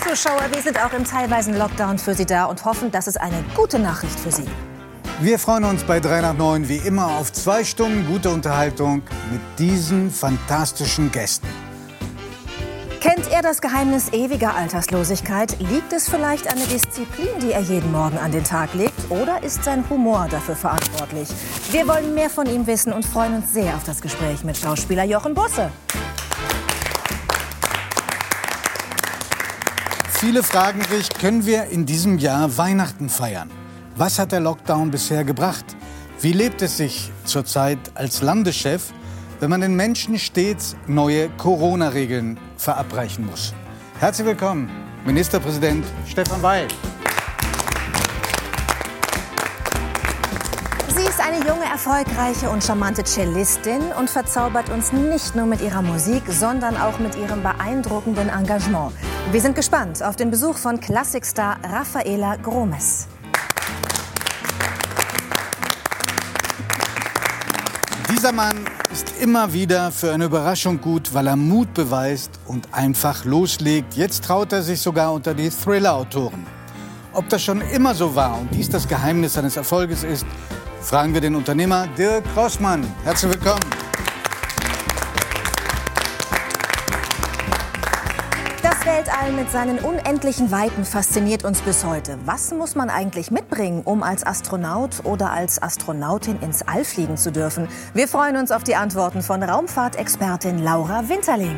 Zuschauer, wir sind auch im teilweisen Lockdown für Sie da und hoffen, das ist eine gute Nachricht für Sie. Wir freuen uns bei 3 nach 9 wie immer auf zwei Stunden gute Unterhaltung mit diesen fantastischen Gästen. Kennt er das Geheimnis ewiger Alterslosigkeit? Liegt es vielleicht an der Disziplin, die er jeden Morgen an den Tag legt? Oder ist sein Humor dafür verantwortlich? Wir wollen mehr von ihm wissen und freuen uns sehr auf das Gespräch mit Schauspieler Jochen Busse. Viele fragen sich, können wir in diesem Jahr Weihnachten feiern? Was hat der Lockdown bisher gebracht? Wie lebt es sich zurzeit als Landeschef, wenn man den Menschen stets neue Corona-Regeln verabreichen muss? Herzlich willkommen, Ministerpräsident Stefan Weil. Sie ist eine junge, erfolgreiche und charmante Cellistin und verzaubert uns nicht nur mit ihrer Musik, sondern auch mit ihrem beeindruckenden Engagement. Wir sind gespannt auf den Besuch von Klassikstar Rafaela Gromes. Dieser Mann ist immer wieder für eine Überraschung gut, weil er Mut beweist und einfach loslegt. Jetzt traut er sich sogar unter die Thriller-Autoren. Ob das schon immer so war und dies das Geheimnis seines Erfolges ist, fragen wir den Unternehmer Dirk Rossmann. Herzlich willkommen. Weltall mit seinen unendlichen Weiten fasziniert uns bis heute. Was muss man eigentlich mitbringen, um als Astronaut oder als Astronautin ins All fliegen zu dürfen? Wir freuen uns auf die Antworten von Raumfahrtexpertin Laura Winterling.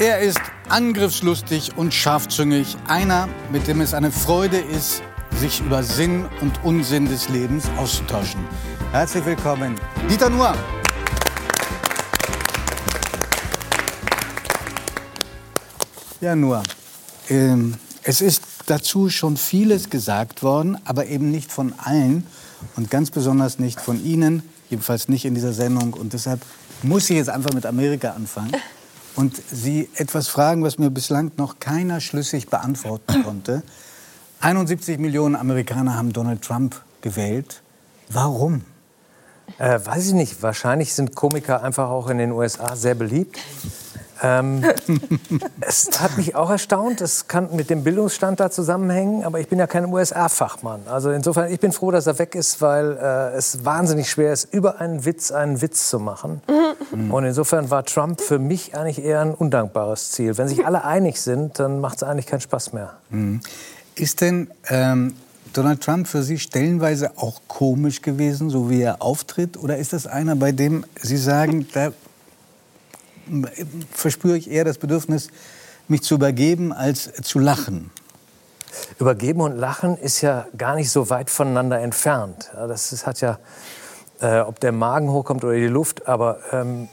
Er ist angriffslustig und scharfzüngig. Einer, mit dem es eine Freude ist, sich über Sinn und Unsinn des Lebens auszutauschen. Herzlich willkommen, Dieter Nuhr. Ja, nur. Ähm, es ist dazu schon vieles gesagt worden, aber eben nicht von allen und ganz besonders nicht von Ihnen, jedenfalls nicht in dieser Sendung. Und deshalb muss ich jetzt einfach mit Amerika anfangen und Sie etwas fragen, was mir bislang noch keiner schlüssig beantworten konnte. 71 Millionen Amerikaner haben Donald Trump gewählt. Warum? Äh, weiß ich nicht. Wahrscheinlich sind Komiker einfach auch in den USA sehr beliebt. Ähm, es hat mich auch erstaunt. Es kann mit dem Bildungsstand da zusammenhängen, aber ich bin ja kein USA-Fachmann. Also insofern, ich bin froh, dass er weg ist, weil äh, es wahnsinnig schwer ist, über einen Witz einen Witz zu machen. Mhm. Und insofern war Trump für mich eigentlich eher ein undankbares Ziel. Wenn sich alle einig sind, dann macht es eigentlich keinen Spaß mehr. Mhm. Ist denn ähm, Donald Trump für Sie stellenweise auch komisch gewesen, so wie er auftritt? Oder ist das einer, bei dem Sie sagen, da verspüre ich eher das Bedürfnis, mich zu übergeben, als zu lachen? Übergeben und Lachen ist ja gar nicht so weit voneinander entfernt. Das ist, hat ja, äh, ob der Magen hochkommt oder die Luft, aber ähm,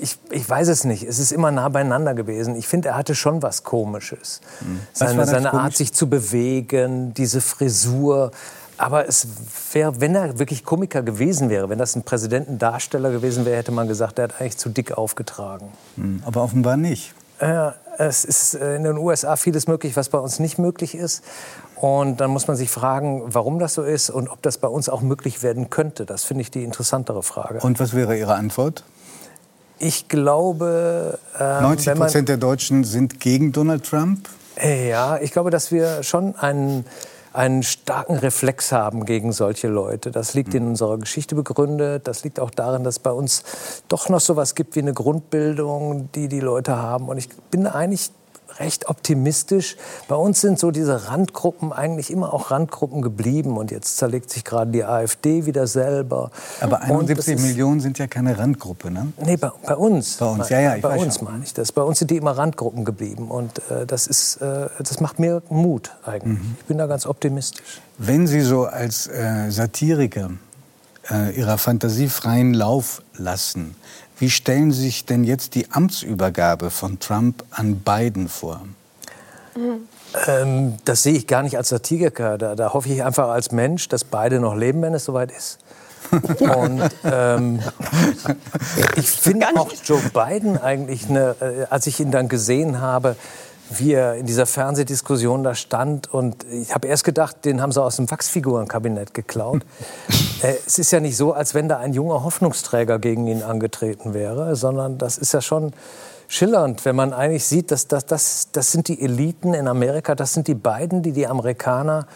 ich, ich, weiß es nicht. Es ist immer nah beieinander gewesen. Ich finde, er hatte schon was Komisches. Mhm. Seine, seine Art, sich zu bewegen, diese Frisur. Aber es wäre, wenn er wirklich Komiker gewesen wäre, wenn das ein Präsidentendarsteller gewesen wäre, hätte man gesagt, er hat eigentlich zu dick aufgetragen. Mhm. Aber offenbar nicht. Äh, es ist in den USA vieles möglich, was bei uns nicht möglich ist. Und dann muss man sich fragen, warum das so ist und ob das bei uns auch möglich werden könnte. Das finde ich die interessantere Frage. Und was wäre Ihre Antwort? Ich glaube. Äh, 90 Prozent der Deutschen sind gegen Donald Trump? Ja, ich glaube, dass wir schon einen, einen starken Reflex haben gegen solche Leute. Das liegt in unserer Geschichte begründet. Das liegt auch darin, dass es bei uns doch noch so etwas gibt wie eine Grundbildung, die die Leute haben. Und ich bin eigentlich recht optimistisch. Bei uns sind so diese Randgruppen eigentlich immer auch Randgruppen geblieben. Und jetzt zerlegt sich gerade die AfD wieder selber. Aber 71 Millionen sind ja keine Randgruppe, ne? Nee, bei, bei uns. Bei uns, ja, ja. Ich bei uns meine ich das. Bei uns sind die immer Randgruppen geblieben. Und äh, das, ist, äh, das macht mir Mut eigentlich. Mhm. Ich bin da ganz optimistisch. Wenn Sie so als äh, Satiriker äh, Ihrer Fantasie freien Lauf lassen, wie stellen Sie sich denn jetzt die Amtsübergabe von Trump an Biden vor? Ähm, das sehe ich gar nicht als Satiriker. Da, da, hoffe ich einfach als Mensch, dass beide noch leben, wenn es soweit ist. Und ähm, ich finde auch Joe Biden eigentlich, eine, äh, als ich ihn dann gesehen habe, wie er in dieser Fernsehdiskussion da stand. Und ich habe erst gedacht, den haben sie aus dem Wachsfigurenkabinett geklaut. äh, es ist ja nicht so, als wenn da ein junger Hoffnungsträger gegen ihn angetreten wäre, sondern das ist ja schon schillernd, wenn man eigentlich sieht, dass das, das, das sind die Eliten in Amerika, das sind die beiden, die die Amerikaner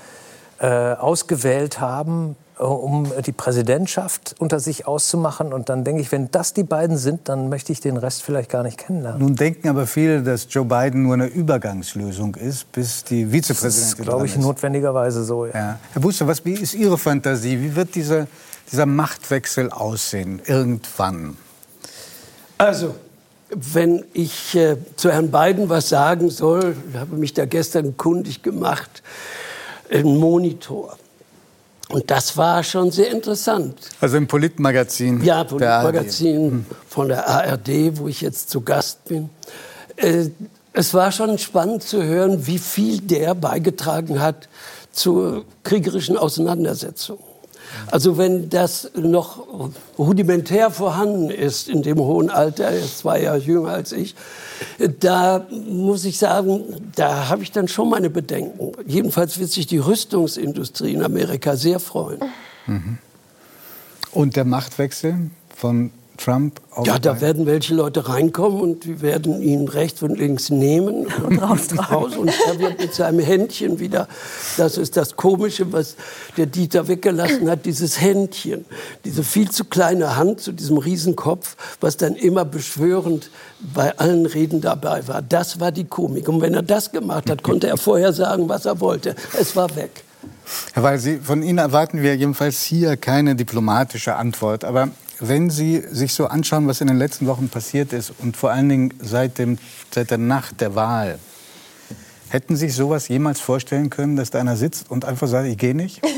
äh, ausgewählt haben, um die Präsidentschaft unter sich auszumachen. Und dann denke ich, wenn das die beiden sind, dann möchte ich den Rest vielleicht gar nicht kennenlernen. Nun denken aber viele, dass Joe Biden nur eine Übergangslösung ist, bis die Vizepräsidentin. Das ist, glaube ich, notwendigerweise so. Ja. Ja. Herr Buster, was, wie ist Ihre Fantasie? Wie wird dieser, dieser Machtwechsel aussehen irgendwann? Also, wenn ich äh, zu Herrn Biden was sagen soll, ich habe mich da gestern kundig gemacht, ein Monitor. Und das war schon sehr interessant. Also im Politmagazin. Ja, Politmagazin von der ARD, wo ich jetzt zu Gast bin. Äh, es war schon spannend zu hören, wie viel der beigetragen hat zur kriegerischen Auseinandersetzung. Also wenn das noch rudimentär vorhanden ist in dem hohen Alter, er ist zwei Jahre jünger als ich, da muss ich sagen, da habe ich dann schon meine Bedenken. Jedenfalls wird sich die Rüstungsindustrie in Amerika sehr freuen. Mhm. Und der Machtwechsel von Trump auch Ja, da werden welche Leute reinkommen und wir werden ihn rechts und links nehmen und raus. Und er wird mit seinem Händchen wieder, das ist das Komische, was der Dieter weggelassen hat, dieses Händchen, diese viel zu kleine Hand zu diesem Riesenkopf, was dann immer beschwörend bei allen Reden dabei war. Das war die Komik. Und wenn er das gemacht hat, konnte er vorher sagen, was er wollte. Es war weg. Herr Weil, Sie, von Ihnen erwarten wir jedenfalls hier keine diplomatische Antwort. Aber wenn Sie sich so anschauen, was in den letzten Wochen passiert ist und vor allen Dingen seit, dem, seit der Nacht der Wahl, hätten Sie sich sowas jemals vorstellen können, dass da einer sitzt und einfach sagt, ich gehe nicht?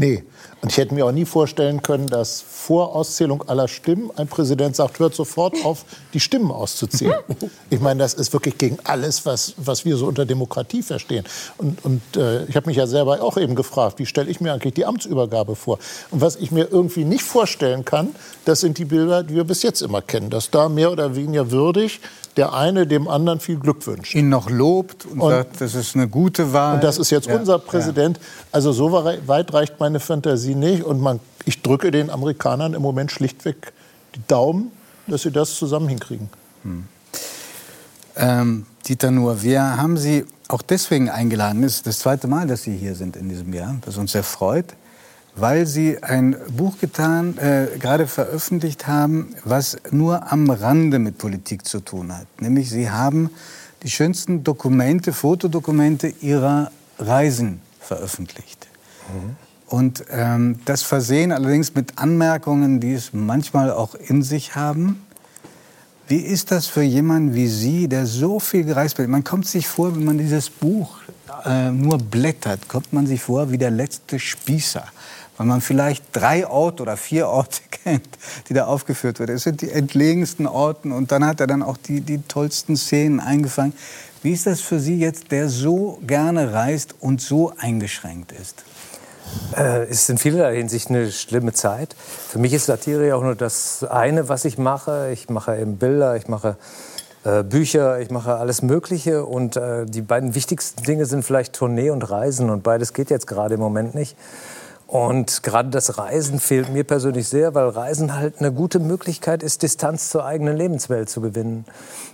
Nee. Und ich hätte mir auch nie vorstellen können, dass vor Auszählung aller Stimmen ein Präsident sagt, hört sofort auf, die Stimmen auszuzählen. Ich meine, das ist wirklich gegen alles, was, was wir so unter Demokratie verstehen. Und, und äh, ich habe mich ja selber auch eben gefragt, wie stelle ich mir eigentlich die Amtsübergabe vor? Und was ich mir irgendwie nicht vorstellen kann, das sind die Bilder, die wir bis jetzt immer kennen. Dass da mehr oder weniger würdig der eine dem anderen viel Glück wünscht. Ihn noch lobt und, und sagt, das ist eine gute Wahl. Und das ist jetzt ja, unser Präsident. Ja. Also so weit reicht meine Fantasie nicht. Und man, ich drücke den Amerikanern im Moment schlichtweg die Daumen, dass sie das zusammen hinkriegen. Hm. Ähm, Dieter Nuhr, wir haben Sie auch deswegen eingeladen. Es ist das zweite Mal, dass Sie hier sind in diesem Jahr, das uns sehr freut weil Sie ein Buch getan, äh, gerade veröffentlicht haben, was nur am Rande mit Politik zu tun hat. Nämlich Sie haben die schönsten Dokumente, Fotodokumente Ihrer Reisen veröffentlicht. Mhm. Und ähm, das versehen allerdings mit Anmerkungen, die es manchmal auch in sich haben. Wie ist das für jemanden wie Sie, der so viel gereist wird? Man kommt sich vor, wenn man dieses Buch äh, nur blättert, kommt man sich vor wie der letzte Spießer weil man vielleicht drei Orte oder vier Orte kennt, die da aufgeführt werden. Es sind die entlegensten Orte und dann hat er dann auch die, die tollsten Szenen eingefangen. Wie ist das für Sie jetzt, der so gerne reist und so eingeschränkt ist? Äh, es ist in vielerlei Hinsicht eine schlimme Zeit. Für mich ist Satire ja auch nur das eine, was ich mache. Ich mache eben Bilder, ich mache äh, Bücher, ich mache alles Mögliche. Und äh, die beiden wichtigsten Dinge sind vielleicht Tournee und Reisen. Und beides geht jetzt gerade im Moment nicht. Und gerade das Reisen fehlt mir persönlich sehr, weil Reisen halt eine gute Möglichkeit ist, Distanz zur eigenen Lebenswelt zu gewinnen.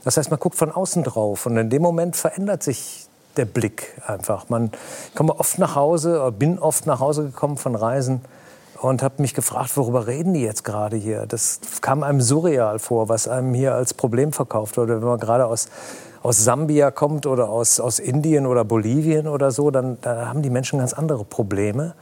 Das heißt, man guckt von außen drauf und in dem Moment verändert sich der Blick einfach. Man ich komme oft nach Hause, oder bin oft nach Hause gekommen von Reisen und habe mich gefragt, worüber reden die jetzt gerade hier? Das kam einem surreal vor, was einem hier als Problem verkauft wurde. Wenn man gerade aus, aus Sambia kommt oder aus, aus Indien oder Bolivien oder so, dann da haben die Menschen ganz andere Probleme.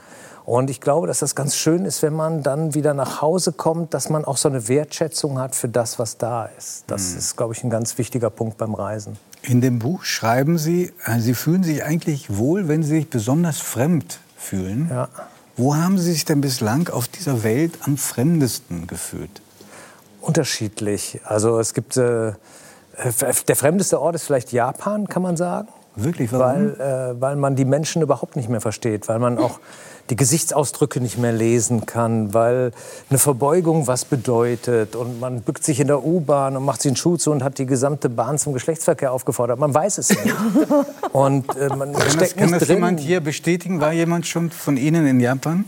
Und ich glaube, dass das ganz schön ist, wenn man dann wieder nach Hause kommt, dass man auch so eine Wertschätzung hat für das, was da ist. Das mhm. ist, glaube ich, ein ganz wichtiger Punkt beim Reisen. In dem Buch schreiben Sie, äh, Sie fühlen sich eigentlich wohl, wenn Sie sich besonders fremd fühlen. Ja. Wo haben Sie sich denn bislang auf dieser Welt am fremdesten gefühlt? Unterschiedlich. Also es gibt äh, der fremdeste Ort ist vielleicht Japan, kann man sagen. Wirklich, warum? Weil, äh, weil man die Menschen überhaupt nicht mehr versteht, weil man auch die Gesichtsausdrücke nicht mehr lesen kann, weil eine Verbeugung was bedeutet und man bückt sich in der U-Bahn und macht sich einen Schuh zu und hat die gesamte Bahn zum Geschlechtsverkehr aufgefordert. Man weiß es nicht. und äh, man kann steckt das, kann nicht das drin. jemand hier bestätigen? War jemand schon von Ihnen in Japan?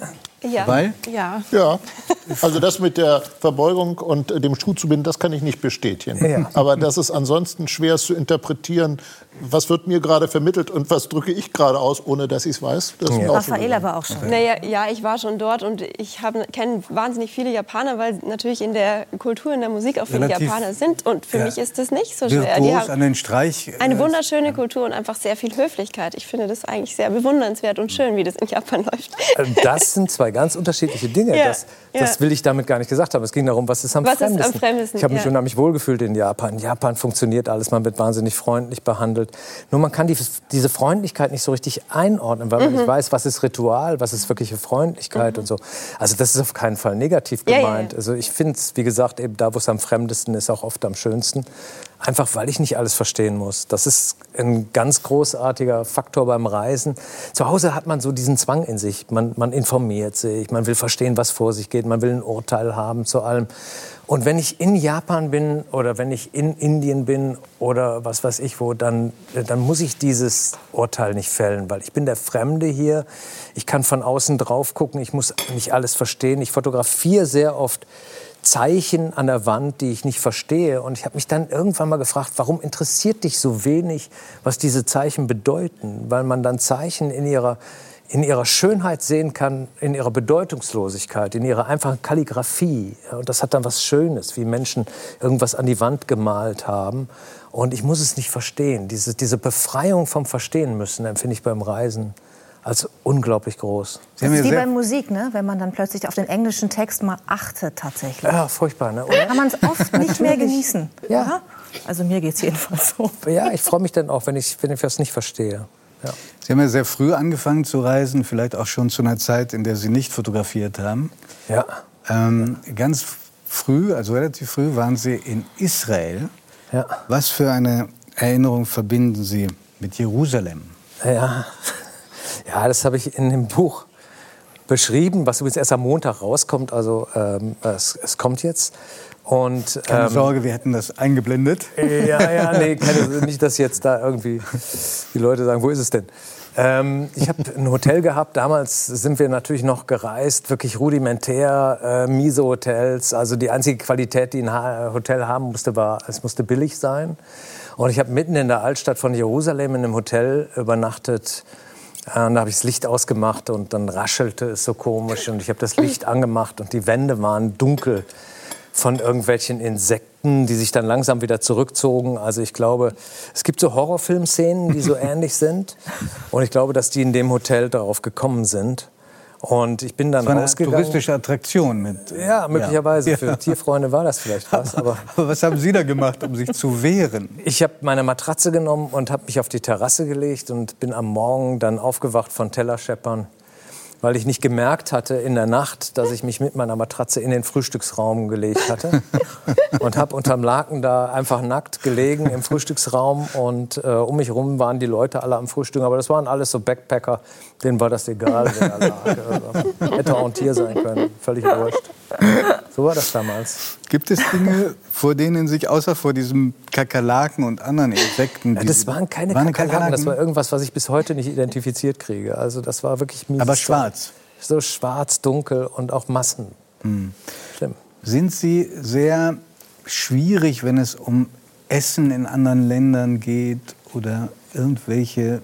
Ja. Weil? Ja. Ja, also das mit der Verbeugung und äh, dem Schuh zu binden, das kann ich nicht bestätigen. Ja. Aber das ist ansonsten schwer zu interpretieren. Was wird mir gerade vermittelt und was drücke ich gerade aus, ohne dass ich es weiß? Das schon Raffaela war auch schon. Naja, ja, ich war schon dort und ich kenne wahnsinnig viele Japaner, weil natürlich in der Kultur, in der Musik auch viele Relativ- Japaner sind. Und für Ja. mich ist das nicht so schwer. Die haben an den Streich. eine äh, wunderschöne Kultur und einfach sehr viel Höflichkeit. Ich finde das eigentlich sehr bewundernswert und schön, wie das in Japan läuft. Das sind zwei ganz unterschiedliche Dinge. Ja, das, das ja. will ich damit gar nicht gesagt haben. Es ging darum, was ist am Was ist am fremdesten. fremdesten, Ich habe mich unheimlich wohlgefühlt in Japan. In Japan funktioniert alles, man wird wahnsinnig freundlich behandelt. Nur man kann die, diese Freundlichkeit nicht so richtig einordnen, weil man Mhm. nicht weiß, was ist Ritual, was ist wirkliche Freundlichkeit und so. Also das ist auf keinen Fall negativ gemeint. Also ich finde es, wie gesagt, eben da, wo es am fremdesten ist, auch oft am schönsten. Einfach weil ich nicht alles verstehen muss. Das ist ein ganz großartiger Faktor beim Reisen. Zu Hause hat man so diesen Zwang in sich. Man, man informiert sich, man will verstehen, was vor sich geht, man will ein Urteil haben zu allem. Und wenn ich in Japan bin oder wenn ich in Indien bin oder was weiß ich wo, dann, dann muss ich dieses Urteil nicht fällen, weil ich bin der Fremde hier. Ich kann von außen drauf gucken, ich muss nicht alles verstehen. Ich fotografiere sehr oft Zeichen an der Wand, die ich nicht verstehe. Und ich habe mich dann irgendwann mal gefragt, warum interessiert dich so wenig, was diese Zeichen bedeuten? Weil man dann Zeichen in ihrer, in ihrer Schönheit sehen kann, in ihrer Bedeutungslosigkeit, in ihrer einfachen Kalligraphie. Ja, Und das hat dann was Schönes, wie Menschen irgendwas an die Wand gemalt haben. Und ich muss es nicht verstehen. Diese, diese Befreiung vom Verstehen müssen empfinde ich beim Reisen als unglaublich groß. Sie Das ist wie bei Musik, ne? wenn man dann plötzlich auf den englischen Text mal achtet tatsächlich. Ja, furchtbar, ne? Oder? Kann man es oft nicht mehr genießen. Ja. oder? Also mir geht es jedenfalls so. Ja, ich freue mich dann auch, wenn ich, wenn ich was nicht verstehe. Ja. Sie haben ja sehr früh angefangen zu reisen, vielleicht auch schon zu einer Zeit, in der Sie nicht fotografiert haben. Ja. Ähm, ganz früh, also relativ früh, waren Sie in Israel. Ja. Was für eine Erinnerung verbinden Sie mit Jerusalem? Ja, ja das habe ich in dem Buch beschrieben, was übrigens erst am Montag rauskommt. Also ähm, es, es kommt jetzt. Und, Keine ähm, Sorge, wir hätten das eingeblendet. Ja, ja, nee, keine, nicht, dass jetzt da irgendwie die Leute sagen, wo ist es denn? Ähm, ich habe ein Hotel gehabt. Damals sind wir natürlich noch gereist, wirklich rudimentär, äh, miese Hotels. Also die einzige Qualität, die ein ha Hotel haben musste, war, es musste billig sein. Und ich habe mitten in der Altstadt von Jerusalem in einem Hotel übernachtet. Äh, Und da habe ich das Licht ausgemacht und dann raschelte es so komisch und ich habe das Licht angemacht und die Wände waren dunkel von irgendwelchen Insekten, die sich dann langsam wieder zurückzogen. Also ich glaube, es gibt so Horrorfilmszenen, die so ähnlich sind. Und ich glaube, dass die in dem Hotel darauf gekommen sind. Und ich bin dann Das war eine rausgegangen. touristische Attraktion. Mit, äh, Ja, möglicherweise. Ja. Für Tierfreunde war das vielleicht was. Aber Aber was haben Sie da gemacht, um sich zu wehren? ich habe meine Matratze genommen und habe mich auf die Terrasse gelegt und bin am Morgen dann aufgewacht von Tellerscheppern, weil ich nicht gemerkt hatte in der Nacht, dass ich mich mit meiner Matratze in den Frühstücksraum gelegt hatte und habe unterm Laken da einfach nackt gelegen im Frühstücksraum und äh, um mich herum waren die Leute alle am Frühstücken, aber das waren alles so Backpacker, denen war das egal, wer da lag. Also, hätte auch ein Tier sein können, völlig wurscht. So war das damals. Gibt es Dinge, vor denen sich außer vor diesem Kakerlaken und anderen Insekten... Ja, das waren keine Waren Kakerlaken, das war irgendwas, was ich bis heute nicht identifiziert kriege. Also das war wirklich mieses Aber schwarz. So schwarz, dunkel und auch Massen. Schlimm. Sind Sie sehr schwierig, wenn es um Essen in anderen Ländern geht oder irgendwelche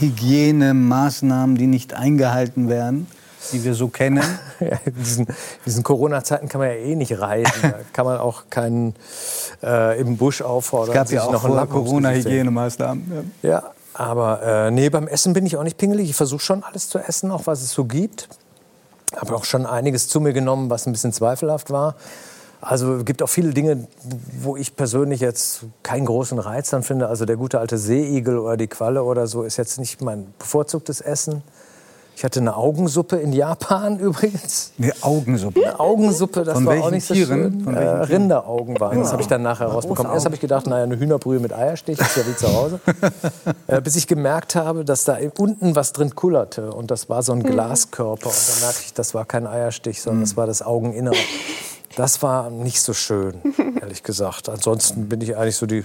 Hygienemaßnahmen, die nicht eingehalten werden, die wir so kennen? Ja, in diesen, diesen Corona-Zeiten kann man ja eh nicht reisen. Da kann man auch keinen äh, im Busch auffordern. Es gab ja sich auch noch. Corona-Hygienemaßnahmen. Ja. Ja, aber äh, nee, beim Essen bin ich auch nicht pingelig. Ich versuche schon alles zu essen, auch was es so gibt. Habe auch schon einiges zu mir genommen, was ein bisschen zweifelhaft war. Also es gibt auch viele Dinge, wo ich persönlich jetzt keinen großen Reiz dann finde. Also der gute alte Seeigel oder die Qualle oder so ist jetzt nicht mein bevorzugtes Essen. Ich hatte eine Augensuppe in Japan übrigens. Eine Augensuppe. Eine Augensuppe, das Von war auch nicht so Tieren? schön. Von Äh? Rinderaugen waren. Das habe ich dann nachher rausbekommen. Erst habe ich gedacht, naja, eine Hühnerbrühe mit Eierstich ist ja wie zu Hause. äh, bis ich gemerkt habe, dass da unten was drin kullerte. Und das war so ein Glaskörper. Und dann merkte ich, das war kein Eierstich, sondern das war das Augeninnere. Das war nicht so schön, ehrlich gesagt. Ansonsten bin ich eigentlich so die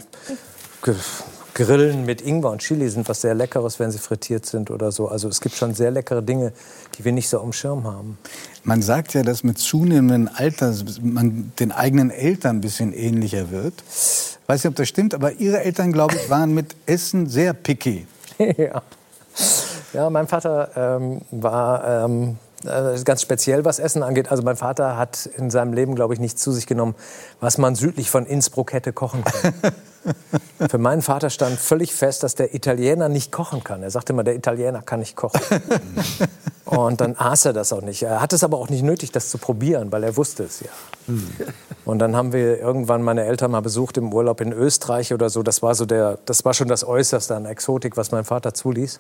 Grillen mit Ingwer und Chili sind was sehr Leckeres, wenn sie frittiert sind oder so. Also es gibt schon sehr leckere Dinge, die wir nicht so am Schirm haben. Man sagt ja, dass mit zunehmendem Alter man den eigenen Eltern ein bisschen ähnlicher wird. Weiß nicht, ob das stimmt, aber Ihre Eltern, glaube ich, waren mit Essen sehr picky. ja. ja, mein Vater ähm, war ähm, äh, ganz speziell, was Essen angeht. Also mein Vater hat in seinem Leben, glaube ich, nicht zu sich genommen, was man südlich von Innsbruck hätte kochen können. Für meinen Vater stand völlig fest, dass der Italiener nicht kochen kann. Er sagte immer, der Italiener kann nicht kochen. Und dann aß er das auch nicht. Er hat es aber auch nicht nötig, das zu probieren, weil er wusste es ja. Und dann haben wir irgendwann meine Eltern mal besucht im Urlaub in Österreich oder so. Das war so der, das war schon das Äußerste an Exotik, was mein Vater zuließ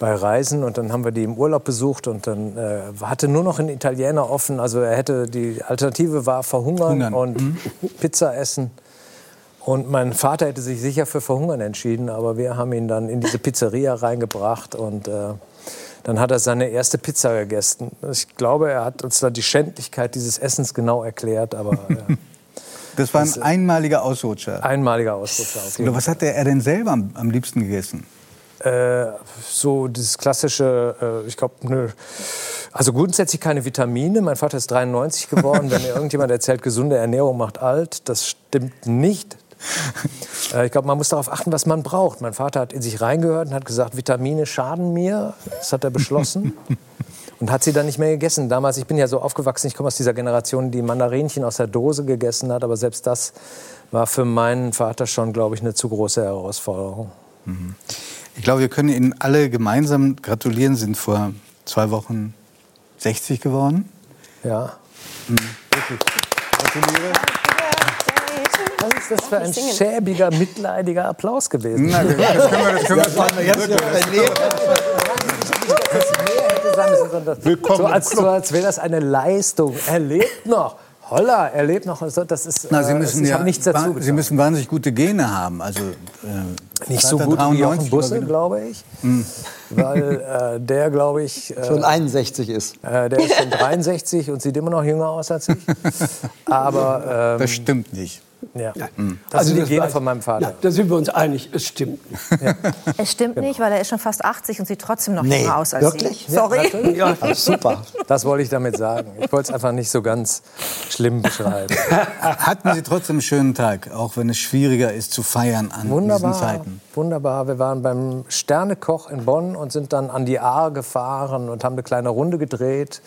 bei Reisen. Und dann haben wir die im Urlaub besucht und dann äh, hatte nur noch ein Italiener offen. Also er hätte die Alternative war verhungern Hungern. und Pizza essen. Und mein Vater hätte sich sicher für Verhungern entschieden, aber wir haben ihn dann in diese Pizzeria reingebracht und äh, dann hat er seine erste Pizza gegessen. Ich glaube, er hat uns dann die Schändlichkeit dieses Essens genau erklärt, aber äh, Das war ein einmaliger Ausrutscher. einmaliger Ausrutscher. auf jeden Oder was hat er denn selber am, am liebsten gegessen? Äh, so dieses klassische, äh, ich glaube, ne, also grundsätzlich keine Vitamine. Mein Vater ist 93 geworden. Wenn mir irgendjemand erzählt, gesunde Ernährung macht alt, das stimmt nicht. Äh, ich glaube, man muss darauf achten, was man braucht. Mein Vater hat in sich reingehört und hat gesagt, Vitamine schaden mir. Das hat er beschlossen. Und hat sie dann nicht mehr gegessen. Damals, ich bin ja so aufgewachsen, ich komme aus dieser Generation, die Mandarinchen aus der Dose gegessen hat. Aber selbst das war für meinen Vater schon, glaube ich, eine zu große Herausforderung. Ich glaube, wir können Ihnen alle gemeinsam gratulieren, sind vor zwei Wochen 60 geworden. Ja. Gratuliere. Was ist das für ein schäbiger, mitleidiger Applaus gewesen? Na, das können wir, das können wir Willkommen so als, so als wäre das eine Leistung. Er lebt noch. Holla, er lebt noch. Das ist, Na, Sie äh, müssen, ich ja, habe nichts dazu wa- Sie müssen wahnsinnig gute Gene haben. Also, äh, Nicht so gut wie 93 Jochen Busse, glaube ich. Weil äh, der, glaube ich, äh, Schon 61 ist. äh, der ist schon 63 und sieht immer noch jünger aus als ich. Aber ähm, Das stimmt nicht. Ja. das sind die Gene von meinem Vater. Ja, da sind wir uns einig, es stimmt. Es stimmt nicht, weil er ist schon fast 80 und sieht trotzdem noch Nee, jünger aus als wirklich? Sie. Sorry. Ja, Ah, super. Das wollte ich damit sagen. Ich wollte es einfach nicht so ganz schlimm beschreiben. Hatten Sie trotzdem einen schönen Tag, auch wenn es schwieriger ist zu feiern an Wunderbar, diesen Zeiten? wunderbar. Wir waren beim Sternekoch in Bonn und sind dann an die Ahr gefahren und haben eine kleine Runde gedreht.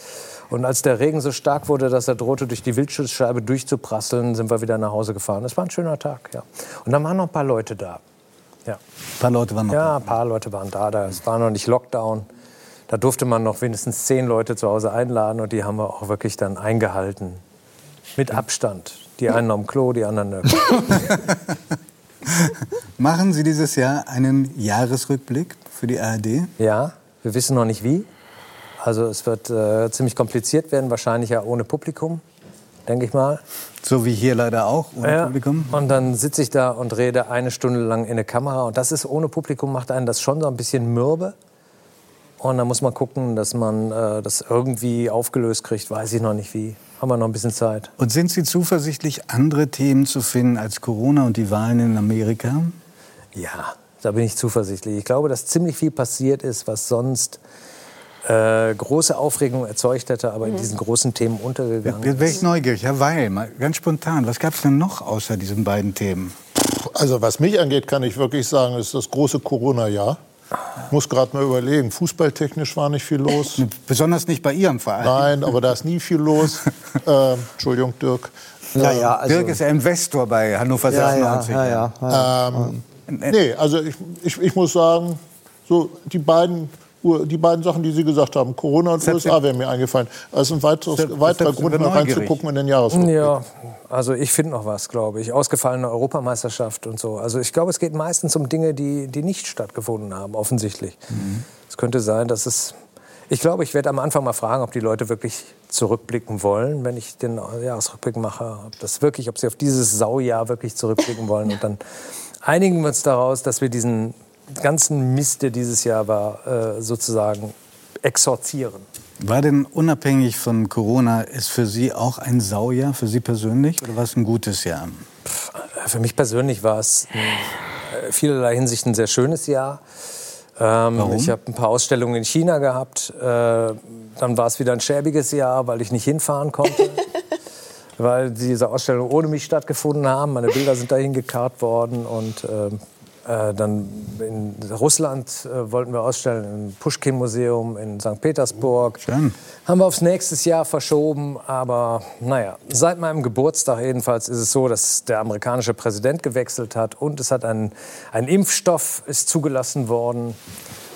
Und als der Regen so stark wurde, dass er drohte, durch die Wildschutzscheibe durchzuprasseln, sind wir wieder nach Hause gefahren. Es war ein schöner Tag, ja. Und dann waren noch ein paar Leute da. Ja, Ein paar Leute waren noch ja da. ein paar Leute waren da. da. Es war noch nicht Lockdown. Da durfte man noch wenigstens zehn Leute zu Hause einladen und die haben wir auch wirklich dann eingehalten. Mit Abstand. Die einen am Klo, die anderen nirgends. Machen Sie dieses Jahr einen Jahresrückblick für die ARD? Ja, wir wissen noch nicht wie. Also es wird äh, ziemlich kompliziert werden, wahrscheinlich ja ohne Publikum, denke ich mal. So wie hier leider auch, ohne Ja. Publikum? Und dann sitze ich da und rede eine Stunde lang in eine Kamera. Und das ist ohne Publikum, macht einen das schon so ein bisschen mürbe. Und dann muss man gucken, dass man äh, das irgendwie aufgelöst kriegt. Weiß ich noch nicht wie. Haben wir noch ein bisschen Zeit. Und sind Sie zuversichtlich, andere Themen zu finden als Corona und die Wahlen in Amerika? Ja, da bin ich zuversichtlich. Ich glaube, dass ziemlich viel passiert ist, was sonst äh, große Aufregung erzeugt hätte, aber in diesen großen Themen untergegangen Jetzt wäre ist. ich neugierig. Herr Weil, mal ganz spontan, was gab es denn noch außer diesen beiden Themen? Also was mich angeht, kann ich wirklich sagen, ist das große Corona-Jahr. Ich muss gerade mal überlegen, fußballtechnisch war nicht viel los. Besonders nicht bei Ihrem Verein. Nein, aber da ist nie viel los. Ähm, Entschuldigung, Dirk. Ja, ja, also, Dirk ist ja Investor bei Hannover ja, ja, 96. ja, ja, ja. Ähm, nee, also ich, ich, ich muss sagen, so die beiden, die beiden Sachen, die Sie gesagt haben, Corona und Selbst- USA, wären mir eingefallen. Das ist ein weiteres, Selbst- weiterer selbst Grund, mal reinzugucken in den Jahresrückblick. Ja, also ich finde noch was, glaube ich. Ausgefallene Europameisterschaft und so. Also ich glaube, es geht meistens um Dinge, die, die nicht stattgefunden haben, offensichtlich. Es könnte sein, dass es. Ich glaube, ich werde am Anfang mal fragen, ob die Leute wirklich zurückblicken wollen, wenn ich den Jahresrückblick mache. Ob das wirklich, ob sie auf dieses Saujahr wirklich zurückblicken wollen. Und dann einigen wir uns daraus, dass wir diesen ganzen Mist, der dieses Jahr war, äh, sozusagen exorzieren. War denn unabhängig von Corona, ist für Sie auch ein Saujahr, für Sie persönlich, oder war es ein gutes Jahr? Für mich persönlich war es in äh, vielerlei Hinsicht ein sehr schönes Jahr. Ähm, Warum? Ich habe ein paar Ausstellungen in China gehabt. Äh, dann war es wieder ein schäbiges Jahr, weil ich nicht hinfahren konnte. weil diese Ausstellungen ohne mich stattgefunden haben. Meine Bilder sind dahin gekarrt worden und ähm, äh, dann in Russland äh, wollten wir ausstellen, im Pushkin-Museum in St. Petersburg. Schön. Haben wir aufs nächste Jahr verschoben. Aber naja, seit meinem Geburtstag jedenfalls ist es so, dass der amerikanische Präsident gewechselt hat und es hat ein, ein Impfstoff ist zugelassen worden.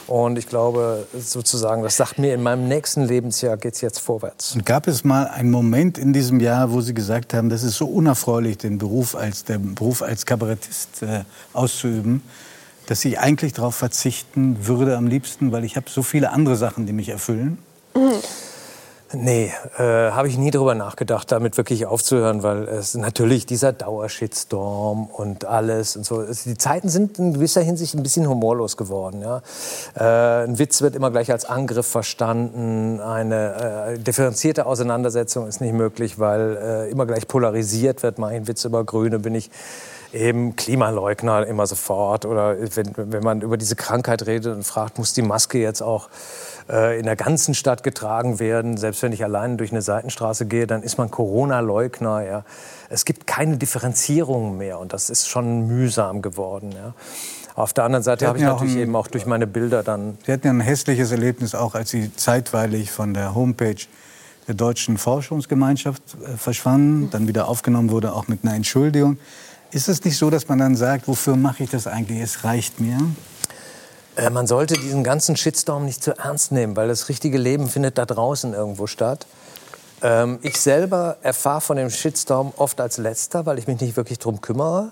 Und ich glaube, sozusagen, das sagt mir, in meinem nächsten Lebensjahr geht es jetzt vorwärts. Und gab es mal einen Moment in diesem Jahr, wo Sie gesagt haben, das ist so unerfreulich, den Beruf als, den Beruf als Kabarettist äh, auszuüben, dass ich eigentlich darauf verzichten würde am liebsten, weil ich habe so viele andere Sachen, die mich erfüllen? Nee, äh, habe ich nie drüber nachgedacht, damit wirklich aufzuhören, weil es natürlich dieser Dauershitstorm und alles und so. Es, die Zeiten sind in gewisser Hinsicht ein bisschen humorlos geworden. Ja? Äh, ein Witz wird immer gleich als Angriff verstanden. Eine äh, differenzierte Auseinandersetzung ist nicht möglich, weil äh, immer gleich polarisiert wird. Mache ich einen Witz über Grüne, bin ich eben Klimaleugner immer sofort. Oder wenn, wenn man über diese Krankheit redet und fragt, muss die Maske jetzt auch äh, in der ganzen Stadt getragen werden. Selbst wenn ich allein durch eine Seitenstraße gehe, dann ist man Corona-Leugner. Ja. Es gibt keine Differenzierung mehr und das ist schon mühsam geworden. Ja. Auf der anderen Seite habe ich ja natürlich ein- eben auch durch meine Bilder dann Sie hatten ja ein hässliches Erlebnis auch, als Sie zeitweilig von der Homepage der Deutschen Forschungsgemeinschaft äh, verschwanden, dann wieder aufgenommen wurde, auch mit einer Entschuldigung. Ist es nicht so, dass man dann sagt, wofür mache ich das eigentlich? Es reicht mir. Äh, Man sollte diesen ganzen Shitstorm nicht zu ernst nehmen, weil das richtige Leben findet da draußen irgendwo statt. Ähm, ich selber erfahre von dem Shitstorm oft als Letzter, weil ich mich nicht wirklich drum kümmere.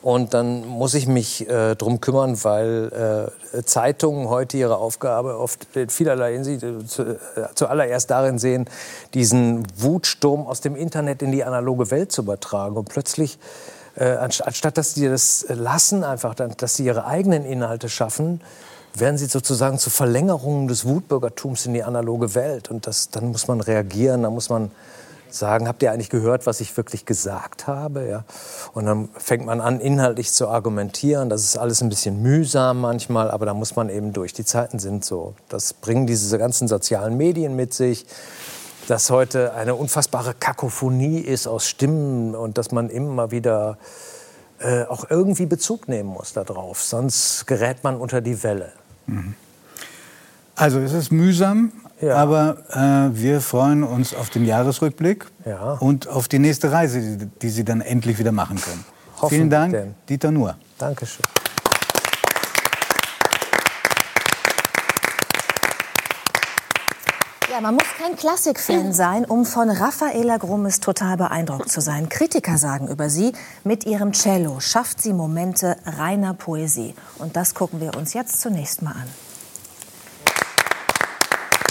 Und dann muss ich mich äh, drum kümmern, weil äh, Zeitungen heute ihre Aufgabe oft in vielerlei Hinsicht äh, zu, äh, zuallererst darin sehen, diesen Wutsturm aus dem Internet in die analoge Welt zu übertragen. Und plötzlich äh, anst- anstatt dass sie das lassen, einfach, dass sie ihre eigenen Inhalte schaffen, werden sie sozusagen zu Verlängerungen des Wutbürgertums in die analoge Welt. Und das, dann muss man reagieren, dann muss man sagen, habt ihr eigentlich gehört, was ich wirklich gesagt habe? Ja? Und dann fängt man an, inhaltlich zu argumentieren. Das ist alles ein bisschen mühsam manchmal, aber da muss man eben durch. Die Zeiten sind so. Das bringen diese ganzen sozialen Medien mit sich dass heute eine unfassbare Kakophonie ist aus Stimmen und dass man immer wieder äh, auch irgendwie Bezug nehmen muss darauf. Sonst gerät man unter die Welle. Also es ist mühsam, Ja. aber äh, wir freuen uns auf den Jahresrückblick Ja. und auf die nächste Reise, die, die Sie dann endlich wieder machen können. Hoffentlich Vielen Dank, denn. Dieter Nuhr. Dankeschön. Ja, man muss kein Klassikfan sein, um von Raffaela Grummes total beeindruckt zu sein. Kritiker sagen über sie, mit ihrem Cello schafft sie Momente reiner Poesie. Und das gucken wir uns jetzt zunächst mal an.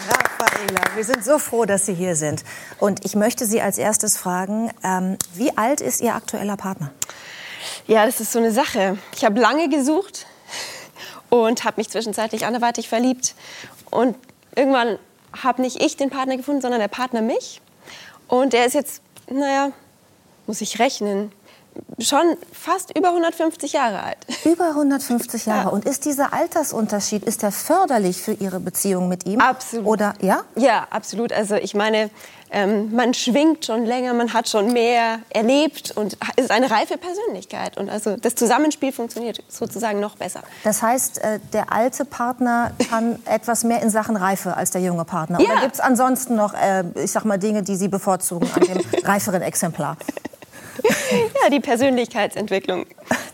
Raffaela, wir sind so froh, dass Sie hier sind. Und ich möchte Sie als erstes fragen, ähm, wie alt ist Ihr aktueller Partner? Ja, das ist so eine Sache. Ich habe lange gesucht und habe mich zwischenzeitlich anderweitig verliebt. Und irgendwann habe nicht ich den Partner gefunden, sondern der Partner mich. Und der ist jetzt, naja, muss ich rechnen, schon fast über 150 Jahre alt. Über 150 Jahre. Ja. Und ist dieser Altersunterschied, ist der förderlich für Ihre Beziehung mit ihm? Absolut. Oder, ja? Ja, absolut. Also ich meine, ähm, man schwingt schon länger, man hat schon mehr erlebt und ist eine reife Persönlichkeit. Und also das Zusammenspiel funktioniert sozusagen noch besser. Das heißt, äh, der alte Partner kann etwas mehr in Sachen Reife als der junge Partner. Ja. Oder gibt es ansonsten noch, äh, ich sag mal, Dinge, die Sie bevorzugen an dem reiferen Exemplar? Ja, die Persönlichkeitsentwicklung.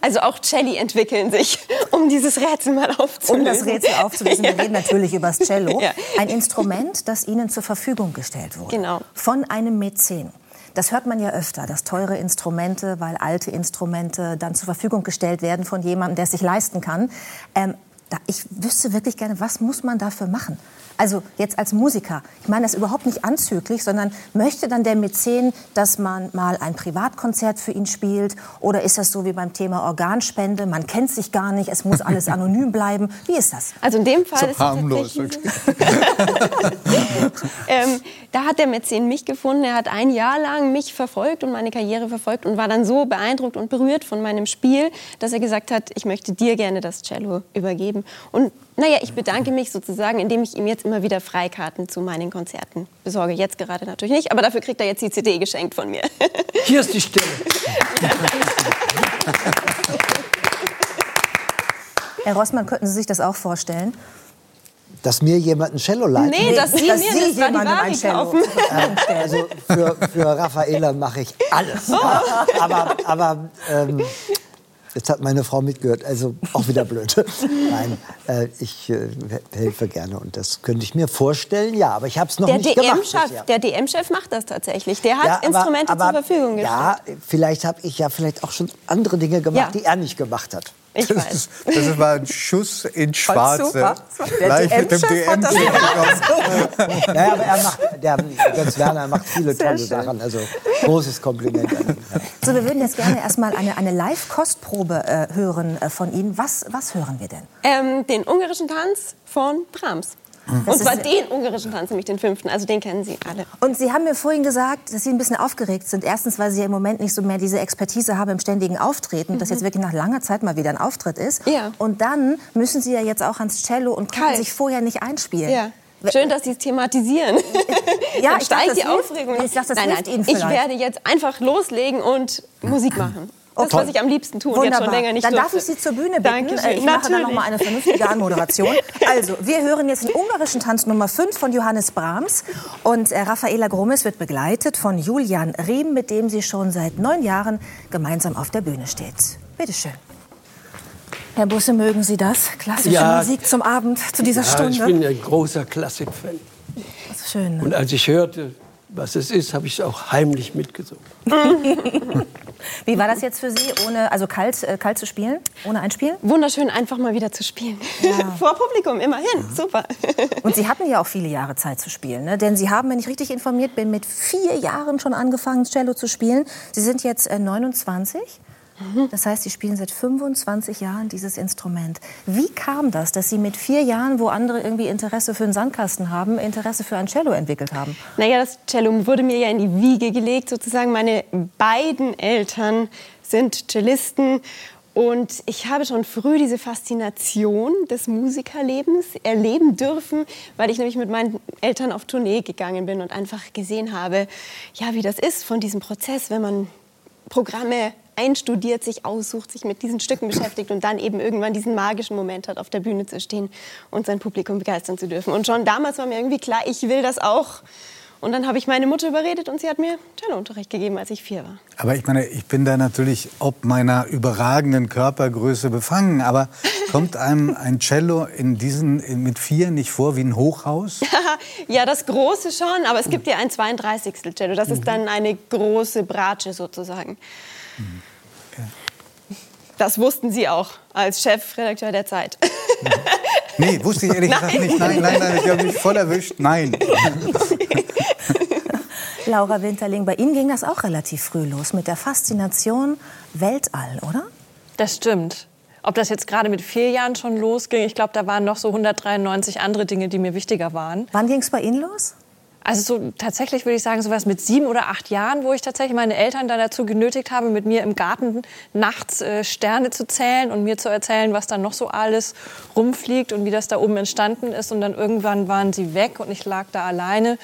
Also auch Celli entwickeln sich, um dieses Rätsel mal aufzulösen. Um das Rätsel aufzulösen, wir Ja. reden natürlich über das Cello. Ja. Ein Instrument, das Ihnen zur Verfügung gestellt wurde. Genau. Von einem Mäzen. Das hört man ja öfter, dass teure Instrumente, weil alte Instrumente dann zur Verfügung gestellt werden von jemandem, der es sich leisten kann. Ähm, da, ich wüsste wirklich gerne, was muss man dafür machen? Also jetzt als Musiker, ich meine das überhaupt nicht anzüglich, sondern möchte dann der Mäzen, dass man mal ein Privatkonzert für ihn spielt? Oder ist das so wie beim Thema Organspende, man kennt sich gar nicht, es muss alles anonym bleiben? Wie ist das? Also in dem Fall So ist es harmlos, tatsächlich so. ähm, da hat der Mäzen mich gefunden. Er hat ein Jahr lang mich verfolgt und meine Karriere verfolgt und war dann so beeindruckt und berührt von meinem Spiel, dass er gesagt hat, ich möchte dir gerne das Cello übergeben. Und naja, ich bedanke mich sozusagen, indem ich ihm jetzt immer wieder Freikarten zu meinen Konzerten besorge. Jetzt gerade natürlich nicht, aber dafür kriegt er jetzt die CD geschenkt von mir. Hier ist die Stelle. Herr Rossmann, könnten Sie sich das auch vorstellen? Dass mir jemand ein Cello leiht. Nee, dass Sie dass mir Sie jemandem ein Cello kaufen. Also für, für Raffaela mache ich alles. Aber, aber ähm, jetzt hat meine Frau mitgehört, also auch wieder blöd. Nein, äh, ich äh, helfe gerne und das könnte ich mir vorstellen, ja, aber ich habe es noch Der nicht gemacht. DM-Chef bisher. der DM-Chef macht das tatsächlich. Der hat Ja, aber- Instrumente aber, zur Verfügung gestellt. Ja, vielleicht habe ich ja vielleicht auch schon andere Dinge gemacht, Ja. die er nicht gemacht hat. Ich Das, weiß. ist, das war ein Schuss ins Schwarze. Gleich mit dem DM-Chef. Naja, aber er macht, der Götz Werner macht viele tolle schön. Sachen. Also großes Kompliment an ihn. So, wir würden jetzt gerne erstmal eine, eine Live-Kostprobe äh, hören äh, von Ihnen. Was, was hören wir denn? Ähm, den ungarischen Tanz von Brahms. Und zwar den ungarischen Tanz, nämlich den fünften. Also den kennen Sie alle. Und Sie haben mir vorhin gesagt, dass Sie ein bisschen aufgeregt sind. Erstens, weil Sie ja im Moment nicht so mehr diese Expertise haben im ständigen Auftreten, dass jetzt wirklich nach langer Zeit mal wieder ein Auftritt ist. Mhm. Ja. Und dann müssen Sie ja jetzt auch ans Cello und konnten Kalt. sich vorher nicht einspielen. Ja. Schön, dass Sie es thematisieren. Ja, Dann ich dachte, steigt das die Aufregung. ich dachte, das nein, nein, ich werde jetzt einfach loslegen und Musik machen. Das, Okay. was ich am liebsten tue und jetzt schon länger nicht Dann darf durfte. ich Sie zur Bühne bitten. Dankeschön. Äh, Ich mache dann Natürlich. noch mal eine vernünftige Anmoderation. Also, wir hören jetzt den ungarischen Tanz Nummer 5 von Johannes Brahms. Und äh, Raffaela Grummes wird begleitet von Julian Riem, mit dem sie schon seit neun Jahren gemeinsam auf der Bühne steht. Bitte schön. Herr Busse, mögen Sie das? Klassische Ja. Musik zum Abend, zu dieser Ja, ich Stunde. bin ein großer Klassikfan. Das ist schön. Ne? Und als ich hörte, was es ist, habe ich es auch heimlich mitgesungen. Wie war das jetzt für Sie, ohne, also kalt, äh, kalt zu spielen, ohne Einspielen? Wunderschön, einfach mal wieder zu spielen. Vor Publikum, immerhin. Super. Und Sie hatten ja auch viele Jahre Zeit zu spielen, ne? denn Sie haben, wenn ich richtig informiert bin, mit vier Jahren schon angefangen, Cello zu spielen. Sie sind jetzt äh, 29. Das heißt, Sie spielen seit 25 Jahren dieses Instrument. Wie kam das, dass Sie mit vier Jahren, wo andere irgendwie Interesse für einen Sandkasten haben, Interesse für ein Cello entwickelt haben? Naja, das Cello wurde mir ja in die Wiege gelegt, sozusagen. Meine beiden Eltern sind Cellisten. Und ich habe schon früh diese Faszination des Musikerlebens erleben dürfen, weil ich nämlich mit meinen Eltern auf Tournee gegangen bin und einfach gesehen habe, ja, wie das ist von diesem Prozess, wenn man Programme einstudiert, sich aussucht, sich mit diesen Stücken beschäftigt und dann eben irgendwann diesen magischen Moment hat, auf der Bühne zu stehen und sein Publikum begeistern zu dürfen. Und schon damals war mir irgendwie klar, ich will das auch. Und dann habe ich meine Mutter überredet und sie hat mir Cellounterricht gegeben, als ich vier war. Aber ich meine, ich bin da natürlich ob meiner überragenden Körpergröße befangen. Aber kommt einem ein Cello in diesen, in, mit vier nicht vor wie ein Hochhaus? ja, das große schon, aber es gibt ja ein 32. Cello. Das Mhm. ist dann eine große Bratsche sozusagen. Mhm. Das wussten Sie auch als Chefredakteur der Zeit. Nee, wusste ich ehrlich gesagt nicht. Nein, nein, nein, ich habe mich voll erwischt. Nein. Laura Winterling, bei Ihnen ging das auch relativ früh los mit der Faszination Weltall, oder? Das stimmt. Ob das jetzt gerade mit vier Jahren schon losging, ich glaube, da waren noch so 193 andere Dinge, die mir wichtiger waren. Wann ging es bei Ihnen los? Also so, tatsächlich würde ich sagen, sowas mit sieben oder acht Jahren, wo ich tatsächlich meine Eltern dann dazu genötigt habe, mit mir im Garten nachts äh, Sterne zu zählen und mir zu erzählen, was da noch so alles rumfliegt und wie das da oben entstanden ist. Und dann irgendwann waren sie weg und ich lag da alleine.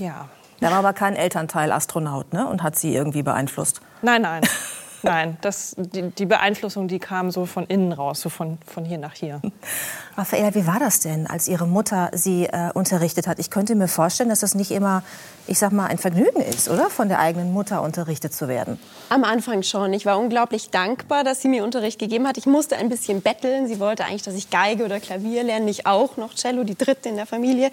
Ja. Da war aber kein Elternteil Astronaut ne? und hat Sie irgendwie beeinflusst. Nein, nein. Nein, das, die, die Beeinflussung, die kam so von innen raus, so von, von hier nach hier. Raffaella, wie war das denn, als Ihre Mutter Sie äh, unterrichtet hat? Ich könnte mir vorstellen, dass das nicht immer, ich sag mal, ein Vergnügen ist, oder? Von der eigenen Mutter unterrichtet zu werden. Am Anfang schon. Ich war unglaublich dankbar, dass sie mir Unterricht gegeben hat. Ich musste ein bisschen betteln. Sie wollte eigentlich, dass ich Geige oder Klavier lerne. Nicht auch noch Cello, die dritte in der Familie.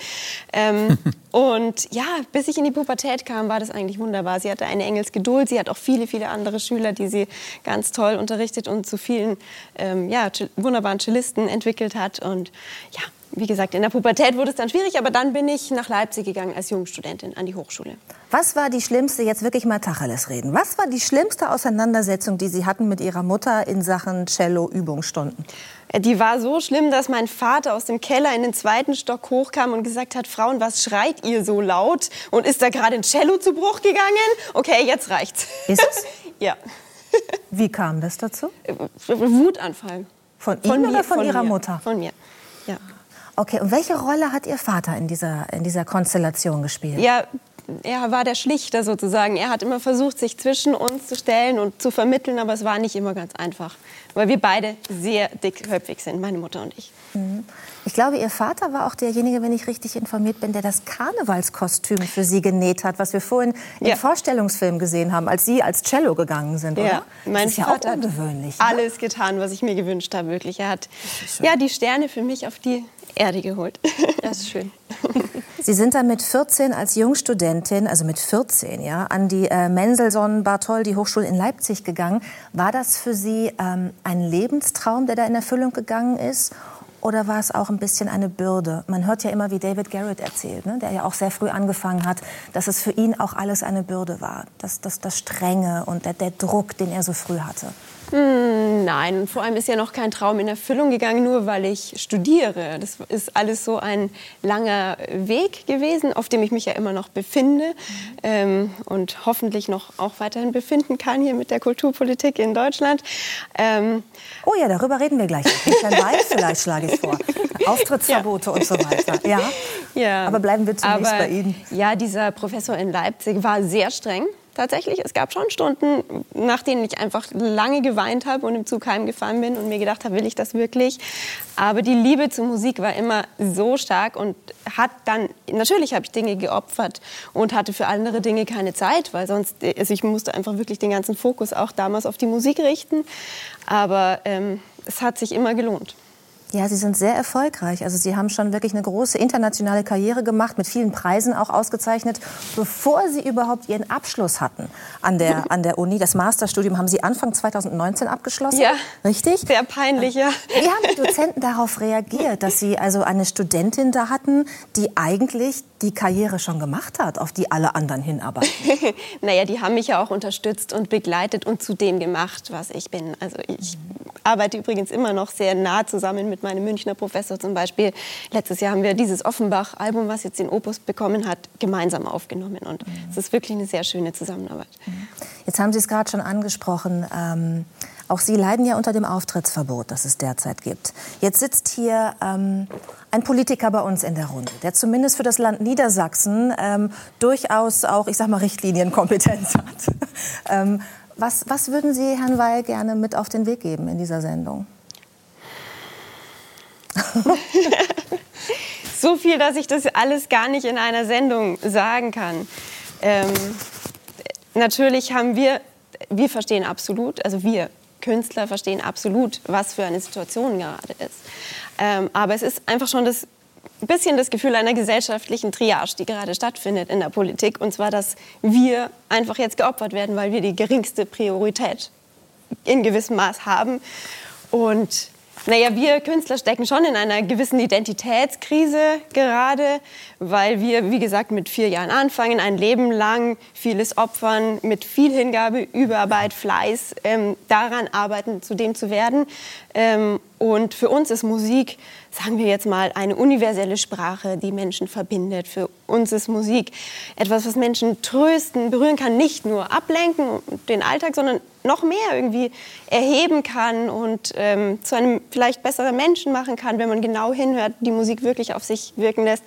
Ähm, und ja, bis ich in die Pubertät kam, war das eigentlich wunderbar. Sie hatte eine Engelsgeduld. Sie hat auch viele, viele andere Schüler, die sie ganz toll unterrichtet und zu vielen ähm, ja, wunderbaren Cellisten entwickelt hat. Und und ja, wie gesagt, in der Pubertät wurde es dann schwierig, aber dann bin ich nach Leipzig gegangen als Jungstudentin an die Hochschule. Was war die schlimmste, jetzt wirklich mal Tacheles reden, was war die schlimmste Auseinandersetzung, die Sie hatten mit Ihrer Mutter in Sachen Cello-Übungsstunden? Äh, die war so schlimm, dass mein Vater aus dem Keller in den zweiten Stock hochkam und gesagt hat, Frauen, was schreit ihr so laut? Und ist da gerade ein Cello zu Bruch gegangen? Okay, jetzt reicht's. Ist es? ja. Wie kam das dazu? Wutanfall. Von, von Ihnen oder von, von Ihrer mir. Mutter? Von mir, ja. Okay, und welche Rolle hat Ihr Vater in dieser, in dieser Konstellation gespielt? Ja, er war der Schlichter sozusagen. Er hat immer versucht, sich zwischen uns zu stellen und zu vermitteln, aber es war nicht immer ganz einfach, weil wir beide sehr dickköpfig sind, meine Mutter und ich. Mhm. Ich glaube, Ihr Vater war auch derjenige, wenn ich richtig informiert bin, der das Karnevalskostüm für Sie genäht hat, was wir vorhin im ja. Vorstellungsfilm gesehen haben, als Sie als Cello gegangen sind, oder? Ja, mein das ist Vater ja auch ungewöhnlich. Hat alles getan, was ich mir gewünscht habe, wirklich. Er hat ja die Sterne für mich auf die Erde geholt. Das ist schön. Sie sind dann mit 14 als Jungstudentin, also mit 14, ja, an die äh, Mendelssohn Bartholdy Hochschule in Leipzig gegangen. War das für Sie ähm, ein Lebenstraum, der da in Erfüllung gegangen ist? Oder war es auch ein bisschen eine Bürde? Man hört ja immer, wie David Garrett erzählt, ne? der ja auch sehr früh angefangen hat, dass es für ihn auch alles eine Bürde war. Das, das, das Strenge und der, der Druck, den er so früh hatte. Hm, nein, vor allem ist ja noch kein Traum in Erfüllung gegangen, nur weil ich studiere. Das ist alles so ein langer Weg gewesen, auf dem ich mich ja immer noch befinde ähm, und hoffentlich noch auch weiterhin befinden kann hier mit der Kulturpolitik in Deutschland. Ähm, oh ja, darüber reden wir gleich. Christian Weiß vielleicht schlage ich vor. Auftrittsverbote ja. und so weiter. Ja? ja. Aber bleiben wir zunächst Aber, bei Ihnen. Ja, dieser Professor in Leipzig war sehr streng tatsächlich. Es gab schon Stunden, nach denen ich einfach lange geweint habe und im Zug heimgefahren bin und mir gedacht habe, will ich das wirklich? Aber die Liebe zur Musik war immer so stark und hat dann, natürlich habe ich Dinge geopfert und hatte für andere Dinge keine Zeit, weil sonst, also ich musste einfach wirklich den ganzen Fokus auch damals auf die Musik richten. Aber ähm, es hat sich immer gelohnt. Ja, Sie sind sehr erfolgreich. Also Sie haben schon wirklich eine große internationale Karriere gemacht, mit vielen Preisen auch ausgezeichnet, bevor Sie überhaupt Ihren Abschluss hatten an der, an der Uni. Das Masterstudium haben Sie Anfang 2019 abgeschlossen. Ja. Richtig? Sehr peinlich, ja. Wie haben die Dozenten darauf reagiert, dass Sie also eine Studentin da hatten, die eigentlich die Karriere schon gemacht hat, auf die alle anderen hinarbeiten? naja, die haben mich ja auch unterstützt und begleitet und zu dem gemacht, was ich bin. Also ich arbeite übrigens immer noch sehr nah zusammen mit meinem Münchner Professor zum Beispiel. Letztes Jahr haben wir dieses Offenbach-Album, was jetzt den Opus bekommen hat, gemeinsam aufgenommen. Und mhm. es ist wirklich eine sehr schöne Zusammenarbeit. Mhm. Jetzt haben Sie es gerade schon angesprochen. Ähm, auch Sie leiden ja unter dem Auftrittsverbot, das es derzeit gibt. Jetzt sitzt hier ähm, ein Politiker bei uns in der Runde, der zumindest für das Land Niedersachsen ähm, durchaus auch, ich sag mal, Richtlinienkompetenz hat. ähm, was, was würden Sie Herrn Weil gerne mit auf den Weg geben in dieser Sendung? so viel, dass ich das alles gar nicht in einer Sendung sagen kann. Ähm, natürlich haben wir, wir verstehen absolut, also wir Künstler verstehen absolut, was für eine Situation gerade ist. Ähm, aber es ist einfach schon das bisschen das Gefühl einer gesellschaftlichen Triage, die gerade stattfindet in der Politik. Und zwar, dass wir einfach jetzt geopfert werden, weil wir die geringste Priorität in gewissem Maß haben. Und naja, wir Künstler stecken schon in einer gewissen Identitätskrise gerade, weil wir, wie gesagt, mit vier Jahren anfangen, ein Leben lang vieles opfern, mit viel Hingabe, Überarbeit, Fleiß, ähm, daran arbeiten, zu dem zu werden. Ähm, und für uns ist Musik, sagen wir jetzt mal, eine universelle Sprache, die Menschen verbindet. Für uns ist Musik etwas, was Menschen trösten, berühren kann, nicht nur ablenken, den Alltag, sondern noch mehr irgendwie erheben kann und ähm, zu einem vielleicht besseren Menschen machen kann, wenn man genau hinhört, die Musik wirklich auf sich wirken lässt.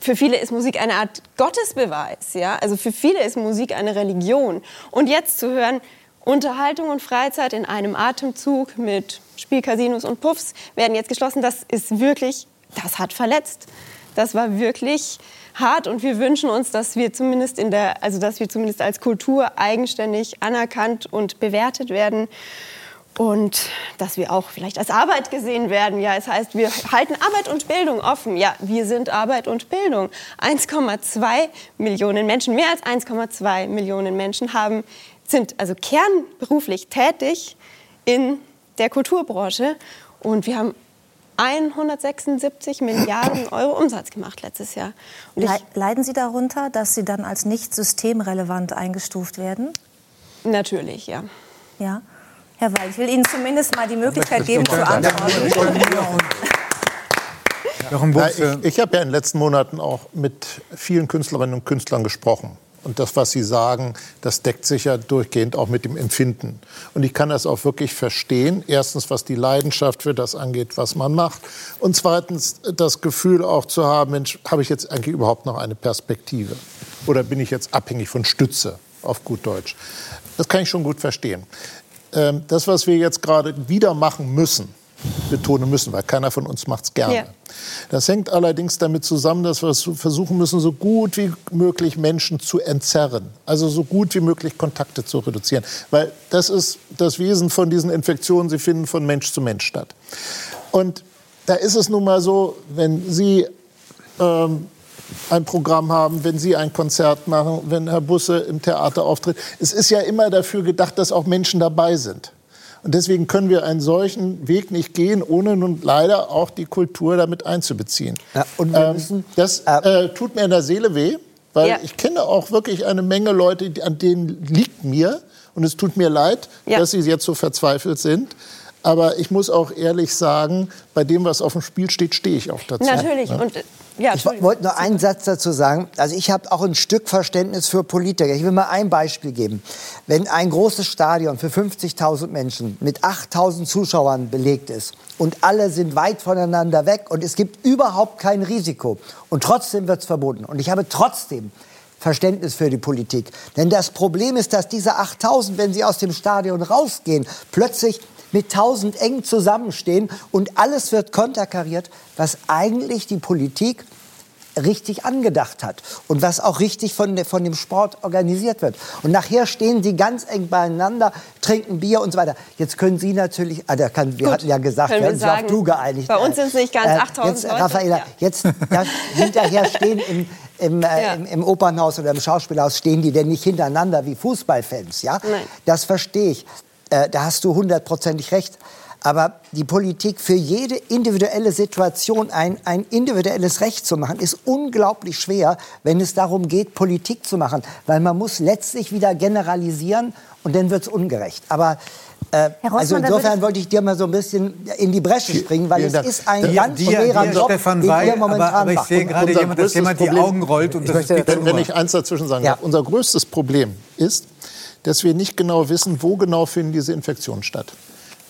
Für viele ist Musik eine Art Gottesbeweis, ja. Also für viele ist Musik eine Religion. Und jetzt zu hören, Unterhaltung und Freizeit in einem Atemzug mit Spielcasinos und Puffs werden jetzt geschlossen. Das ist wirklich, das hat verletzt. Das war wirklich hart und wir wünschen uns, dass wir zumindest in der, also dass wir zumindest als Kultur eigenständig anerkannt und bewertet werden und dass wir auch vielleicht als Arbeit gesehen werden. Ja, es heißt, wir halten Arbeit und Bildung offen. Ja, wir sind Arbeit und Bildung. 1,2 Millionen Menschen, mehr als 1,2 Millionen Menschen haben, sind also kernberuflich tätig in der Kulturbranche und wir haben 176 Milliarden Euro Umsatz gemacht letztes Jahr. Und Leiden Sie darunter, dass Sie dann als nicht systemrelevant eingestuft werden? Natürlich, ja. Ja. Herr Weil, ich will Ihnen zumindest mal die Möglichkeit geben, zu antworten. ich, ich habe ja in den letzten Monaten auch mit vielen Künstlerinnen und Künstlern gesprochen. Und das, was Sie sagen, das deckt sich ja durchgehend auch mit dem Empfinden. Und ich kann das auch wirklich verstehen. Erstens, was die Leidenschaft für das angeht, was man macht. Und zweitens, das Gefühl auch zu haben, Mensch, habe ich jetzt eigentlich überhaupt noch eine Perspektive? Oder bin ich jetzt abhängig von Stütze, auf gut Deutsch? Das kann ich schon gut verstehen. Ähm, das, was wir jetzt gerade wieder machen müssen, betonen müssen, weil keiner von uns macht es gerne. Ja. Das hängt allerdings damit zusammen, dass wir versuchen müssen, so gut wie möglich Menschen zu entzerren. Also so gut wie möglich Kontakte zu reduzieren. Weil das ist das Wesen von diesen Infektionen, sie finden von Mensch zu Mensch statt. Und da ist es nun mal so, wenn Sie ähm, ein Programm haben, wenn Sie ein Konzert machen, wenn Herr Busse im Theater auftritt. Es ist ja immer dafür gedacht, dass auch Menschen dabei sind. Und deswegen können wir einen solchen Weg nicht gehen, ohne nun leider auch die Kultur damit einzubeziehen. Ja, und wir ähm, müssen, das äh, tut mir in der Seele weh, weil ja. ich kenne auch wirklich eine Menge Leute, an denen liegt mir. Und es tut mir leid, ja. dass sie jetzt so verzweifelt sind. Aber ich muss auch ehrlich sagen, bei dem, was auf dem Spiel steht, stehe ich auch dazu. Natürlich. Und ja, ich wollte nur einen Satz dazu sagen. Also ich habe auch ein Stück Verständnis für Politiker. Ich will mal ein Beispiel geben. Wenn ein großes Stadion für 50.000 Menschen mit 8.000 Zuschauern belegt ist und alle sind weit voneinander weg und es gibt überhaupt kein Risiko und trotzdem wird es verboten. Und ich habe trotzdem Verständnis für die Politik. Denn das Problem ist, dass diese 8000, wenn sie aus dem Stadion rausgehen, plötzlich mit 1000 eng zusammenstehen und alles wird konterkariert, was eigentlich die Politik richtig angedacht hat und was auch richtig von, de, von dem Sport organisiert wird. Und nachher stehen sie ganz eng beieinander, trinken Bier und so weiter. Jetzt können Sie natürlich, ah, kann, wir Gut, hatten ja gesagt, wir haben uns auf du geeinigt. Bei uns sind es nicht ganz 8000 äh, jetzt, Leute. Raffaella, ja. jetzt da, hinterher stehen im, im, äh, ja. im, im, Opernhaus oder im Schauspielhaus, stehen die denn nicht hintereinander wie Fußballfans? Ja? Nein. Das verstehe ich. Äh, da hast du hundertprozentig recht. Aber die Politik für jede individuelle Situation ein, ein individuelles Recht zu machen, ist unglaublich schwer, wenn es darum geht, Politik zu machen. Weil man muss letztlich wieder generalisieren und dann wird es ungerecht. Aber äh, also insofern wollte ich dir mal so ein bisschen in die Bresche springen, weil es ist ein die, ganz schwerer Job, Stefan Weil, den momentan aber, aber ich sehe gerade jemand, dass jemand die Augen rollt. Und ich möchte, wenn, wenn ich eins dazwischen sagen ja. darf. Unser größtes Problem ist, dass wir nicht genau wissen, wo genau finden diese Infektionen statt.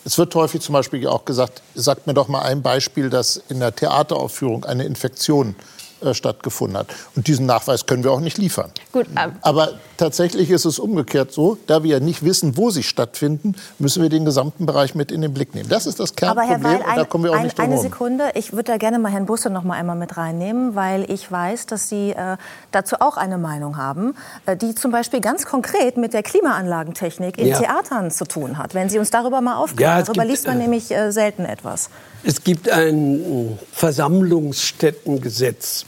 Es wird häufig zum Beispiel auch gesagt, sagt mir doch mal ein Beispiel, dass in der Theateraufführung eine Infektion äh, stattgefunden hat. Und diesen Nachweis können wir auch nicht liefern. Gut, ähm Aber tatsächlich ist es umgekehrt so, da wir nicht wissen, wo sie stattfinden, müssen wir den gesamten Bereich mit in den Blick nehmen. Das ist das Kernproblem Aber Herr Weil, ein, und da kommen wir auch ein, nicht drum Eine Sekunde, ich würde da gerne mal Herrn Busse noch mal einmal mit reinnehmen, weil ich weiß, dass Sie äh, dazu auch eine Meinung haben, äh, die zum Beispiel ganz konkret mit der Klimaanlagentechnik in ja. Theatern zu tun hat. Wenn Sie uns darüber mal aufklären, ja, darüber gibt, liest man äh, nämlich äh, selten etwas. Es gibt ein Versammlungsstättengesetz.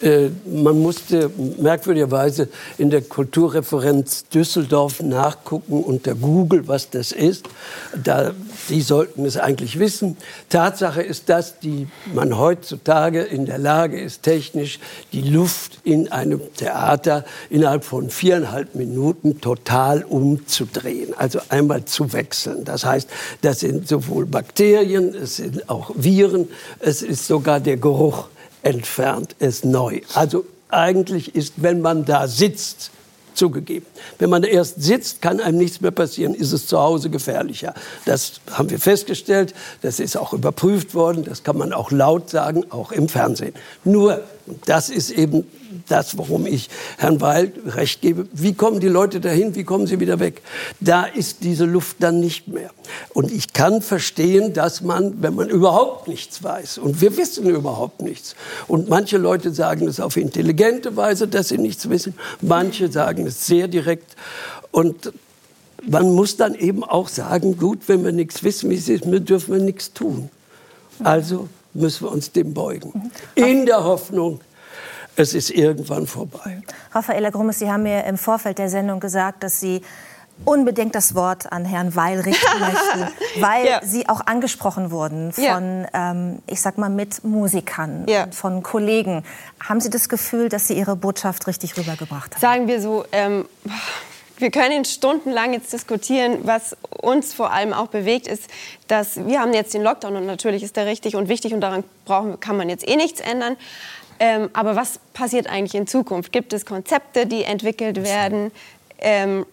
Äh, man musste merkwürdigerweise in der Kulturreferenz Düsseldorf nachgucken unter Google, was das ist. Da, die sollten es eigentlich wissen. Tatsache ist, dass die, man heutzutage in der Lage ist, technisch die Luft in einem Theater innerhalb von viereinhalb Minuten total umzudrehen, also einmal zu wechseln. Das heißt, das sind sowohl Bakterien, es sind auch Viren, es ist sogar der Geruch entfernt es neu. Also eigentlich ist, wenn man da sitzt, zugegeben. Wenn man erst sitzt, kann einem nichts mehr passieren, ist es zu Hause gefährlicher. Das haben wir festgestellt, das ist auch überprüft worden, das kann man auch laut sagen, auch im Fernsehen. Nur das ist eben das, warum ich Herrn Weil recht gebe. Wie kommen die Leute dahin? Wie kommen sie wieder weg? Da ist diese Luft dann nicht mehr. Und ich kann verstehen, dass man, wenn man überhaupt nichts weiß, und wir wissen überhaupt nichts, und manche Leute sagen es auf intelligente Weise, dass sie nichts wissen, manche sagen es sehr direkt. Und man muss dann eben auch sagen, gut, wenn wir nichts wissen, wie es ist, dürfen wir nichts tun. Also müssen wir uns dem beugen. In der Hoffnung, es ist irgendwann vorbei. Raffaella Grummes, Sie haben mir im Vorfeld der Sendung gesagt, dass Sie unbedingt das Wort an Herrn Weil richten möchten, weil Ja. Sie auch angesprochen wurden von, Ja. ähm, ich sag mal, Mitmusikern, Ja. und von Kollegen. Haben Sie das Gefühl, dass Sie Ihre Botschaft richtig rübergebracht haben? Sagen wir so, ähm, wir können stundenlang jetzt diskutieren, was uns vor allem auch bewegt, ist, dass wir haben jetzt den Lockdown und natürlich ist der richtig und wichtig und daran brauchen, kann man jetzt eh nichts ändern. Ähm, aber was passiert eigentlich in Zukunft? Gibt es Konzepte, die entwickelt werden? Ähm,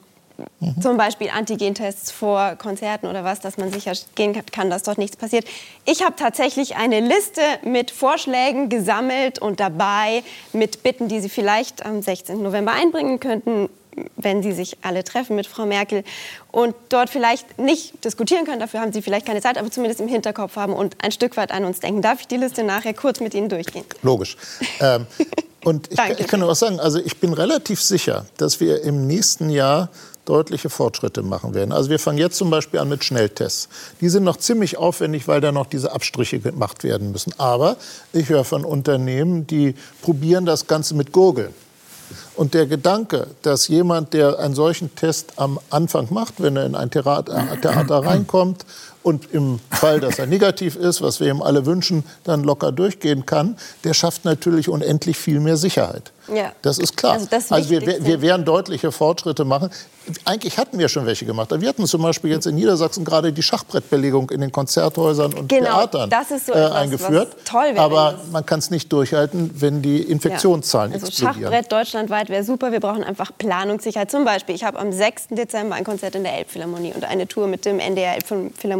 Zum Beispiel Antigentests vor Konzerten oder was, dass man sicher gehen kann, dass dort nichts passiert. Ich habe tatsächlich eine Liste mit Vorschlägen gesammelt und dabei mit Bitten, die Sie vielleicht am 16. November einbringen könnten, wenn Sie sich alle treffen mit Frau Merkel und dort vielleicht nicht diskutieren können, dafür haben Sie vielleicht keine Zeit, aber zumindest im Hinterkopf haben und ein Stück weit an uns denken. Darf ich die Liste nachher kurz mit Ihnen durchgehen? Logisch. Ähm, und ich, ich kann nur was sagen, also ich bin relativ sicher, dass wir im nächsten Jahr deutliche Fortschritte machen werden. Also wir fangen jetzt zum Beispiel an mit Schnelltests. Die sind noch ziemlich aufwendig, weil da noch diese Abstriche gemacht werden müssen. Aber ich höre von Unternehmen, die probieren das Ganze mit Gurgeln. Und der Gedanke, dass jemand, der einen solchen Test am Anfang macht, wenn er in ein Theater, Theater reinkommt und im Fall, dass er negativ ist, was wir ihm alle wünschen, dann locker durchgehen kann, der schafft natürlich unendlich viel mehr Sicherheit. Ja. Das ist klar. Also das Also wir, wir werden deutliche Fortschritte machen. Eigentlich hatten wir schon welche gemacht. Wir hatten zum Beispiel jetzt in Niedersachsen gerade die Schachbrettbelegung in den Konzerthäusern und Genau, Theatern das ist so äh, etwas, eingeführt. was toll wäre, Aber man kann es nicht durchhalten, wenn die Infektionszahlen Also explodieren. Schachbrett deutschlandweit wäre super. Wir brauchen einfach Planungssicherheit. Zum Beispiel, ich habe am 6. Dezember ein Konzert in der Elbphilharmonie und eine Tour mit dem NDR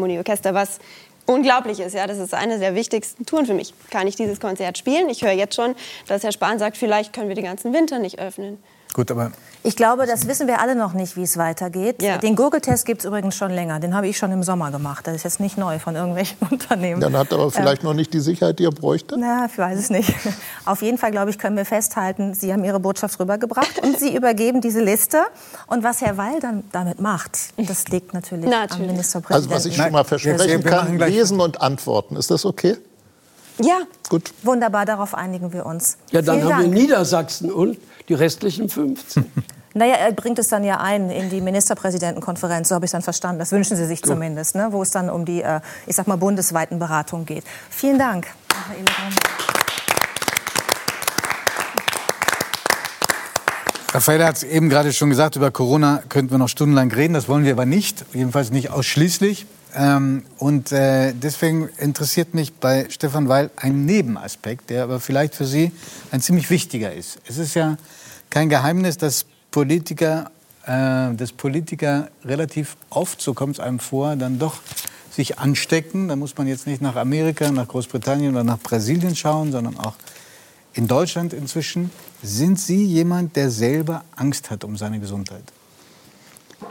Elbphilharmonieorchester, was unglaublich ist. Ja, das ist eine der wichtigsten Touren für mich. Kann ich dieses Konzert spielen? Ich höre jetzt schon, dass Herr Spahn sagt, vielleicht können wir den ganzen Winter nicht öffnen. Gut, aber Ich glaube, das wissen wir alle noch nicht, wie es weitergeht. Ja. Den Gurgeltest gibt es übrigens schon länger. Den habe ich schon im Sommer gemacht. Das ist jetzt nicht neu von irgendwelchen Unternehmen. Dann hat er aber vielleicht noch nicht die Sicherheit, die er bräuchte. Na, ich weiß es nicht. Auf jeden Fall, glaube ich, können wir festhalten, Sie haben Ihre Botschaft rübergebracht und Sie übergeben diese Liste. Und was Herr Weil dann damit macht, das liegt natürlich, am Natürlich. Ministerpräsidenten. Also was ich schon mal versprechen kann, lesen und antworten. Ist das okay? Ja, Gut. Wunderbar, darauf einigen wir uns. Ja, dann Vielen haben Dank. wir Niedersachsen und die restlichen 15. Naja, er bringt es dann ja ein in die Ministerpräsidentenkonferenz, so habe ich es dann verstanden. Das wünschen Sie sich zumindest, ne? wo es dann um die, äh, ich sag mal, bundesweiten Beratungen geht. Vielen Dank. Michael Gramm. Raffaella hat es eben gerade schon gesagt, über Corona könnten wir noch stundenlang reden. Das wollen wir aber nicht, jedenfalls nicht ausschließlich. Ähm, und äh, deswegen interessiert mich bei Stefan Weil ein Nebenaspekt, der aber vielleicht für Sie ein ziemlich wichtiger ist. Es ist ja kein Geheimnis, dass Politiker, äh, dass Politiker relativ oft, so kommt es einem vor, dann doch sich anstecken. Da muss man jetzt nicht nach Amerika, nach Großbritannien oder nach Brasilien schauen, sondern auch in Deutschland inzwischen. Sind Sie jemand, der selber Angst hat um seine Gesundheit?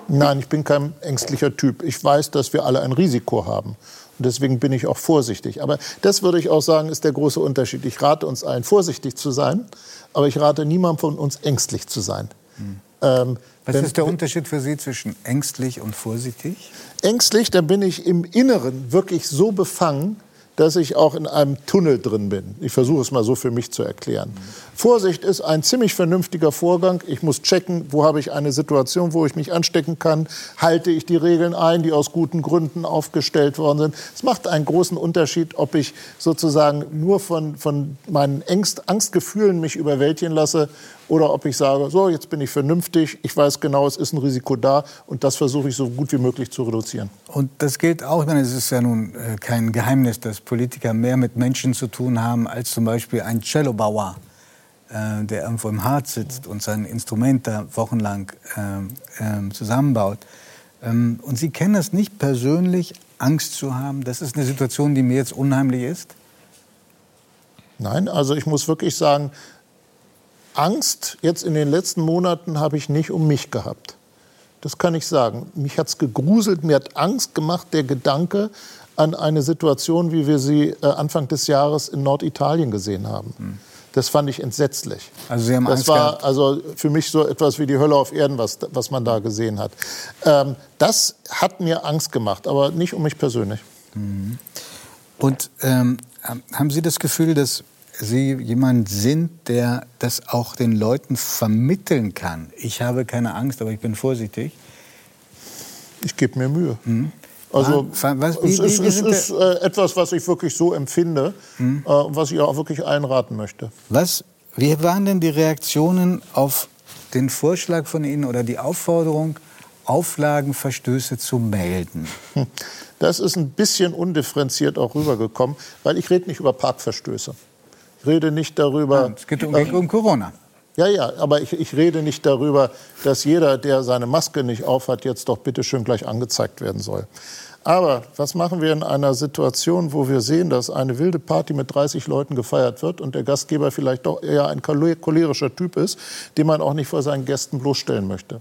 Nein, ich bin kein ängstlicher Typ. Ich weiß, dass wir alle ein Risiko haben. Und deswegen bin ich auch vorsichtig. Aber das würde ich auch sagen, ist der große Unterschied. Ich rate uns allen, vorsichtig zu sein, aber ich rate niemandem von uns, ängstlich zu sein. Ähm, Was wenn- ist der Unterschied für Sie zwischen ängstlich und vorsichtig? ängstlich, dann bin ich im Inneren wirklich so befangen, dass ich auch in einem Tunnel drin bin. Ich versuche es mal so für mich zu erklären. Vorsicht ist ein ziemlich vernünftiger Vorgang. Ich muss checken, wo habe ich eine Situation, wo ich mich anstecken kann. Halte ich die Regeln ein, die aus guten Gründen aufgestellt worden sind. Es macht einen großen Unterschied, ob ich sozusagen nur von, von meinen Ängst, Angstgefühlen mich überwältigen lasse oder ob ich sage, so, jetzt bin ich vernünftig, ich weiß genau, es ist ein Risiko da und das versuche ich so gut wie möglich zu reduzieren. Und das gilt auch, ich meine, es ist ja nun äh, kein Geheimnis, dass Politiker mehr mit Menschen zu tun haben als zum Beispiel ein Cellobauer, äh, der irgendwo im Harz sitzt und sein Instrument da wochenlang ähm, ähm, zusammenbaut. Ähm, und Sie kennen das nicht persönlich, Angst zu haben. Das ist eine Situation, die mir jetzt unheimlich ist. Nein, also ich muss wirklich sagen, Angst jetzt in den letzten Monaten habe ich nicht um mich gehabt. Das kann ich sagen. Mich hat es gegruselt, mir hat Angst gemacht der Gedanke an eine Situation, wie wir sie äh, Anfang des Jahres in Norditalien gesehen haben. Hm. Das fand ich entsetzlich. Also Sie haben das Angst war gehabt. also für mich so etwas wie die Hölle auf Erden, was, was man da gesehen hat. Ähm, das hat mir Angst gemacht, aber nicht um mich persönlich. Und ähm, haben Sie das Gefühl, dass Sie jemand sind, der das auch den Leuten vermitteln kann? Ich habe keine Angst, aber ich bin vorsichtig. Ich gebe mir Mühe. Also Wa- was- wie- es ist, wie- wie es sind ist äh, etwas, was ich wirklich so empfinde Hm? äh, und was ich auch wirklich einraten möchte. Was, wie waren denn die Reaktionen auf den Vorschlag von Ihnen oder die Aufforderung, Auflagenverstöße zu melden? Das ist ein bisschen undifferenziert auch rübergekommen, weil ich rede nicht über Parkverstöße. Ich rede nicht darüber. Es geht um, geht um Corona. Ja, ja, aber ich, ich rede nicht darüber, dass jeder, der seine Maske nicht aufhat, jetzt doch bitte schön gleich angezeigt werden soll. Aber was machen wir in einer Situation, wo wir sehen, dass eine wilde Party mit 30 Leuten gefeiert wird und der Gastgeber vielleicht doch eher ein chole- cholerischer Typ ist, den man auch nicht vor seinen Gästen bloßstellen möchte?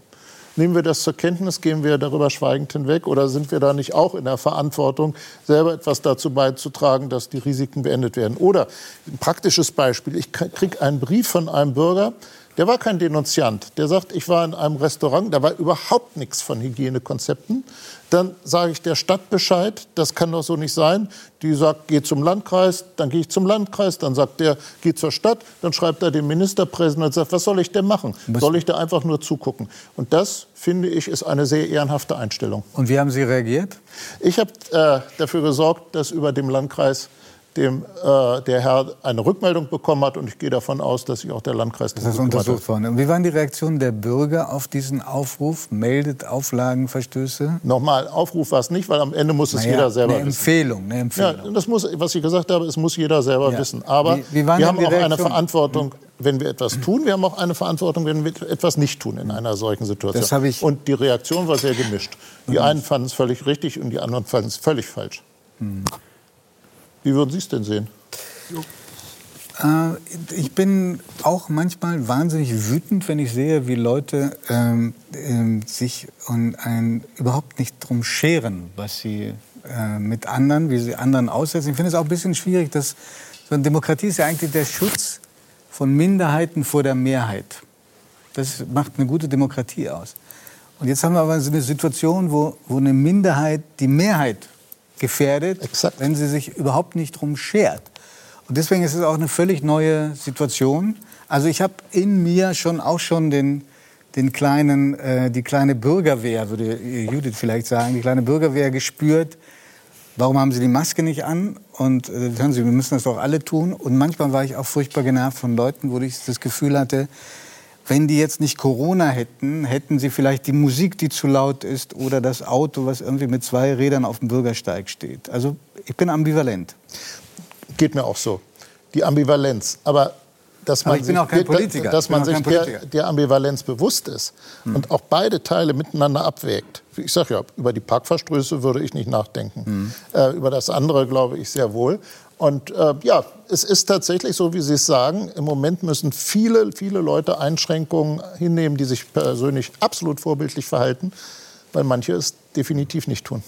Nehmen wir das zur Kenntnis, gehen wir darüber schweigend hinweg? Oder sind wir da nicht auch in der Verantwortung, selber etwas dazu beizutragen, dass die Risiken beendet werden? Oder ein praktisches Beispiel, ich kriege einen Brief von einem Bürger, der war kein Denunziant, der sagt, ich war in einem Restaurant, da war überhaupt nichts von Hygienekonzepten. Dann sage ich der Stadt Bescheid, das kann doch so nicht sein. Die sagt, geh zum Landkreis, dann gehe ich zum Landkreis, dann sagt der, geh zur Stadt, dann schreibt er dem Ministerpräsidenten und sagt, was soll ich denn machen? Soll ich da einfach nur zugucken? Und das, finde ich, ist eine sehr ehrenhafte Einstellung. Und wie haben Sie reagiert? Ich habe äh, dafür gesorgt, dass über dem Landkreis dem, äh, der Herr eine Rückmeldung bekommen hat. Und ich gehe davon aus, dass sich auch der Landkreis Das ist untersucht worden. Und wie waren die Reaktionen der Bürger auf diesen Aufruf? Meldet Auflagenverstöße? Nochmal, Aufruf war es nicht, weil am Ende muss es Naja, jeder selber eine wissen. Empfehlung, eine Ja, Empfehlung. das muss, was ich gesagt habe, es muss jeder selber Ja. wissen. Aber Wie- wie wir haben auch eine? Verantwortung, wenn wir etwas tun. Wir haben auch eine Verantwortung, wenn wir etwas nicht tun in einer solchen Situation. Das und die Reaktion war sehr gemischt. Die einen fanden es völlig richtig und die anderen fanden es völlig falsch. Hm. Wie würden Sie es denn sehen? Äh, ich bin auch manchmal wahnsinnig wütend, wenn ich sehe, wie Leute ähm, ähm, sich und ein, überhaupt nicht drum scheren, was sie äh, mit anderen, wie sie anderen aussetzen. Ich finde es auch ein bisschen schwierig, dass so eine Demokratie ist ja eigentlich der Schutz von Minderheiten vor der Mehrheit. Das macht eine gute Demokratie aus. Und jetzt haben wir aber so eine Situation, wo, wo eine Minderheit die Mehrheit gefährdet, Exakt. wenn sie sich überhaupt nicht drum schert. Und deswegen ist es auch eine völlig neue Situation. Also ich habe in mir schon auch schon den, den kleinen, äh, die kleine Bürgerwehr, würde Judith vielleicht sagen, die kleine Bürgerwehr gespürt. Warum haben Sie die Maske nicht an? Und äh, hören Sie, wir müssen das doch alle tun. Und manchmal war ich auch furchtbar genervt von Leuten, wo ich das Gefühl hatte, wenn die jetzt nicht Corona hätten, hätten sie vielleicht die Musik, die zu laut ist, oder das Auto, was irgendwie mit zwei Rädern auf dem Bürgersteig steht. Also ich bin ambivalent. Geht mir auch so. Die Ambivalenz. Aber dass man, sich, der-. Dass man sich der. Hm. der Ambivalenz bewusst ist und auch beide Teile miteinander abwägt. Ich sage ja, über die Parkverstöße würde ich nicht nachdenken. Hm. Äh, über das andere glaube ich sehr wohl. Und äh, ja, es ist tatsächlich so, wie Sie es sagen. Im Moment müssen viele, viele Leute Einschränkungen hinnehmen, die sich persönlich absolut vorbildlich verhalten, weil manche es definitiv nicht tun.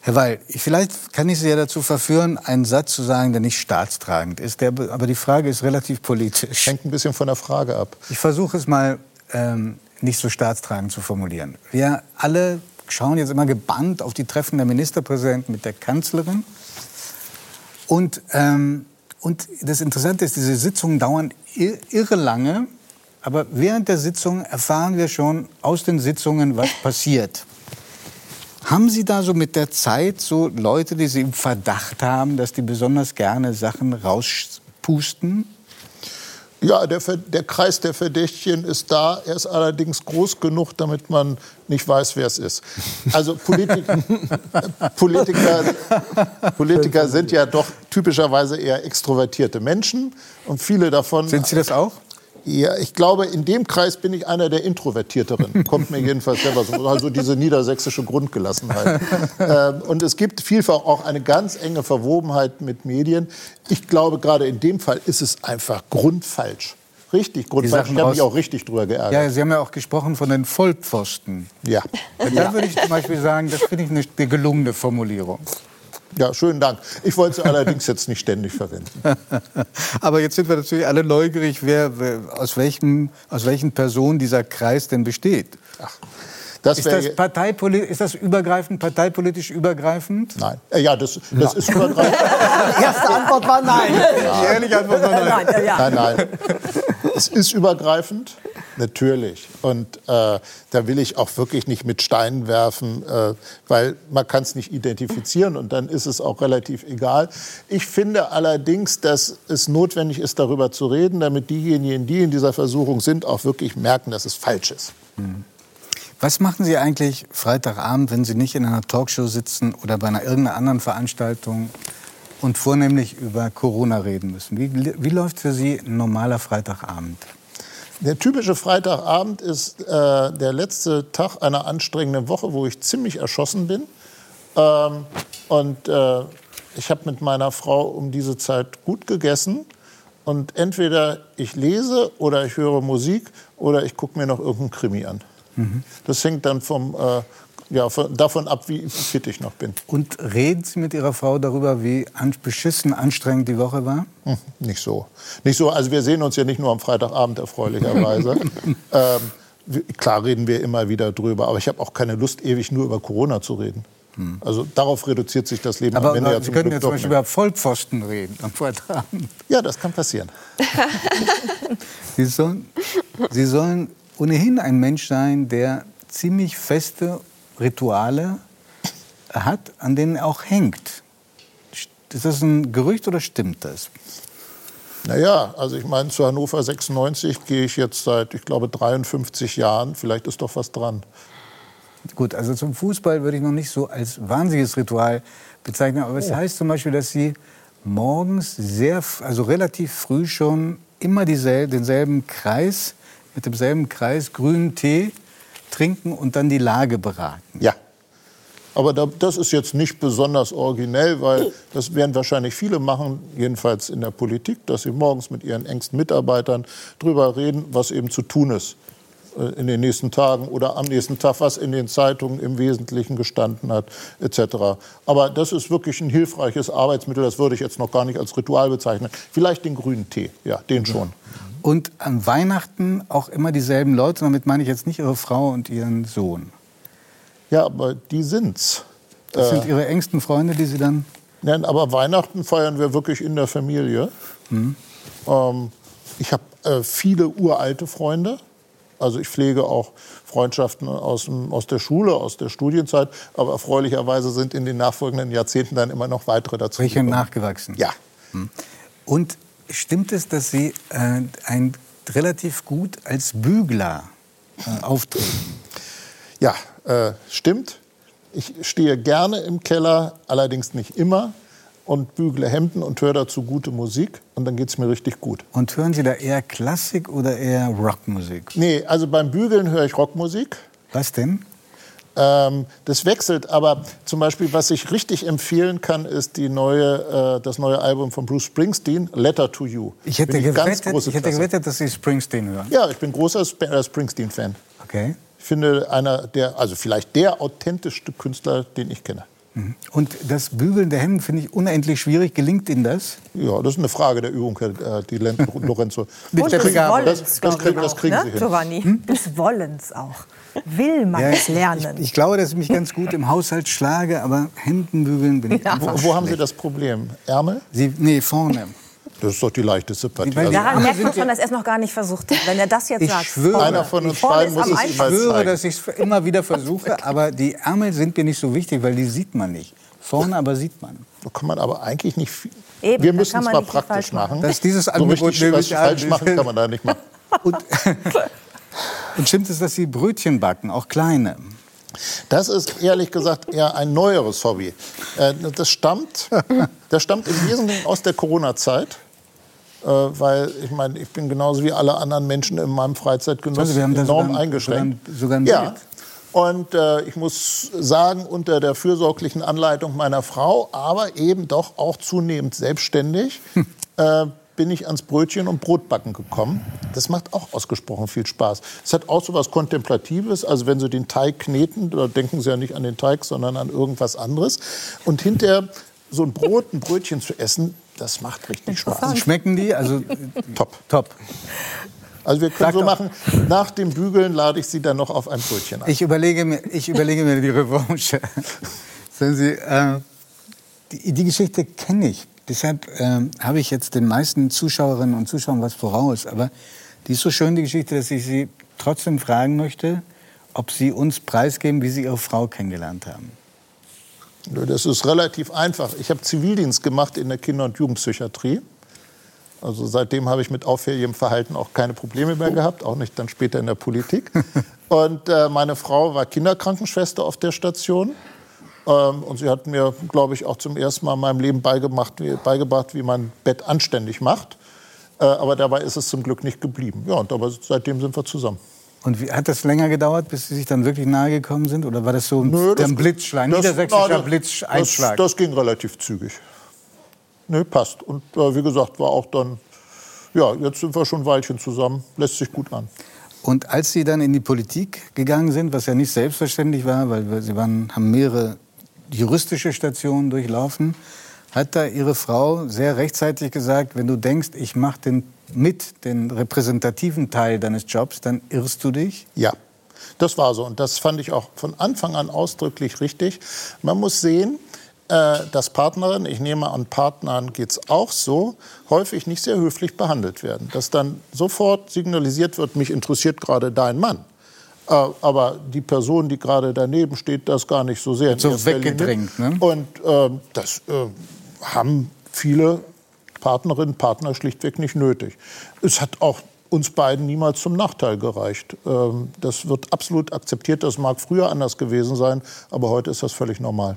Herr Weil, ich- vielleicht kann ich Sie ja dazu verführen, einen Satz zu sagen, der nicht staatstragend ist. Der, aber die Frage ist relativ politisch. Hängt ein bisschen von der Frage ab. Ich versuche es mal ähm, nicht so staatstragend zu formulieren. Wir alle schauen jetzt immer gebannt auf die Treffen der Ministerpräsidenten mit der Kanzlerin. Und, ähm, und das Interessante ist, diese Sitzungen dauern ir irre lange. Aber während der Sitzung erfahren wir schon aus den Sitzungen, was passiert. Haben Sie da so mit der Zeit so Leute, die Sie im Verdacht haben, dass die besonders gerne Sachen rauspusten? Ja, der, der Kreis der Verdächtigen ist da. Er ist allerdings groß genug, damit man nicht weiß, wer es ist. Also Politik, Politiker, Politiker sind ja doch typischerweise eher extrovertierte Menschen. Und viele davon. Sind Sie das auch? Ja, ich glaube, in dem Kreis bin ich einer der Introvertierteren. Kommt mir jedenfalls selber so. Also diese niedersächsische Grundgelassenheit. ähm, und es gibt vielfach auch eine ganz enge Verwobenheit mit Medien. Ich glaube, gerade in dem Fall ist es einfach grundfalsch. Richtig grundfalsch. Ich habe mich auch richtig drüber geärgert. Ja, Sie haben ja auch gesprochen von den Vollpfosten. Ja. Da ja. würde ich zum Beispiel sagen, das finde ich eine gelungene Formulierung. Ja, schönen Dank. Ich wollte sie allerdings jetzt nicht ständig verwenden. Aber jetzt sind wir natürlich alle neugierig, wer, wer, aus, welchem, aus welchen Personen dieser Kreis denn besteht. Ach, das ist, das Parteipoli ist das übergreifend, parteipolitisch übergreifend? Nein. Äh, ja, das, das ja. ist übergreifend. Die erste Antwort war nein. Die ehrliche Antwort war nein. Nein, ja. nein, nein. Es ist übergreifend. Natürlich. Und äh, da will ich auch wirklich nicht mit Steinen werfen, äh, weil man kann es nicht identifizieren und dann ist es auch relativ egal. Ich finde allerdings, dass es notwendig ist, darüber zu reden, damit diejenigen, die in dieser Versuchung sind, auch wirklich merken, dass es falsch ist. Mhm. Was machen Sie eigentlich Freitagabend, wenn Sie nicht in einer Talkshow sitzen oder bei einer irgendeiner anderen Veranstaltung und vornehmlich über Corona reden müssen? Wie, wie läuft für Sie ein normaler Freitagabend? Der typische Freitagabend ist äh, der letzte Tag einer anstrengenden Woche, wo ich ziemlich erschossen bin. Ähm, und äh, ich habe mit meiner Frau um diese Zeit gut gegessen. Und entweder ich lese oder ich höre Musik oder ich gucke mir noch irgendeinen Krimi an. Mhm. Das hängt dann vom, äh, ja, von, davon ab, wie fit ich noch bin. Und reden Sie mit Ihrer Frau darüber, wie an, beschissen anstrengend die Woche war? Hm, nicht so. Nicht so. Also wir sehen uns ja nicht nur am Freitagabend erfreulicherweise. ähm, klar reden wir immer wieder drüber, aber ich habe auch keine Lust, ewig nur über Corona zu reden. Hm. Also darauf reduziert sich das Leben aber, am Ende ja zum Sie können Glück jetzt zum Beispiel über Vollpfosten reden am Freitagabend. Ja, das kann passieren. Sie sollen, Sie sollen ohnehin ein Mensch sein, der ziemlich feste Rituale hat, an denen er auch hängt. Ist das ein Gerücht oder stimmt das? Naja, also ich meine, zu Hannover 96 gehe ich jetzt seit, ich glaube, 53 Jahren. Vielleicht ist doch was dran. Gut, also zum Fußball würde ich noch nicht so als wahnsinniges Ritual bezeichnen. Aber es oh. heißt zum Beispiel, dass Sie morgens sehr, also relativ früh schon immer dieselbe, denselben Kreis mit demselben Kreis grünen Tee trinken und dann die Lage beraten. Ja. Aber das ist jetzt nicht besonders originell, weil das werden wahrscheinlich viele machen, jedenfalls in der Politik, dass sie morgens mit ihren engsten Mitarbeitern darüber reden, was eben zu tun ist äh, in den nächsten Tagen oder am nächsten Tag, was in den Zeitungen im Wesentlichen gestanden hat, etc. Aber das ist wirklich ein hilfreiches Arbeitsmittel, das würde ich jetzt noch gar nicht als Ritual bezeichnen. Vielleicht den grünen Tee, ja, den schon. Und an Weihnachten auch immer dieselben Leute. Damit meine ich jetzt nicht Ihre Frau und Ihren Sohn. Ja, aber die sind's. Das sind äh, Ihre engsten Freunde, die Sie dann. Nein, aber Weihnachten feiern wir wirklich in der Familie. Hm. Ähm, ich habe äh, viele uralte Freunde. Also ich pflege auch Freundschaften aus, aus der Schule, aus der Studienzeit. Aber erfreulicherweise sind in den nachfolgenden Jahrzehnten dann immer noch weitere dazu. Welche nachgewachsen? Ja. Hm. Und Stimmt es, dass Sie äh, ein, relativ gut als Bügler äh, auftreten? Ja, äh, stimmt. Ich stehe gerne im Keller, allerdings nicht immer und bügle Hemden und höre dazu gute Musik und dann geht es mir richtig gut. Und hören Sie da eher Klassik oder eher Rockmusik? Nee, also beim Bügeln höre ich Rockmusik. Was denn? Ähm, das wechselt, aber zum Beispiel, was ich richtig empfehlen kann, ist die neue, äh, das neue Album von Bruce Springsteen, Letter to You. Ich hätte, gewettet, ich hätte gewettet, dass Sie Springsteen hören. Ja, ich bin großer äh, Springsteen-Fan. Okay. Ich finde, einer der, also vielleicht der authentischste Künstler, den ich kenne. Mhm. Und das Bügeln der Hemden finde ich unendlich schwierig. Gelingt Ihnen das? Ja, das ist eine Frage der Übung, Herr die Lorenzo. Wollens, das, das, krieg, das kriegen ne? Sie hin. Giovanni, hm? des Wollens auch. Will man ja, es lernen? Ich, ich, glaube, dass ich mich ganz gut im Haushalt schlage, aber Hemdenbügeln bin ich ja. Wo, wo haben Sie das Problem? Ärmel? Sie, nee, vorne. Das ist doch die leichteste Partie. Die, also, Daran merkt man schon, dass er es noch gar nicht versucht hat. Wenn er das jetzt ich sagt. Schwöre, einer von uns beiden muss es Ich schwöre, dass ich es immer wieder versuche, aber die Ärmel sind mir nicht so wichtig, weil die sieht man nicht. Vorne aber sieht man. Da kann man aber eigentlich nicht viel. Eben, Wir müssen es mal praktisch machen. Dass dieses so Angebot richtig was falsch machen kann man da nicht machen. Und, und stimmt es, dass Sie Brötchen backen, auch kleine? Das ist ehrlich gesagt eher ein neueres Hobby. Äh, das stammt, das stammt im Wesentlichen aus der Corona-Zeit. Äh, weil ich meine, ich bin genauso wie alle anderen Menschen in meinem Freizeitgenuss Also wir haben enorm sogar- eingeschränkt. sogar- ja. Und äh, ich muss sagen, unter der fürsorglichen Anleitung meiner Frau, aber eben doch auch zunehmend selbstständig, äh, bin ich ans Brötchen und Brotbacken gekommen. Das macht auch ausgesprochen viel Spaß. Es hat auch so was Kontemplatives. Also wenn Sie den Teig kneten, da denken Sie ja nicht an den Teig, sondern an irgendwas anderes. Und hinterher so ein Brot, ein Brötchen zu essen, das macht richtig Spaß. Schmecken die? Also Top. top. Also wir können Sag so doch. machen, nach dem Bügeln lade ich Sie dann noch auf ein Brötchen ein. Ich überlege mir, ich überlege mir die Revanche. Sehen Sie, äh, die, die Geschichte kenne ich. Deshalb ähm, habe ich jetzt den meisten Zuschauerinnen und Zuschauern was voraus. Aber die ist so schön, die Geschichte, dass ich Sie trotzdem fragen möchte, ob Sie uns preisgeben, wie Sie Ihre Frau kennengelernt haben. Das ist relativ einfach. Ich habe Zivildienst gemacht in der Kinder- und Jugendpsychiatrie. Also seitdem habe ich mit auffälligem Verhalten auch keine Probleme mehr gehabt, auch nicht dann später in der Politik. Und äh, meine Frau war Kinderkrankenschwester auf der Station. Ähm, und sie hat mir, glaube ich, auch zum ersten Mal in meinem Leben beigemacht, beigebracht, wie man Bett anständig macht. Äh, aber dabei ist es zum Glück nicht geblieben. Ja, und aber seitdem sind wir zusammen. Und wie, hat das länger gedauert, bis Sie sich dann wirklich nahe gekommen sind? Oder war das so ein, Nö, der Blitzschlag, das- niedersächsischer na, das- Blitzeinschlag? Das, das ging relativ zügig. Nee, passt. Und äh, wie gesagt, war auch dann, ja, jetzt sind wir schon ein Weilchen zusammen. Lässt sich gut an. Und als Sie dann in die Politik gegangen sind, was ja nicht selbstverständlich war, weil Sie waren, haben mehrere juristische Stationen durchlaufen, hat da Ihre Frau sehr rechtzeitig gesagt, wenn du denkst, ich mache den, mit den repräsentativen Teil deines Jobs, dann irrst du dich. Ja, das war so. Und das fand ich auch von Anfang an ausdrücklich richtig. Man muss sehen, äh, dass Partnerinnen, ich nehme an, Partnern geht es auch so, häufig nicht sehr höflich behandelt werden. Dass dann sofort signalisiert wird, mich interessiert gerade dein Mann. Äh, aber die Person, die gerade daneben steht, das gar nicht so sehr. So weggedrängt, ne? Und ähm, das äh, haben viele Partnerinnen und Partner schlichtweg nicht nötig. Es hat auch uns beiden niemals zum Nachteil gereicht. Ähm, das wird absolut akzeptiert. Das mag früher anders gewesen sein, aber heute ist das völlig normal.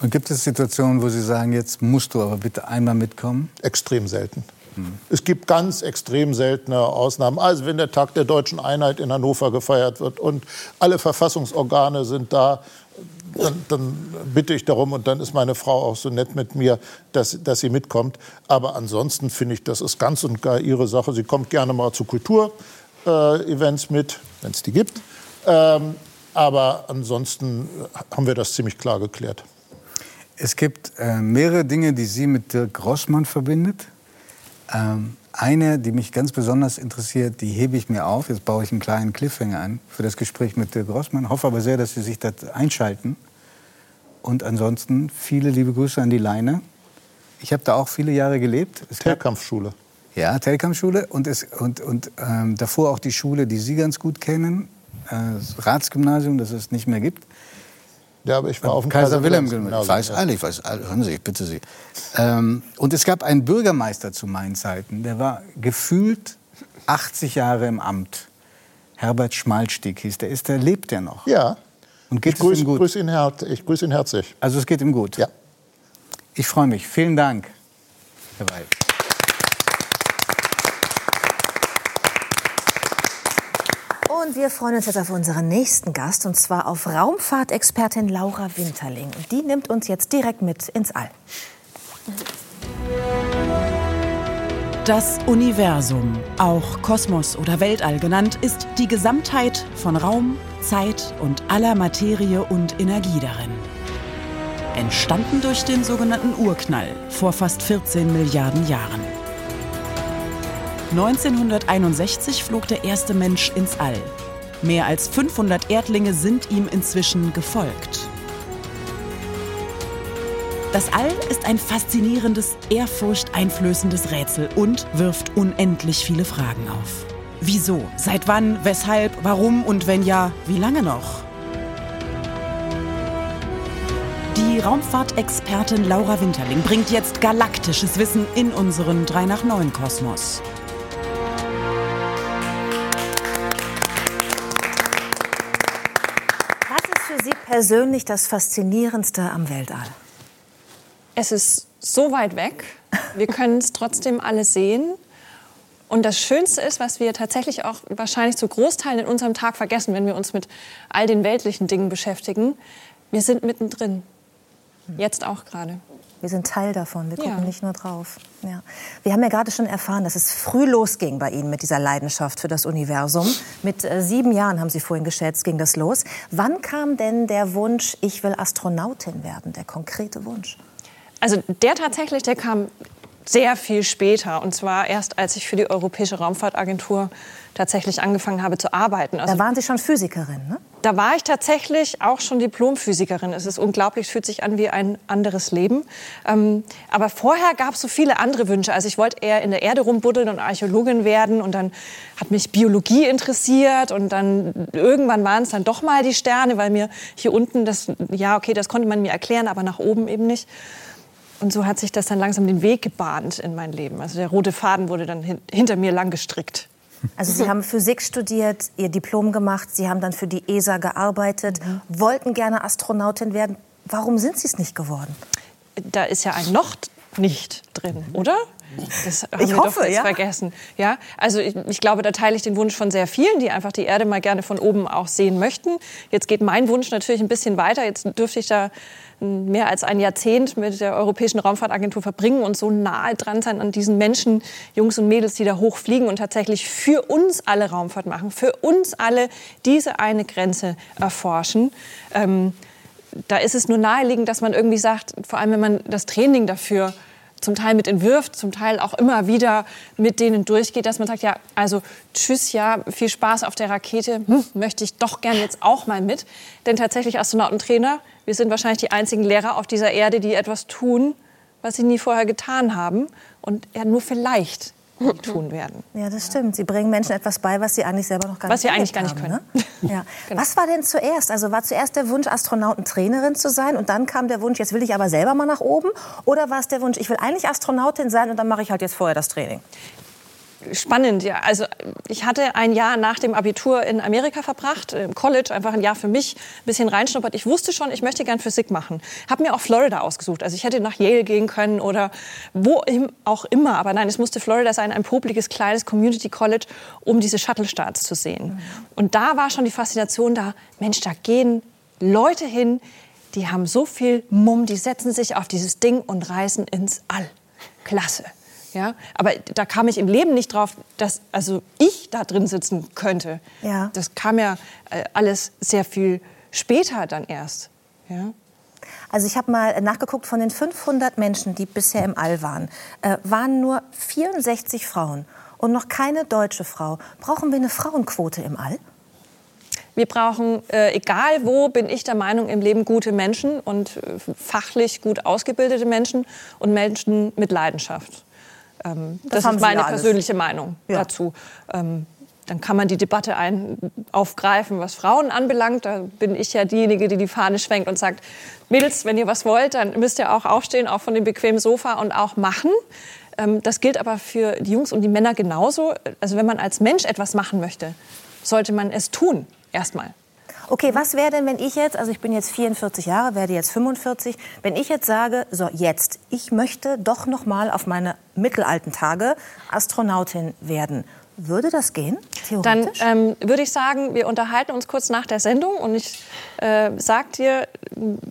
Und gibt es Situationen, wo Sie sagen, jetzt musst du aber bitte einmal mitkommen? Extrem selten. Es gibt ganz extrem seltene Ausnahmen. Also wenn der Tag der deutschen Einheit in Hannover gefeiert wird und alle Verfassungsorgane sind da, dann, dann bitte ich darum und dann ist meine Frau auch so nett mit mir, dass, dass sie mitkommt. Aber ansonsten finde ich, das ist ganz und gar ihre Sache. Sie kommt gerne mal zu Kulturevents mit, wenn es die gibt. Ähm, aber ansonsten haben wir das ziemlich klar geklärt. Es gibt äh, mehrere Dinge, die Sie mit Dirk Rossmann verbindet. Ähm, eine, die mich ganz besonders interessiert, die hebe ich mir auf. Jetzt baue ich einen kleinen Cliffhanger an für das Gespräch mit Dirk Rossmann. Hoffe aber sehr, dass Sie sich da einschalten. Und ansonsten viele liebe Grüße an die Leine. Ich habe da auch viele Jahre gelebt. Telkampfschule. ja, Telkamp-Schule und, es, und, und ähm, davor auch die Schule, die Sie ganz gut kennen, äh, das Ratsgymnasium, das es nicht mehr gibt. Ja, aber ich war auf dem Kaiser Wilhelm Wilhelms-Gymnasium, Ich weiß ja. alle, ich weiß alle. Hören Sie, ich bitte Sie. Ähm, und es gab einen Bürgermeister zu meinen Zeiten, der war gefühlt 80 Jahre im Amt. Herbert Schmalstieg hieß der. Ist der lebt der noch? Ja. Und geht ich es ihm grüße, gut? grüße ihn, ich grüße ihn herzlich. Also es geht ihm gut. Ja. Ich freue mich. Vielen Dank, Herr Weil. Und wir freuen uns jetzt auf unseren nächsten Gast, und zwar auf Raumfahrtexpertin Laura Winterling. Und die nimmt uns jetzt direkt mit ins All. Das Universum, auch Kosmos oder Weltall genannt, ist die Gesamtheit von Raum, Zeit und aller Materie und Energie darin. Entstanden durch den sogenannten Urknall vor fast 14 Milliarden Jahren. 1961 flog der erste Mensch ins All. Mehr als 500 Erdlinge sind ihm inzwischen gefolgt. Das All ist ein faszinierendes, ehrfurchteinflößendes Rätsel und wirft unendlich viele Fragen auf. Wieso? Seit wann? Weshalb? Warum? Und wenn ja, wie lange noch? Die Raumfahrtexpertin Laura Winterling bringt jetzt galaktisches Wissen in unseren 3 nach 9 Kosmos. Persönlich das Faszinierendste am Weltall? Es ist so weit weg Wir können es trotzdem alle sehen. Und das Schönste ist, was wir tatsächlich auch wahrscheinlich zu Großteilen in unserem Tag vergessen, wenn wir uns mit all den weltlichen Dingen beschäftigen, wir sind mittendrin. Jetzt auch gerade. Wir sind Teil davon, wir gucken Ja. nicht nur drauf. Ja. Wir haben ja gerade schon erfahren, dass es früh losging bei Ihnen mit dieser Leidenschaft für das Universum. Mit äh, sieben Jahren, haben Sie vorhin geschätzt, ging das los. Wann kam denn der Wunsch, ich will Astronautin werden, der konkrete Wunsch? Also der tatsächlich, der kam sehr viel später. Und zwar erst, als ich für die Europäische Raumfahrtagentur tatsächlich angefangen habe zu arbeiten. Also Da waren Sie schon Physikerin, ne? Da war ich tatsächlich auch schon Diplomphysikerin. Es ist unglaublich, es fühlt sich an wie ein anderes Leben. Ähm, aber vorher gab es so viele andere Wünsche. Also ich wollte eher in der Erde rumbuddeln und Archäologin werden. Und dann hat mich Biologie interessiert. Und dann irgendwann waren es dann doch mal die Sterne, weil mir hier unten das, ja okay, das konnte man mir erklären, aber nach oben eben nicht. Und so hat sich das dann langsam den Weg gebahnt in mein Leben. Also der rote Faden wurde dann hin hinter mir lang gestrickt. Also Sie haben Physik studiert, Ihr Diplom gemacht, Sie haben dann für die ESA gearbeitet, wollten gerne Astronautin werden. Warum sind Sie es nicht geworden? da ist ja ein noch nicht drin, oder? Das haben Ich wir hoffe, doch jetzt ja. vergessen. Ja, also ich, ich glaube, da teile ich den Wunsch von sehr vielen, die einfach die Erde mal gerne von oben auch sehen möchten. Jetzt geht mein Wunsch natürlich ein bisschen weiter. Jetzt dürfte ich da mehr als ein Jahrzehnt mit der Europäischen Raumfahrtagentur verbringen und so nahe dran sein an diesen Menschen, Jungs und Mädels, die da hochfliegen und tatsächlich für uns alle Raumfahrt machen, für uns alle diese eine Grenze erforschen. Ähm, da ist es nur naheliegend, dass man irgendwie sagt, vor allem wenn man das Training dafür zum Teil mit entwirft, zum Teil auch immer wieder mit denen durchgeht, dass man sagt, ja, also tschüss, ja, viel Spaß auf der Rakete, hm, möchte ich doch gern jetzt auch mal mit. Denn tatsächlich Astronautentrainer, wir sind wahrscheinlich die einzigen Lehrer auf dieser Erde, die etwas tun, was sie nie vorher getan haben und ja nur vielleicht nie tun werden. Ja, das stimmt. Sie bringen Menschen etwas bei, was sie eigentlich selber noch gar Was nicht sie eigentlich gar nicht haben, Ne? Ja. Was war denn zuerst? Also war zuerst der Wunsch, Astronautentrainerin zu sein und dann kam der Wunsch, jetzt will ich aber selber mal nach oben? Oder war es der Wunsch, ich will eigentlich Astronautin sein und dann mache ich halt jetzt vorher das Training? Spannend, ja. Also ich hatte ein Jahr nach dem Abitur in Amerika verbracht, im College, einfach ein Jahr für mich, ein bisschen reinschnuppert. Ich wusste schon, ich möchte gern Physik machen. Habe mir auch Florida ausgesucht. Also ich hätte nach Yale gehen können oder wo auch immer. Aber nein, es musste Florida sein, ein publikes, kleines Community College, um diese Shuttle-Starts zu sehen. Und da war schon die Faszination da, Mensch, da gehen Leute hin, die haben so viel Mumm, die setzen sich auf dieses Ding und reisen ins All. Klasse. Ja, aber da kam ich im Leben nicht drauf, dass also ich da drin sitzen könnte. Ja. Das kam ja äh, alles sehr viel später dann erst. Ja. Also ich habe mal nachgeguckt, von den 500 Menschen, die bisher im All waren, äh, waren nur 64 Frauen und noch keine deutsche Frau. Brauchen wir eine Frauenquote im All? Wir brauchen, äh, egal wo, bin ich der Meinung, im Leben gute Menschen und äh, fachlich gut ausgebildete Menschen und Menschen mit Leidenschaft. Ähm, das haben ist meine persönliche Meinung Ja. dazu. Ähm, dann kann man die Debatte ein, aufgreifen, was Frauen anbelangt. Da bin ich ja diejenige, die die Fahne schwenkt und sagt, Mädels, wenn ihr was wollt, dann müsst ihr auch aufstehen, auch von dem bequemen Sofa und auch machen. Ähm, das gilt aber für die Jungs und die Männer genauso. Also wenn man als Mensch etwas machen möchte, sollte man es tun, erstmal. Okay, was wäre denn, wenn ich jetzt, also ich bin jetzt 44 Jahre, werde jetzt 45, wenn ich jetzt sage, so jetzt, ich möchte doch noch mal auf meine mittelalten Tage Astronautin werden. Würde das gehen, Dann theoretisch? ähm, würde ich sagen, wir unterhalten uns kurz nach der Sendung und ich äh, sag dir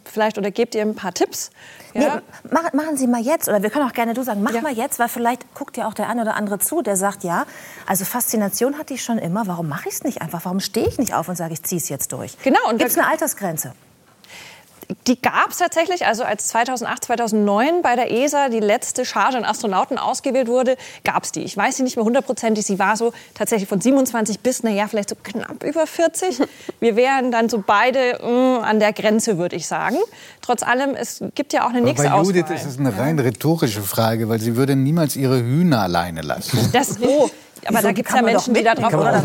vielleicht oder gebe dir ein paar Tipps. Ja? Nee, mach, machen Sie mal jetzt, oder wir können auch gerne du sagen, mach Ja. mal jetzt, weil vielleicht guckt ja auch der eine oder andere zu, der sagt, ja, also Faszination hatte ich schon immer, warum mache ich es nicht einfach? Warum stehe ich nicht auf und sage, ich ziehe es jetzt durch? Genau, und Gibt es eine Altersgrenze? Die gab es tatsächlich, also als 2008, 2009 bei der ESA die letzte Charge an Astronauten ausgewählt wurde, gab es die. Ich weiß sie nicht mehr hundertprozentig, sie war so tatsächlich von 27 bis, naja, vielleicht so knapp über 40. Wir wären dann so beide mh, an der Grenze, würde ich sagen. Trotz allem, es gibt ja auch eine Aber nächste bei Judith Auswahl. ist es eine rein rhetorische Frage, weil sie würde niemals ihre Hühner alleine lassen. Das, oh, aber Wieso da gibt es ja Menschen, die da drauf oder?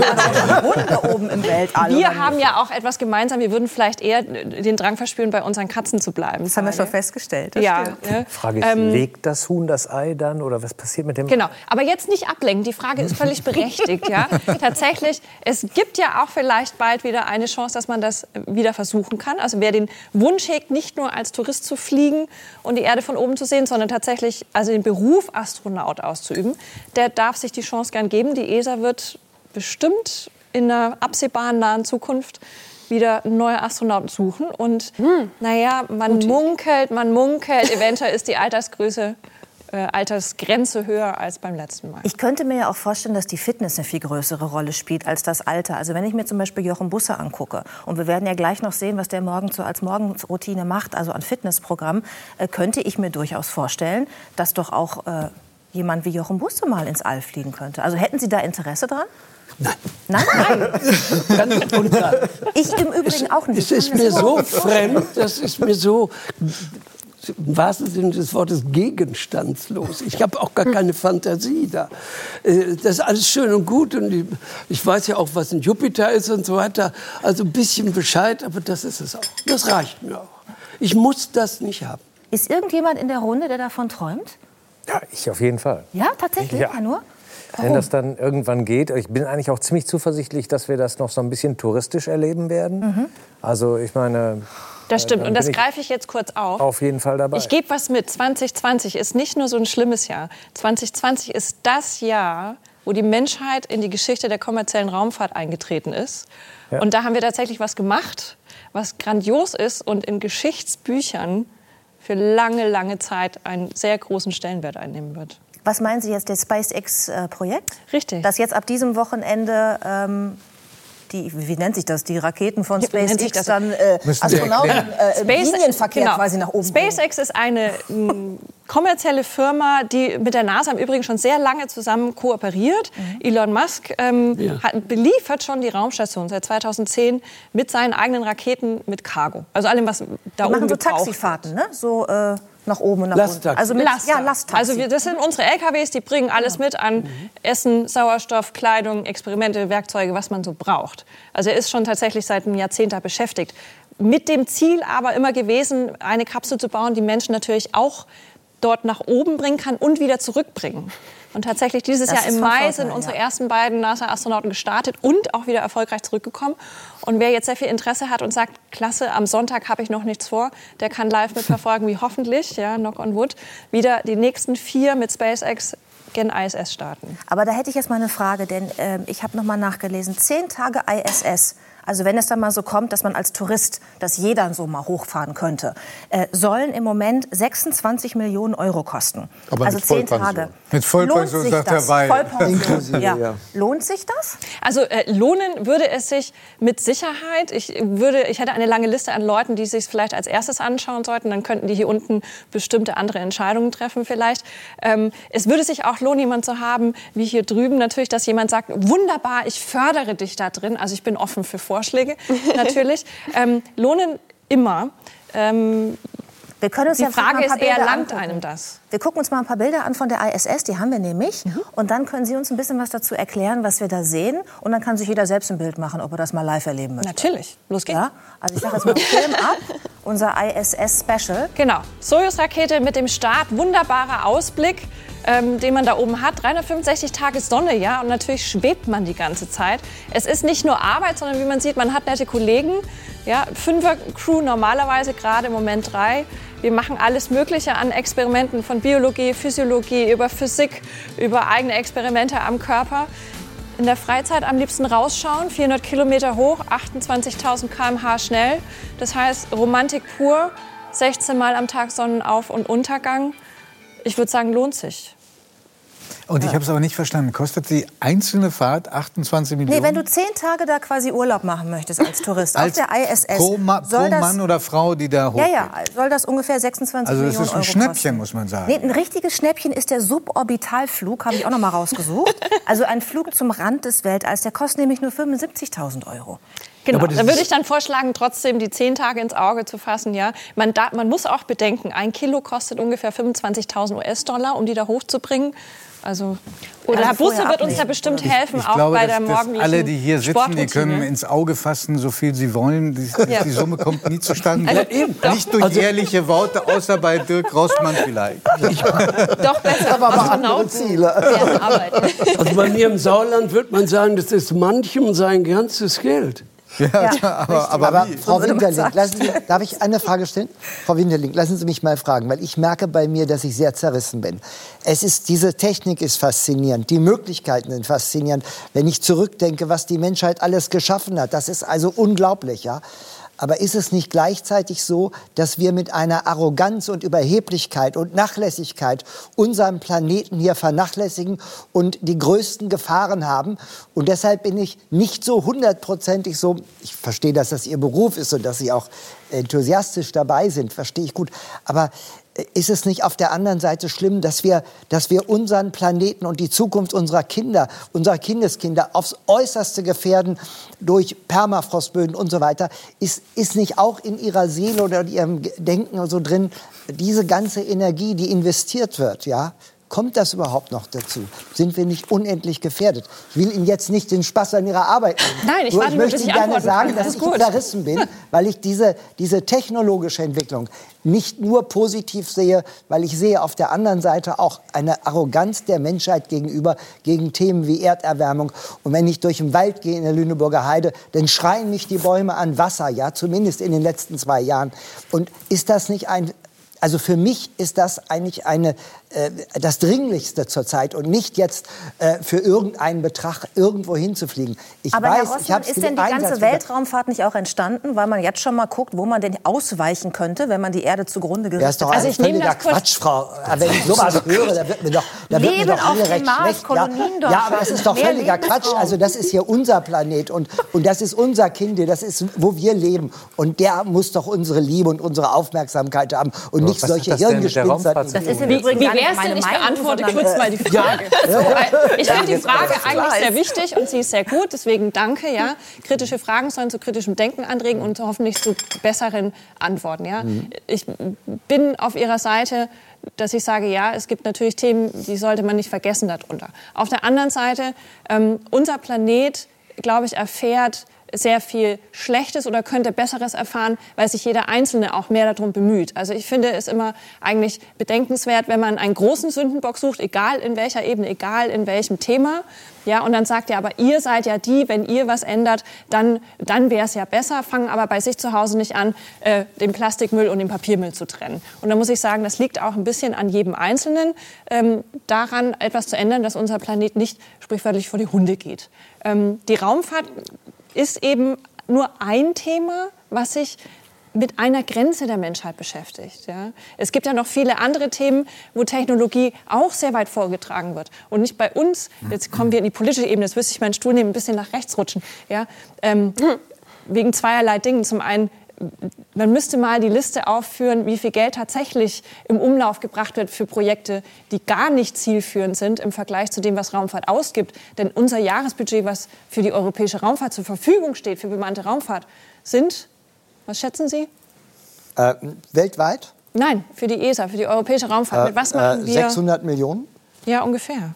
Hunde oben im Weltall. Wir nicht? haben ja auch etwas gemeinsam. Wir würden vielleicht eher den Drang verspüren, bei unseren Katzen zu bleiben. Das haben wir schon festgestellt. das Ja. stimmt. ne? Frage ist, Ähm, legt das Huhn das Ei dann oder was passiert mit dem Genau, aber jetzt nicht ablenken. Die Frage ist völlig berechtigt. Ja? Tatsächlich, es gibt ja auch vielleicht bald wieder eine Chance, dass man das wieder versuchen kann. Also wer den Wunsch hegt, nicht nur als Tourist zu fliegen und die Erde von oben zu sehen, sondern tatsächlich also den Beruf Astronaut auszuüben, der darf sich die Chance gern geben. Die ESA wird bestimmt in einer absehbaren nahen Zukunft wieder neue Astronauten suchen. Und naja, man munkelt, man munkelt, eventuell ist die Altersgröße, äh, Altersgrenze höher als beim letzten Mal. Ich könnte mir ja auch vorstellen, dass die Fitness eine viel größere Rolle spielt als das Alter. Also wenn ich mir zum Beispiel Jochen Busse angucke und wir werden ja gleich noch sehen, was der morgen so als Morgenroutine macht, also an Fitnessprogramm, äh, könnte ich mir durchaus vorstellen, dass doch auch äh, jemand wie Jochen Busse mal ins All fliegen könnte. Also hätten Sie da Interesse dran? Nein. Nein? Nein. Ganz und. Ich im Übrigen auch nicht. Es ist mir so fremd, das ist mir so im wahrsten Sinne des Wortes gegenstandslos. Ich habe auch gar keine Fantasie da. Äh, Das ist alles schön und gut und ich weiß ja auch, was ein Jupiter ist und so weiter. Also ein bisschen Bescheid, aber das ist es auch. Das reicht mir auch. Ich muss das nicht haben. Ist irgendjemand in der Runde, der davon träumt? Ja, ich auf jeden Fall. Ja, tatsächlich, Ja. Nur? Wenn das dann irgendwann geht, ich bin eigentlich auch ziemlich zuversichtlich, dass wir das noch so ein bisschen touristisch erleben werden. Mhm. Also ich meine, Das stimmt. dann Und das greife ich jetzt kurz auf. auf jeden Fall dabei. Ich gebe was mit. 2020 ist nicht nur so ein schlimmes Jahr. 2020 ist das Jahr, wo die Menschheit in die Geschichte der kommerziellen Raumfahrt eingetreten ist. Ja. Und da haben wir tatsächlich was gemacht, was grandios ist und in Geschichtsbüchern für lange, lange Zeit einen sehr großen Stellenwert einnehmen wird. Was meinen Sie jetzt, das SpaceX-Projekt? Richtig. Dass jetzt ab diesem Wochenende ähm, die, wie nennt sich das, die Raketen von SpaceX das? dann äh, Astronauten äh, im Linienverkehr genau. quasi nach oben bringen. SpaceX ist eine m, kommerzielle Firma, die mit der NASA im Übrigen schon sehr lange zusammen kooperiert. Mhm. Elon Musk ähm, Ja. hat, beliefert schon die Raumstation seit 2010 mit seinen eigenen Raketen mit Cargo. Also allem, was da Die oben machen so gebraucht Taxifahrten, ne? So äh, nach oben und nach Lasttaxi. unten. Also mit Laster. ja, Lasttaxi. Also wir, das sind unsere LKWs, die bringen alles mit an Essen, Sauerstoff, Kleidung, Experimente, Werkzeuge, was man so braucht. Also er ist schon tatsächlich seit einem Jahrzehnt da beschäftigt. Mit dem Ziel aber immer gewesen, eine Kapsel zu bauen, die Menschen natürlich auch dort nach oben bringen kann und wieder zurückbringen. Und tatsächlich dieses Das Jahr im Mai Vorteil, sind unsere ja. ersten beiden NASA-Astronauten gestartet und auch wieder erfolgreich zurückgekommen. Und wer jetzt sehr viel Interesse hat und sagt, klasse, am Sonntag habe ich noch nichts vor, der kann live mitverfolgen, wie hoffentlich, ja, knock on wood, wieder die nächsten vier mit SpaceX gen ISS starten. Aber da hätte ich jetzt mal eine Frage, denn äh, ich habe noch mal nachgelesen. Zehn Tage ISS, also wenn es dann mal so kommt, dass man als Tourist, dass jeder so mal hochfahren könnte, äh, sollen im Moment 26 Millionen Euro kosten. Aber also mit zehn. Tage. Mit Vollpension, Lohnt sich sagt das? Herr Weil. Vollpension. Inklusive, ja. ja. Lohnt sich das? Also äh, lohnen würde es sich mit Sicherheit. Ich würde, ich hätte eine lange Liste an Leuten, die sich vielleicht als erstes anschauen sollten. Dann könnten die hier unten bestimmte andere Entscheidungen treffen vielleicht. Ähm, es würde sich auch lohnen, jemand zu haben, wie hier drüben natürlich, dass jemand sagt, wunderbar, ich fördere dich da drin. Also ich bin offen für Vorschläge natürlich. ähm, lohnen immer. Ähm, Wir können uns die ja Frage ist paar eher, Bilder langt angucken. einem das? Wir gucken uns mal ein paar Bilder an von der ISS, die haben wir nämlich. Mhm. Und dann können Sie uns ein bisschen was dazu erklären, was wir da sehen. Und dann kann sich jeder selbst ein Bild machen, ob er das mal live erleben möchte. Natürlich. Los geht's. Ja? Also ich sage jetzt mal Film ab, unser ISS-Special. Genau. Soyuz-Rakete mit dem Start, wunderbarer Ausblick, ähm, den man da oben hat. 365 Tage Sonne, ja, und natürlich schwebt man die ganze Zeit. Es ist nicht nur Arbeit, sondern wie man sieht, man hat nette Kollegen. Ja, Fünfer-Crew normalerweise, gerade im Moment drei. Wir machen alles Mögliche an Experimenten von Biologie, Physiologie, über Physik, über eigene Experimente am Körper. In der Freizeit am liebsten rausschauen, 400 Kilometer hoch, 28.000 km/h schnell. Das heißt Romantik pur, 16 Mal am Tag Sonnenauf- und Untergang. Ich würde sagen, lohnt sich. Und ich habe es aber nicht verstanden. Kostet die einzelne Fahrt 28 Millionen? Nee, wenn du zehn Tage da quasi Urlaub machen möchtest als Tourist Als auf der ISS, pro, Ma pro das, Mann oder Frau, die da ja, hochgeht? ja, soll das ungefähr 26 Also das Millionen ist ein Euro Schnäppchen, kosten. muss man sagen. Nee, ein richtiges Schnäppchen ist der Suborbitalflug, habe ich auch noch mal rausgesucht. also ein Flug zum Rand des Weltalls, der kostet nämlich nur 75.000 Euro. Genau, Aber das da würde ich dann vorschlagen, trotzdem die zehn Tage ins Auge zu fassen. Ja, man, da, man muss auch bedenken, ein Kilo kostet ungefähr 25.000 US-Dollar, um die da hochzubringen. Also, Oder Herr Busse wird uns da bestimmt helfen, Ich auch glaube, bei der dass morgendlichen alle, die hier sitzen, die können ins Auge fassen, so viel sie wollen. Die, Ja. die Summe kommt nie zustande. Also eben, doch. Nicht durch ehrliche Worte, außer bei Dirk Rossmann vielleicht. Doch besser. Aber aber andere Astronauten Ziele. Also bei mir im Sauerland wird man sagen, das ist manchem sein ganzes Geld. Ja, aber, aber, Aber wie? Frau Winterling, lassen Sie, darf ich eine Frage stellen? Frau Winterling, lassen Sie mich mal fragen, weil ich merke bei mir, dass ich sehr zerrissen bin. Es ist, diese Technik ist faszinierend, die Möglichkeiten sind faszinierend. Wenn ich zurückdenke, was die Menschheit alles geschaffen hat, das ist also unglaublich, ja. Aber ist es nicht gleichzeitig so, dass wir mit einer Arroganz und Überheblichkeit und Nachlässigkeit unseren Planeten hier vernachlässigen und die größten Gefahren haben? Und deshalb bin ich nicht so hundertprozentig so, ich verstehe, dass das Ihr Beruf ist und dass Sie auch enthusiastisch dabei sind, verstehe ich gut. Aber ist es nicht auf der anderen Seite schlimm, dass wir, dass wir unseren Planeten und die Zukunft unserer Kinder, unserer Kindeskinder aufs Äußerste gefährden durch Permafrostböden und so weiter? Ist, ist nicht auch in Ihrer Seele oder in Ihrem Denken so drin, diese ganze Energie, die investiert wird, ja? Kommt das überhaupt noch dazu? Sind wir nicht unendlich gefährdet? Ich will Ihnen jetzt nicht den Spaß an Ihrer Arbeit nehmen. Nein, ich Nur nur, möchte ich Ihnen gerne sagen, dass Alles ich gut. zerrissen bin, weil ich diese, diese technologische Entwicklung nicht nur positiv sehe, weil ich sehe auf der anderen Seite auch eine Arroganz der Menschheit gegenüber, gegen Themen wie Erderwärmung. Und wenn ich durch den Wald gehe in der Lüneburger Heide, dann schreien mich die Bäume an Wasser, ja, zumindest in den letzten zwei Jahren. Und ist das nicht ein also für mich ist das eigentlich eine, äh, das Dringlichste zurzeit und nicht jetzt äh, für irgendeinen Betrag irgendwo hinzufliegen. Ich Aber weiß, Herr ich Rossmann, ist denn die Einsatz ganze Weltraumfahrt nicht auch entstanden, weil man jetzt schon mal guckt, wo man denn ausweichen könnte, wenn man die Erde zugrunde Ja, ist gerichtet doch hat? Also ich nehme völliger das Quatsch, Frau. Aber Wenn ich sowas höre, da wird mir doch, da wird mir doch auf recht Mars, schlecht. Kolonien ja. ja, aber das ist doch völliger Quatsch. Also das ist hier unser Planet und, und das ist unser Kind, das ist, wo wir leben. Und der muss doch unsere Liebe und unsere Aufmerksamkeit haben und nicht solche hat das Das ist im Wie, Übrigen wie gar nicht meine denn, ich Meinung, beantworte kurz mal die Frage. Äh, ich finde die Frage eigentlich sehr wichtig und sie ist sehr gut, deswegen danke. Ja. Kritische Fragen sollen zu kritischem Denken anregen und hoffentlich zu besseren Antworten. Ja. Ich bin auf Ihrer Seite, dass ich sage, ja, es gibt natürlich Themen, die sollte man nicht vergessen darunter. Auf der anderen Seite, ähm, unser Planet, glaube ich, erfährt sehr viel Schlechtes oder könnte Besseres erfahren, weil sich jeder Einzelne auch mehr darum bemüht. Also ich finde es immer eigentlich bedenkenswert, wenn man einen großen Sündenbock sucht, egal in welcher Ebene, egal in welchem Thema, ja, und dann sagt er, aber ihr seid ja die, wenn ihr was ändert, dann, dann wäre es ja besser, fangen aber bei sich zu Hause nicht an, äh, den Plastikmüll und den Papiermüll zu trennen. Und da muss ich sagen, das liegt auch ein bisschen an jedem Einzelnen, ähm, daran etwas zu ändern, dass unser Planet nicht sprichwörtlich vor die Hunde geht. Ähm, die Raumfahrt ist eben nur ein Thema, was sich mit einer Grenze der Menschheit beschäftigt. Ja. Es gibt ja noch viele andere Themen, wo Technologie auch sehr weit vorgetragen wird. Und nicht bei uns, jetzt kommen wir in die politische Ebene, jetzt müsste ich meinen Stuhl nehmen, ein bisschen nach rechts rutschen. Ja. Ähm, wegen zweierlei Dingen. Zum einen, man müsste mal die Liste aufführen, wie viel Geld tatsächlich im Umlauf gebracht wird für Projekte, die gar nicht zielführend sind im Vergleich zu dem, was Raumfahrt ausgibt. Denn unser Jahresbudget, was für die europäische Raumfahrt zur Verfügung steht, für bemannte Raumfahrt, sind, was schätzen Sie? Äh, weltweit? Nein, für die ESA, für die europäische Raumfahrt. Mit was machen äh, wir? 600 Millionen? Ja, ungefähr.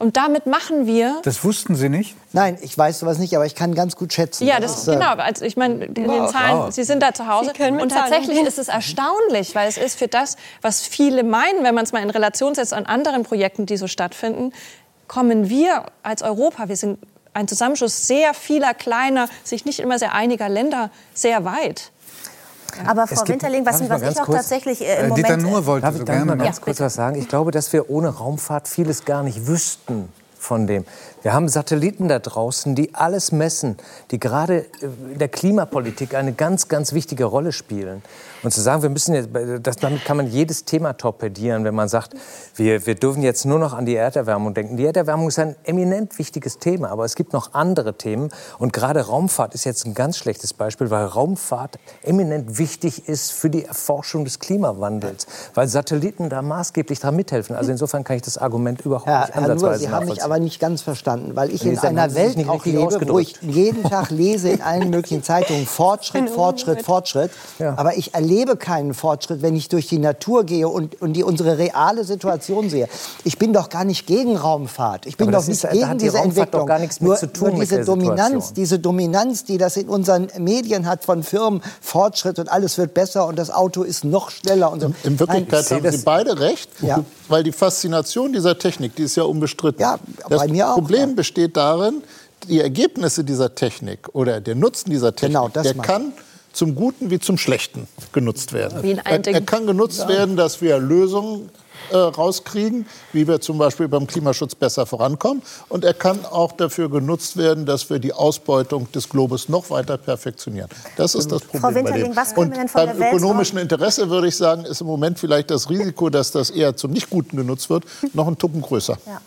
Und damit machen wir Das wussten Sie nicht? Nein, ich weiß sowas nicht, aber ich kann ganz gut schätzen. Ja, das äh, genau. Also ich meine, in den Zahlen, Sie sind da zu Hause. Sie können mit Und tatsächlich ist es erstaunlich, weil es ist für das, was viele meinen, wenn man es mal in Relation setzt an anderen Projekten, die so stattfinden, kommen wir als Europa, wir sind ein Zusammenschluss sehr vieler kleiner, sich nicht immer sehr einiger Länder, sehr weit. Aber Es Frau gibt- Winterling, was, ich was ganz ich auch kurz? tatsächlich äh, im Äh, Dieter Moment... Nuhr wollte Darf ich so da mal gerne ganz Ja, kurz was sagen? Ich glaube, dass wir ohne Raumfahrt vieles gar nicht wüssten von dem. Wir haben Satelliten da draußen, die alles messen, die gerade äh, in der Klimapolitik eine ganz, ganz wichtige Rolle spielen. Und zu sagen, wir müssen jetzt, das, damit kann man jedes Thema torpedieren, wenn man sagt, wir, wir dürfen jetzt nur noch an die Erderwärmung denken. Die Erderwärmung ist ein eminent wichtiges Thema, aber es gibt noch andere Themen. Und gerade Raumfahrt ist jetzt ein ganz schlechtes Beispiel, weil Raumfahrt eminent wichtig ist für die Erforschung des Klimawandels, weil Satelliten da maßgeblich daran mithelfen. Also insofern kann ich das Argument überhaupt Herr, nicht Herr Nuhr, ansatzweise Sie haben mich aber aber nicht ganz verstanden, weil ich Nee, in einer Welt nicht auch lebe, wo ich jeden Tag lese in allen möglichen Zeitungen Fortschritt, Fortschritt, Fortschritt. Aber ich erlebe keinen Fortschritt, wenn ich durch die Natur gehe und, und die, unsere reale Situation sehe. Ich bin doch gar nicht gegen Raumfahrt. Ich bin Aber doch nicht ist- gegen die diese Raumfahrt Entwicklung. doch gar nichts mit nur, zu tun nur mit diese Dominanz, Situation. diese Dominanz, die das in unseren Medien hat von Firmen, Fortschritt und alles wird besser und das Auto ist noch schneller und so. In Wirklichkeit Nein, haben Sie beide recht, Ja. weil die Faszination dieser Technik, die ist ja unbestritten. Ja, das bei mir auch, Problem ja. besteht darin, die Ergebnisse dieser Technik oder der Nutzen dieser Technik, Genau, das der kann zum Guten wie zum Schlechten genutzt werden. Er, er kann genutzt werden, dass wir Lösungen äh, rauskriegen, wie wir zum Beispiel beim Klimaschutz besser vorankommen. Und er kann auch dafür genutzt werden, dass wir die Ausbeutung des Globus noch weiter perfektionieren. Das ist das Problem bei Winterling, dem. was können Und wir denn von beim der ökonomischen Interesse würde ich sagen, ist im Moment vielleicht das Risiko, dass das eher zum Nicht-Guten genutzt wird, noch einen Tucken größer. Ja.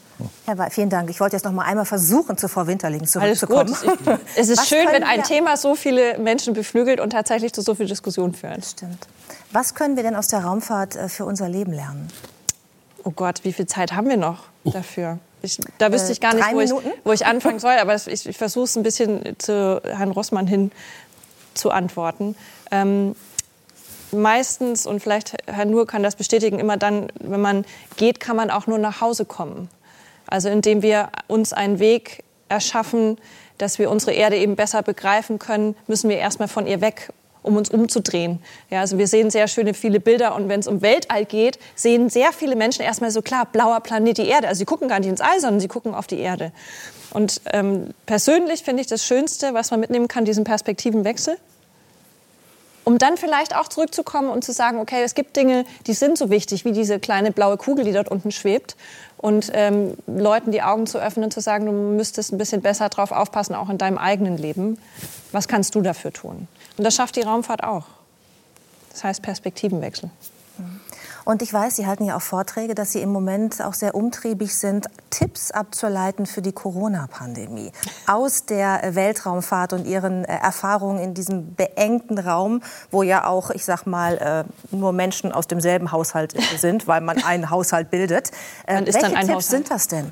Herr Wa- vielen Dank. Ich wollte jetzt noch mal einmal versuchen, zu Frau Winterling Alles zurückzukommen. gut. Es ist Was schön, wenn ein Thema so viele Menschen beflügelt und tatsächlich zu so viel Diskussion führt. Stimmt. Was können wir denn aus der Raumfahrt äh, für unser Leben lernen? Oh Gott, wie viel Zeit haben wir noch dafür? Ich, da wüsste Äh, ich gar nicht, wo ich, wo ich anfangen soll, aber ich, ich versuche es ein bisschen zu Herrn Rossmann hin zu antworten. Ähm, meistens, und vielleicht Herr Nur kann das bestätigen, immer dann, wenn man geht, kann man auch nur nach Hause kommen. Also indem wir uns einen Weg erschaffen, dass wir unsere Erde eben besser begreifen können, müssen wir erstmal von ihr weg, um uns umzudrehen. Ja, also wir sehen sehr schöne viele Bilder und wenn es um Weltall geht, sehen sehr viele Menschen erstmal so klar, blauer Planet, die Erde. Also sie gucken gar nicht ins All, sondern sie gucken auf die Erde. Und ähm, persönlich finde ich das Schönste, was man mitnehmen kann, diesen Perspektivenwechsel um dann vielleicht auch zurückzukommen und zu sagen, okay, es gibt Dinge, die sind so wichtig, wie diese kleine blaue Kugel, die dort unten schwebt. Und ähm, Leuten die Augen zu öffnen und zu sagen, du müsstest ein bisschen besser drauf aufpassen, auch in deinem eigenen Leben. Was kannst du dafür tun? Und das schafft die Raumfahrt auch. Das heißt Perspektivenwechsel. Und ich weiß, Sie halten ja auch Vorträge, dass Sie im Moment auch sehr umtriebig sind, Tipps abzuleiten für die Corona-Pandemie. Aus der Weltraumfahrt und Ihren äh, Erfahrungen in diesem beengten Raum, wo ja auch, ich sag mal, äh, nur Menschen aus demselben Haushalt sind, weil man einen Haushalt bildet. Äh, Man ist welche dann ein Tipps Haushalt. sind das denn?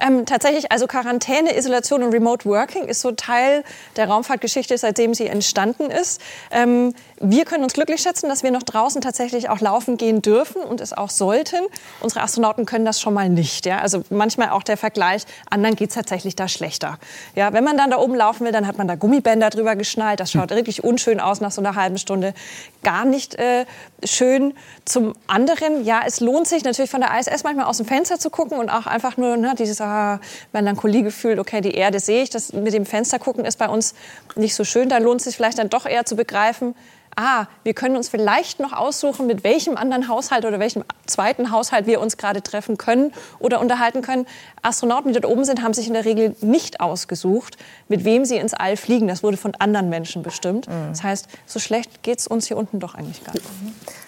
Ähm, tatsächlich, also Quarantäne, Isolation und Remote Working ist so Teil der Raumfahrtgeschichte, seitdem sie entstanden ist. Ähm, wir können uns glücklich schätzen, dass wir noch draußen tatsächlich auch laufen gehen dürfen und es auch sollten. Unsere Astronauten können das schon mal nicht. Ja? Also manchmal auch der Vergleich, anderen geht es tatsächlich da schlechter. Ja, wenn man dann da oben laufen will, dann hat man da Gummibänder drüber geschnallt. Das schaut wirklich unschön aus nach so einer halben Stunde. Gar nicht äh, schön. Zum anderen, ja, es lohnt sich natürlich von der ISS manchmal aus dem Fenster zu gucken und auch einfach nur ne, dieses, ah, wenn dann Kollege fühlt, okay, die Erde sehe ich, das mit dem Fenster gucken ist bei uns nicht so schön. Da lohnt es sich vielleicht dann doch eher zu begreifen, ah, wir können uns vielleicht noch aussuchen, mit welchem anderen Haushalt oder welchem zweiten Haushalt wir uns gerade treffen können oder unterhalten können. Astronauten, die dort oben sind, haben sich in der Regel nicht ausgesucht, mit wem sie ins All fliegen. Das wurde von anderen Menschen bestimmt. Das heißt, so schlecht geht es uns hier unten doch eigentlich gar nicht.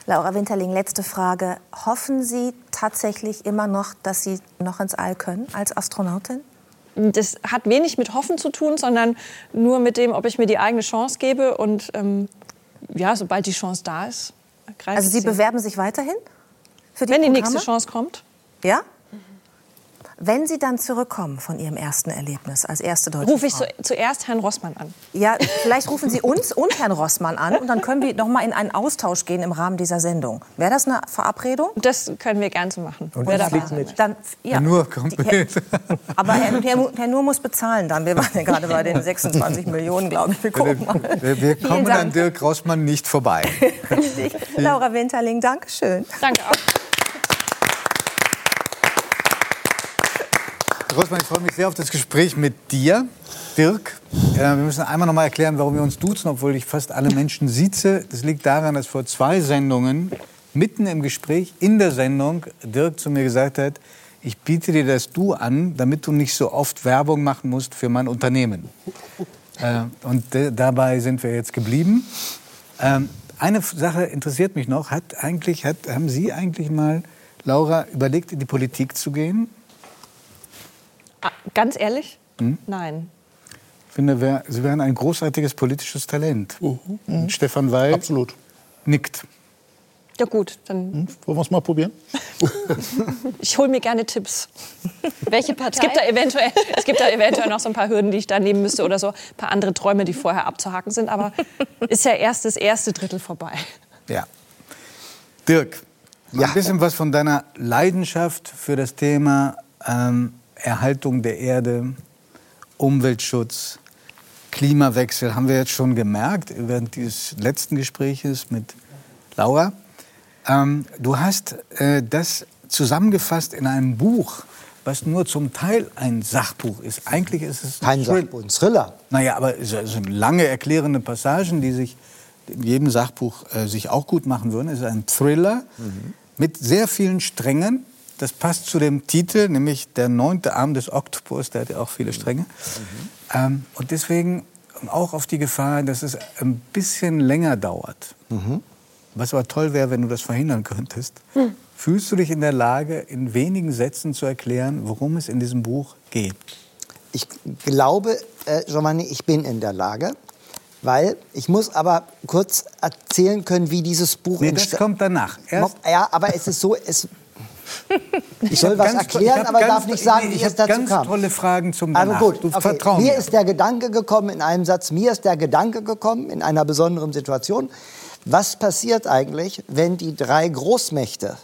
Laura Winterling, letzte Frage. Hoffen Sie tatsächlich immer noch, dass Sie noch ins All können als Astronautin? Das hat wenig mit Hoffen zu tun, sondern nur mit dem, ob ich mir die eigene Chance gebe. Und ähm, ja, sobald die Chance da ist, greife Also Sie sie. bewerben sich weiterhin für die Wenn die Programme? nächste Chance kommt. Ja? Wenn Sie dann zurückkommen von Ihrem ersten Erlebnis als erste deutsche Rufe ich Frau. zu, zuerst Herrn Rossmann an. Ja, vielleicht rufen Sie uns und Herrn Rossmann an und dann können wir noch mal in einen Austausch gehen im Rahmen dieser Sendung. Wäre das eine Verabredung? Das können wir gern so machen. Und Wer ich dabei flieg sein mit. Dann, ja. Ja, nur kommt Die- mit. Aber Herr, Herr, Herr Nur muss bezahlen dann. Wir waren ja gerade bei den 26 Millionen, glaube ich. Wir gucken mal. Wir, wir kommen an Dirk Rossmann nicht vorbei. Richtig. Laura Winterling, danke schön. Danke auch. Rossmann, ich freue mich sehr auf das Gespräch mit dir, Dirk. Äh, wir müssen einmal noch mal erklären, warum wir uns duzen, obwohl ich fast alle Menschen sieze. Das liegt daran, dass vor zwei Sendungen, mitten im Gespräch, in der Sendung, Dirk zu mir gesagt hat, ich biete dir das Du an, damit du nicht so oft Werbung machen musst für mein Unternehmen. Äh, und dabei sind wir jetzt geblieben. Ähm, eine Sache interessiert mich noch. Hat eigentlich, hat, haben Sie eigentlich mal, Laura, überlegt, in die Politik zu gehen? Ganz ehrlich? Hm? Nein. Ich finde, wer, Sie wären ein großartiges politisches Talent. Und Stefan Weil Absolut. nickt. Ja gut, dann Hm? Wollen wir es mal probieren? ich hole mir gerne Tipps. Welche Es Partei? gibt, da eventuell, es gibt da eventuell noch so ein paar Hürden, die ich da nehmen müsste oder so. Ein paar andere Träume, die vorher abzuhaken sind. Aber ist ja erst das erste Drittel vorbei. Ja. Dirk, Ja. ein bisschen was von deiner Leidenschaft für das Thema ähm, Erhaltung der Erde, Umweltschutz, Klimawechsel haben wir jetzt schon gemerkt während dieses letzten Gespräches mit Laura. Ähm, du hast äh, das zusammengefasst in einem Buch, was nur zum Teil ein Sachbuch ist. Eigentlich ist es Kein Thrill- Sachbuch, ein Thriller. naja, aber es sind lange erklärende Passagen, die sich in jedem Sachbuch äh, sich auch gut machen würden. Es ist ein Thriller mit sehr vielen Strängen. Das passt zu dem Titel, nämlich der neunte Arm des Oktopus, der hat ja auch viele Stränge. Ähm, und deswegen auch auf die Gefahr, dass es ein bisschen länger dauert. Was aber toll wäre, wenn du das verhindern könntest. Fühlst du dich in der Lage, in wenigen Sätzen zu erklären, worum es in diesem Buch geht? Ich glaube, äh, Giovanni, ich bin in der Lage, weil ich muss aber kurz erzählen können, wie dieses Buch Nee, das kommt danach. Erst Ja, aber es ist so, es, ich soll was erklären, aber ganz darf nicht sagen, nee, wie ich es dazu ganz kam. tolle Fragen zum Also Danach. gut, Du okay. mir mir. ist der Gedanke gekommen in einem Satz, mir ist der Gedanke gekommen in einer besonderen Situation, was passiert eigentlich, wenn die drei Großmächte,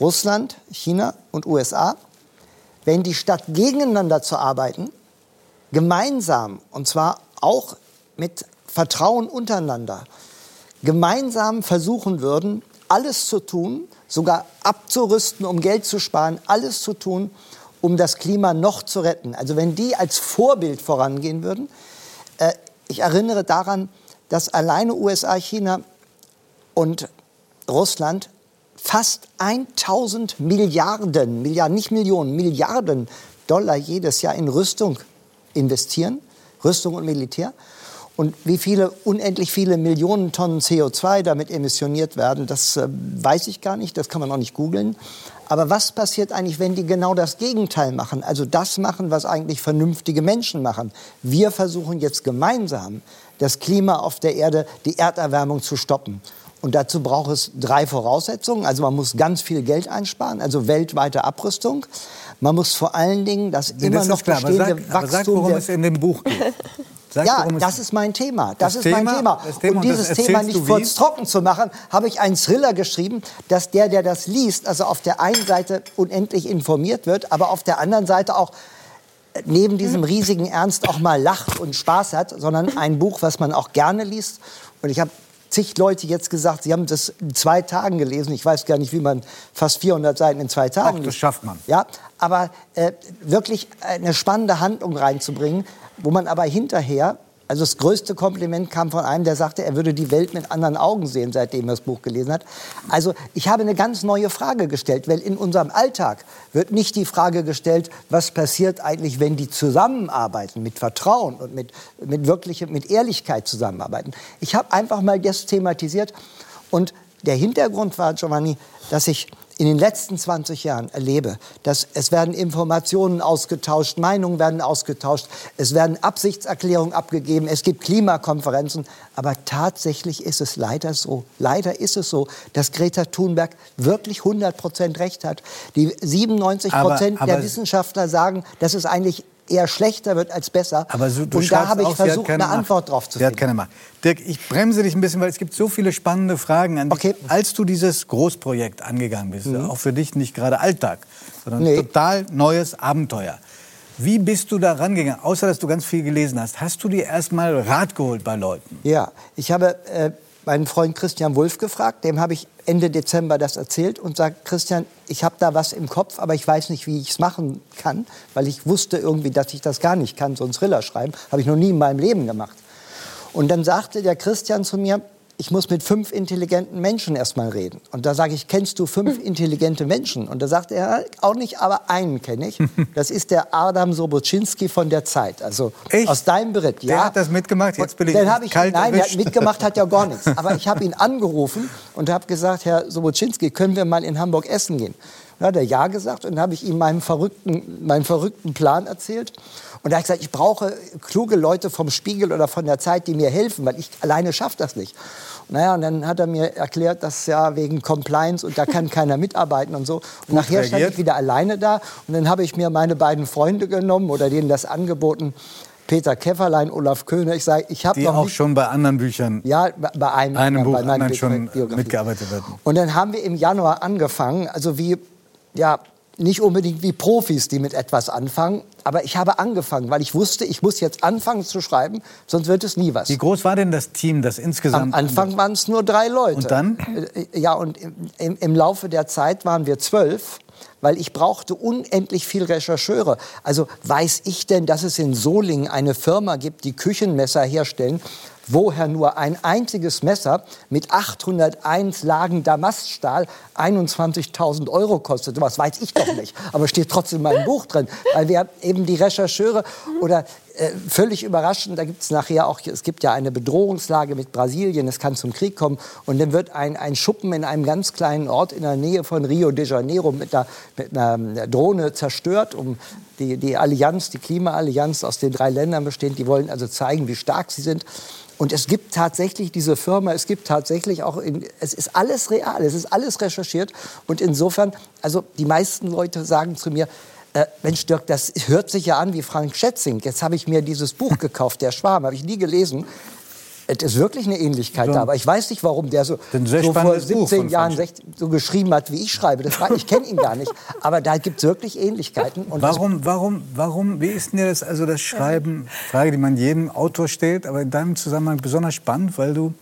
Russland, China und USA, wenn die statt gegeneinander zu arbeiten, gemeinsam, und zwar auch mit Vertrauen untereinander, gemeinsam versuchen würden, alles zu tun, sogar abzurüsten, um Geld zu sparen, alles zu tun, um das Klima noch zu retten. Also wenn die als Vorbild vorangehen würden, äh, ich erinnere daran, dass alleine USA, China und Russland fast 1000 Milliarden, Milliarden, nicht Millionen, Milliarden Dollar jedes Jahr in Rüstung investieren, Rüstung und Militär. Und wie viele, unendlich viele Millionen Tonnen CO2 damit emissioniert werden, das äh, weiß ich gar nicht, das kann man auch nicht googeln. Aber was passiert eigentlich, wenn die genau das Gegenteil machen? Also das machen, was eigentlich vernünftige Menschen machen. Wir versuchen jetzt gemeinsam, das Klima auf der Erde, die Erderwärmung zu stoppen. Und dazu braucht es drei Voraussetzungen. Also man muss ganz viel Geld einsparen, also weltweite Abrüstung. Man muss vor allen Dingen das Nee, immer das noch klar, aber bestehende sag, aber sag, Wachstum worum der es in dem Buch geht. Sag, ja, das ist mein Thema. Das, Das ist mein Thema- Thema. das Thema, und und das dieses Thema nicht du wie? furztrocken zu machen, habe ich einen Thriller geschrieben, dass der, der das liest, also auf der einen Seite unendlich informiert wird, aber auf der anderen Seite auch äh, neben diesem riesigen Ernst auch mal lacht und Spaß hat, sondern ein Buch, was man auch gerne liest. Und ich habe zig Leute jetzt gesagt, sie haben das in zwei Tagen gelesen. Ich weiß gar nicht, wie man fast 400 Seiten in zwei Tagen Ach, das schafft man. Ja, aber äh, wirklich eine spannende Handlung reinzubringen, wo man aber hinterher, also das größte Kompliment kam von einem, der sagte, er würde die Welt mit anderen Augen sehen, seitdem er das Buch gelesen hat. Also ich habe eine ganz neue Frage gestellt, weil in unserem Alltag wird nicht die Frage gestellt, was passiert eigentlich, wenn die zusammenarbeiten, mit Vertrauen und mit, mit wirkliche, mit Ehrlichkeit zusammenarbeiten. Ich habe einfach mal das thematisiert und der Hintergrund war, Giovanni, dass ich in den letzten 20 Jahren erlebe, dass es werden Informationen ausgetauscht, Meinungen werden ausgetauscht, es werden Absichtserklärungen abgegeben, es gibt Klimakonferenzen, aber tatsächlich ist es leider so, leider ist es so, dass Greta Thunberg wirklich 100 Prozent recht hat. Die 97 Prozent der Wissenschaftler sagen, dass es eigentlich eher schlechter wird als besser. Aber so, du Und da habe ich auch, versucht, eine Macht. Antwort drauf zu Sie hat finden. keine Macht. Dirk, ich bremse dich ein bisschen, weil es gibt so viele spannende Fragen an dich. Okay. Als du dieses Großprojekt angegangen bist, auch für dich nicht gerade Alltag, sondern Nee. total neues Abenteuer. Wie bist du da rangegangen? Außer, dass du ganz viel gelesen hast. Hast du dir erst mal Rat geholt bei Leuten? Ja, ich habe äh, meinen Freund Christian Wulff gefragt, dem habe ich Ende Dezember das erzählt und sagt, Christian, ich habe da was im Kopf, aber ich weiß nicht, wie ich es machen kann, weil ich wusste irgendwie, dass ich das gar nicht kann, so einen Thriller schreiben, habe ich noch nie in meinem Leben gemacht. Und dann sagte der Christian zu mir, ich muss mit fünf intelligenten Menschen erstmal reden. Und da sage ich, kennst du fünf intelligente Menschen? Und da sagt er, auch nicht, aber einen kenne ich. Das ist der Adam Sobocinski von der Zeit. Also Echt? aus deinem Bericht. Der hat das mitgemacht? Jetzt bin ich Dann ich kalt Nein, der hat erwischt. mitgemacht hat ja gar nichts. Aber ich habe ihn angerufen und habe gesagt, Herr Sobocinski, können wir mal in Hamburg essen gehen? Dann hat er ja gesagt und dann habe ich ihm meinen verrückten, meinen verrückten Plan erzählt. Und da habe ich gesagt, ich brauche kluge Leute vom Spiegel oder von der Zeit, die mir helfen, weil ich alleine schaffe das nicht. Naja, und dann hat er mir erklärt, dass ja wegen Compliance und da kann keiner mitarbeiten und so. Und nachher stand reagiert. ich wieder alleine da und dann habe ich mir meine beiden Freunde genommen oder denen das angeboten. Peter Käfferlein, Olaf Köhner. Ich sage, ich habe Die noch auch nicht schon bei anderen Büchern, ja, bei- einem, einem ja, Buch, bei anderen schon mitgearbeitet wird. Und dann haben wir im Januar angefangen, also wie, ja, nicht unbedingt wie Profis, die mit etwas anfangen, aber ich habe angefangen, weil ich wusste, ich muss jetzt anfangen zu schreiben, sonst wird es nie was. Wie groß war denn das Team, das Am insgesamt... Anfang waren es nur drei Leute. Und dann? Äh, Ja, und im, im Laufe der Zeit waren wir zwölf, weil ich brauchte unendlich viel Rechercheure. Also weiß ich denn, dass es in Solingen eine Firma gibt, die Küchenmesser herstellen, woher nur ein einziges Messer mit 801 Lagen Damaststahl 21.000 Euro kostet. Was weiß ich doch nicht, aber steht trotzdem in meinem Buch drin, weil wir eben die Rechercheure oder äh, völlig überraschend, da gibt es nachher auch, es gibt ja eine Bedrohungslage mit Brasilien, es kann zum Krieg kommen und dann wird ein, ein Schuppen in einem ganz kleinen Ort in der Nähe von Rio de Janeiro mit einer, mit einer Drohne zerstört, um die, die Allianz, die Klimaallianz aus den drei Ländern besteht, die wollen also zeigen, wie stark sie sind. Und es gibt tatsächlich diese Firma, es gibt tatsächlich auch, in, es ist alles real, es ist alles recherchiert. Und insofern, also die meisten Leute sagen zu mir, äh, Mensch Dirk, das hört sich ja an wie Frank Schätzing. Jetzt habe ich mir dieses Buch gekauft, Der Schwarm, habe ich nie gelesen. Es ist wirklich eine Ähnlichkeit da, aber ich weiß nicht, warum der so, so vor spannendes Buch 17 von Jahren Frank 16, so geschrieben hat, wie ich schreibe. Das war, ich kenne ihn gar nicht, aber da gibt es wirklich Ähnlichkeiten. Und Warum, warum, warum, wie ist denn das, also das Schreiben, Frage, die man jedem Autor stellt, aber in deinem Zusammenhang besonders spannend, weil du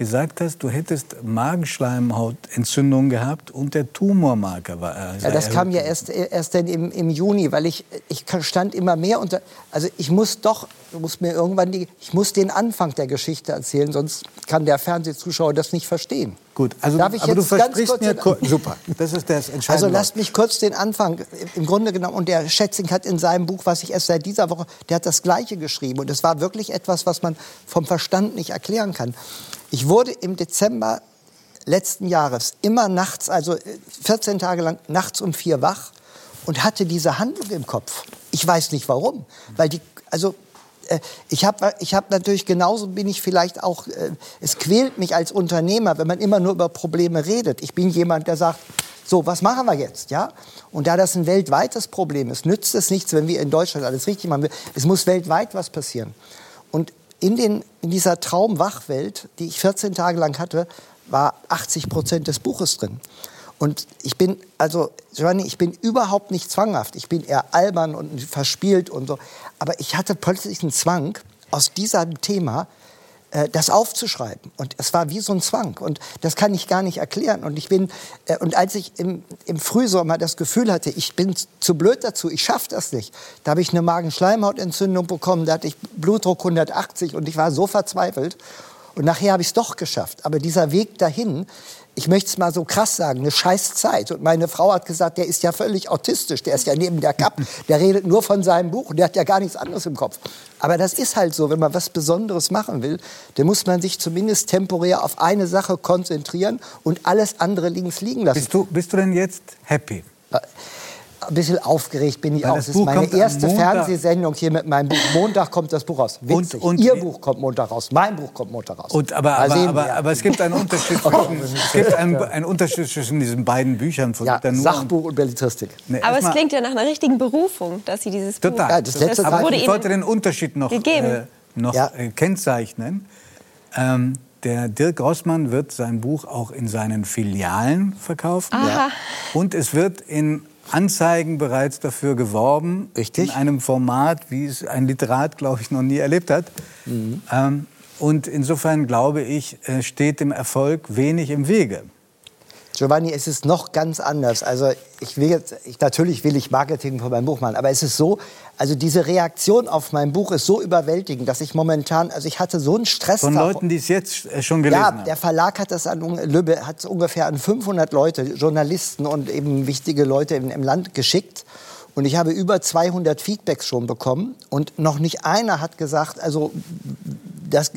gesagt hast, du hättest Magenschleimhautentzündung gehabt und der Tumormarker war äh, Ja, das kam ja erst, erst dann im, im Juni, weil ich, ich stand immer mehr unter. Also ich muss doch, muss mir irgendwann die, ich muss den Anfang der Geschichte erzählen, sonst kann der Fernsehzuschauer das nicht verstehen. Gut, also, Darf ich aber du jetzt ganz versprichst kurz mir, den- super, das ist das Entscheidende. Also lasst mich kurz den Anfang. Im Grunde genommen, und der Schätzing hat in seinem Buch, was ich erst seit dieser Woche, der hat das Gleiche geschrieben. Und es war wirklich etwas, was man vom Verstand nicht erklären kann. Ich wurde im Dezember letzten Jahres immer nachts, also äh, 14 Tage lang nachts um vier wach und hatte diese Handlung im Kopf. Ich weiß nicht warum, weil die, also äh, ich habe ich hab natürlich genauso bin ich vielleicht auch, äh, es quält mich als Unternehmer, wenn man immer nur über Probleme redet. Ich bin jemand, der sagt, so, was machen wir jetzt, ja? Und da das ein weltweites Problem ist, nützt es nichts, wenn wir in Deutschland alles richtig machen. Es muss weltweit was passieren. Und in, den, in dieser Traumwachwelt, die ich 14 Tage lang hatte, war 80 Prozent des Buches drin. Und ich bin, also, Giovanni, ich bin überhaupt nicht zwanghaft. Ich bin eher albern und verspielt und so. Aber ich hatte plötzlich einen Zwang, aus diesem Thema das aufzuschreiben. Und es war wie so ein Zwang. Und das kann ich gar nicht erklären. Und ich bin, äh, und als ich im, im Frühsommer das Gefühl hatte, ich bin zu blöd dazu, ich schaffe das nicht, da habe ich eine Magenschleimhautentzündung bekommen, da hatte ich Blutdruck 180 und ich war so verzweifelt. Und nachher habe ich es doch geschafft. Aber dieser Weg dahin, ich möchte es mal so krass sagen, eine scheiß Zeit. Und meine Frau hat gesagt, der ist ja völlig autistisch, der ist ja neben der Kapp, der redet nur von seinem Buch und der hat ja gar nichts anderes im Kopf. Aber das ist halt so, wenn man was Besonderes machen will, dann muss man sich zumindest temporär auf eine Sache konzentrieren und alles andere links liegen lassen. bist, du, bist du denn jetzt happy? Ein bisschen aufgeregt bin ich Weil auch. das Es ist Buch meine erste Montag. Fernsehsendung hier mit meinem Buch. Montag kommt das Buch raus. Witzig. und- Ihr Buch kommt Montag raus. Mein Buch kommt Montag raus. Und, aber, aber, aber, aber es gibt einen Unterschied, zwischen, es gibt einen, einen Unterschied zwischen diesen beiden Büchern von ja. Sachbuch und Belletristik. Nee, Aber es klingt ja nach einer richtigen Berufung, dass Sie dieses Total. Buch... Ja, das letzte aber wurde ich Ihnen wollte den Unterschied noch, äh, noch Ja. äh, kennzeichnen. Ähm, der Dirk Rossmann wird sein Buch auch in seinen Filialen verkaufen. Aha. Und es wird in Anzeigen bereits dafür geworben. Richtig. In einem Format, wie es ein Literat, glaube ich, noch nie erlebt hat. Mhm. Ähm, und insofern, glaube ich, äh, steht dem Erfolg wenig im Wege. Giovanni, es ist noch ganz anders. Also ich will jetzt, ich, natürlich will ich Marketing von meinem Buch machen, aber es ist so, also diese Reaktion auf mein Buch ist so überwältigend, dass ich momentan, also ich hatte so einen Stress. Von Leuten, die es jetzt äh, schon gelesen Ja, haben. der Verlag hat das an Lübbe hat ungefähr an 500 Leute, Journalisten und eben wichtige Leute im, im Land geschickt. Und ich habe über 200 Feedbacks schon bekommen und noch nicht einer hat gesagt, also das,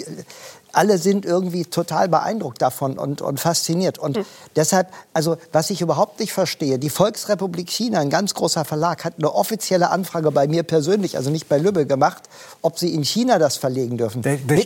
alle sind irgendwie total beeindruckt davon und, und fasziniert. Und Hm. deshalb, also was ich überhaupt nicht verstehe, die Volksrepublik China, ein ganz großer Verlag, hat eine offizielle Anfrage bei mir persönlich, also nicht bei Lübbe gemacht, ob sie in China das verlegen dürfen. Der, der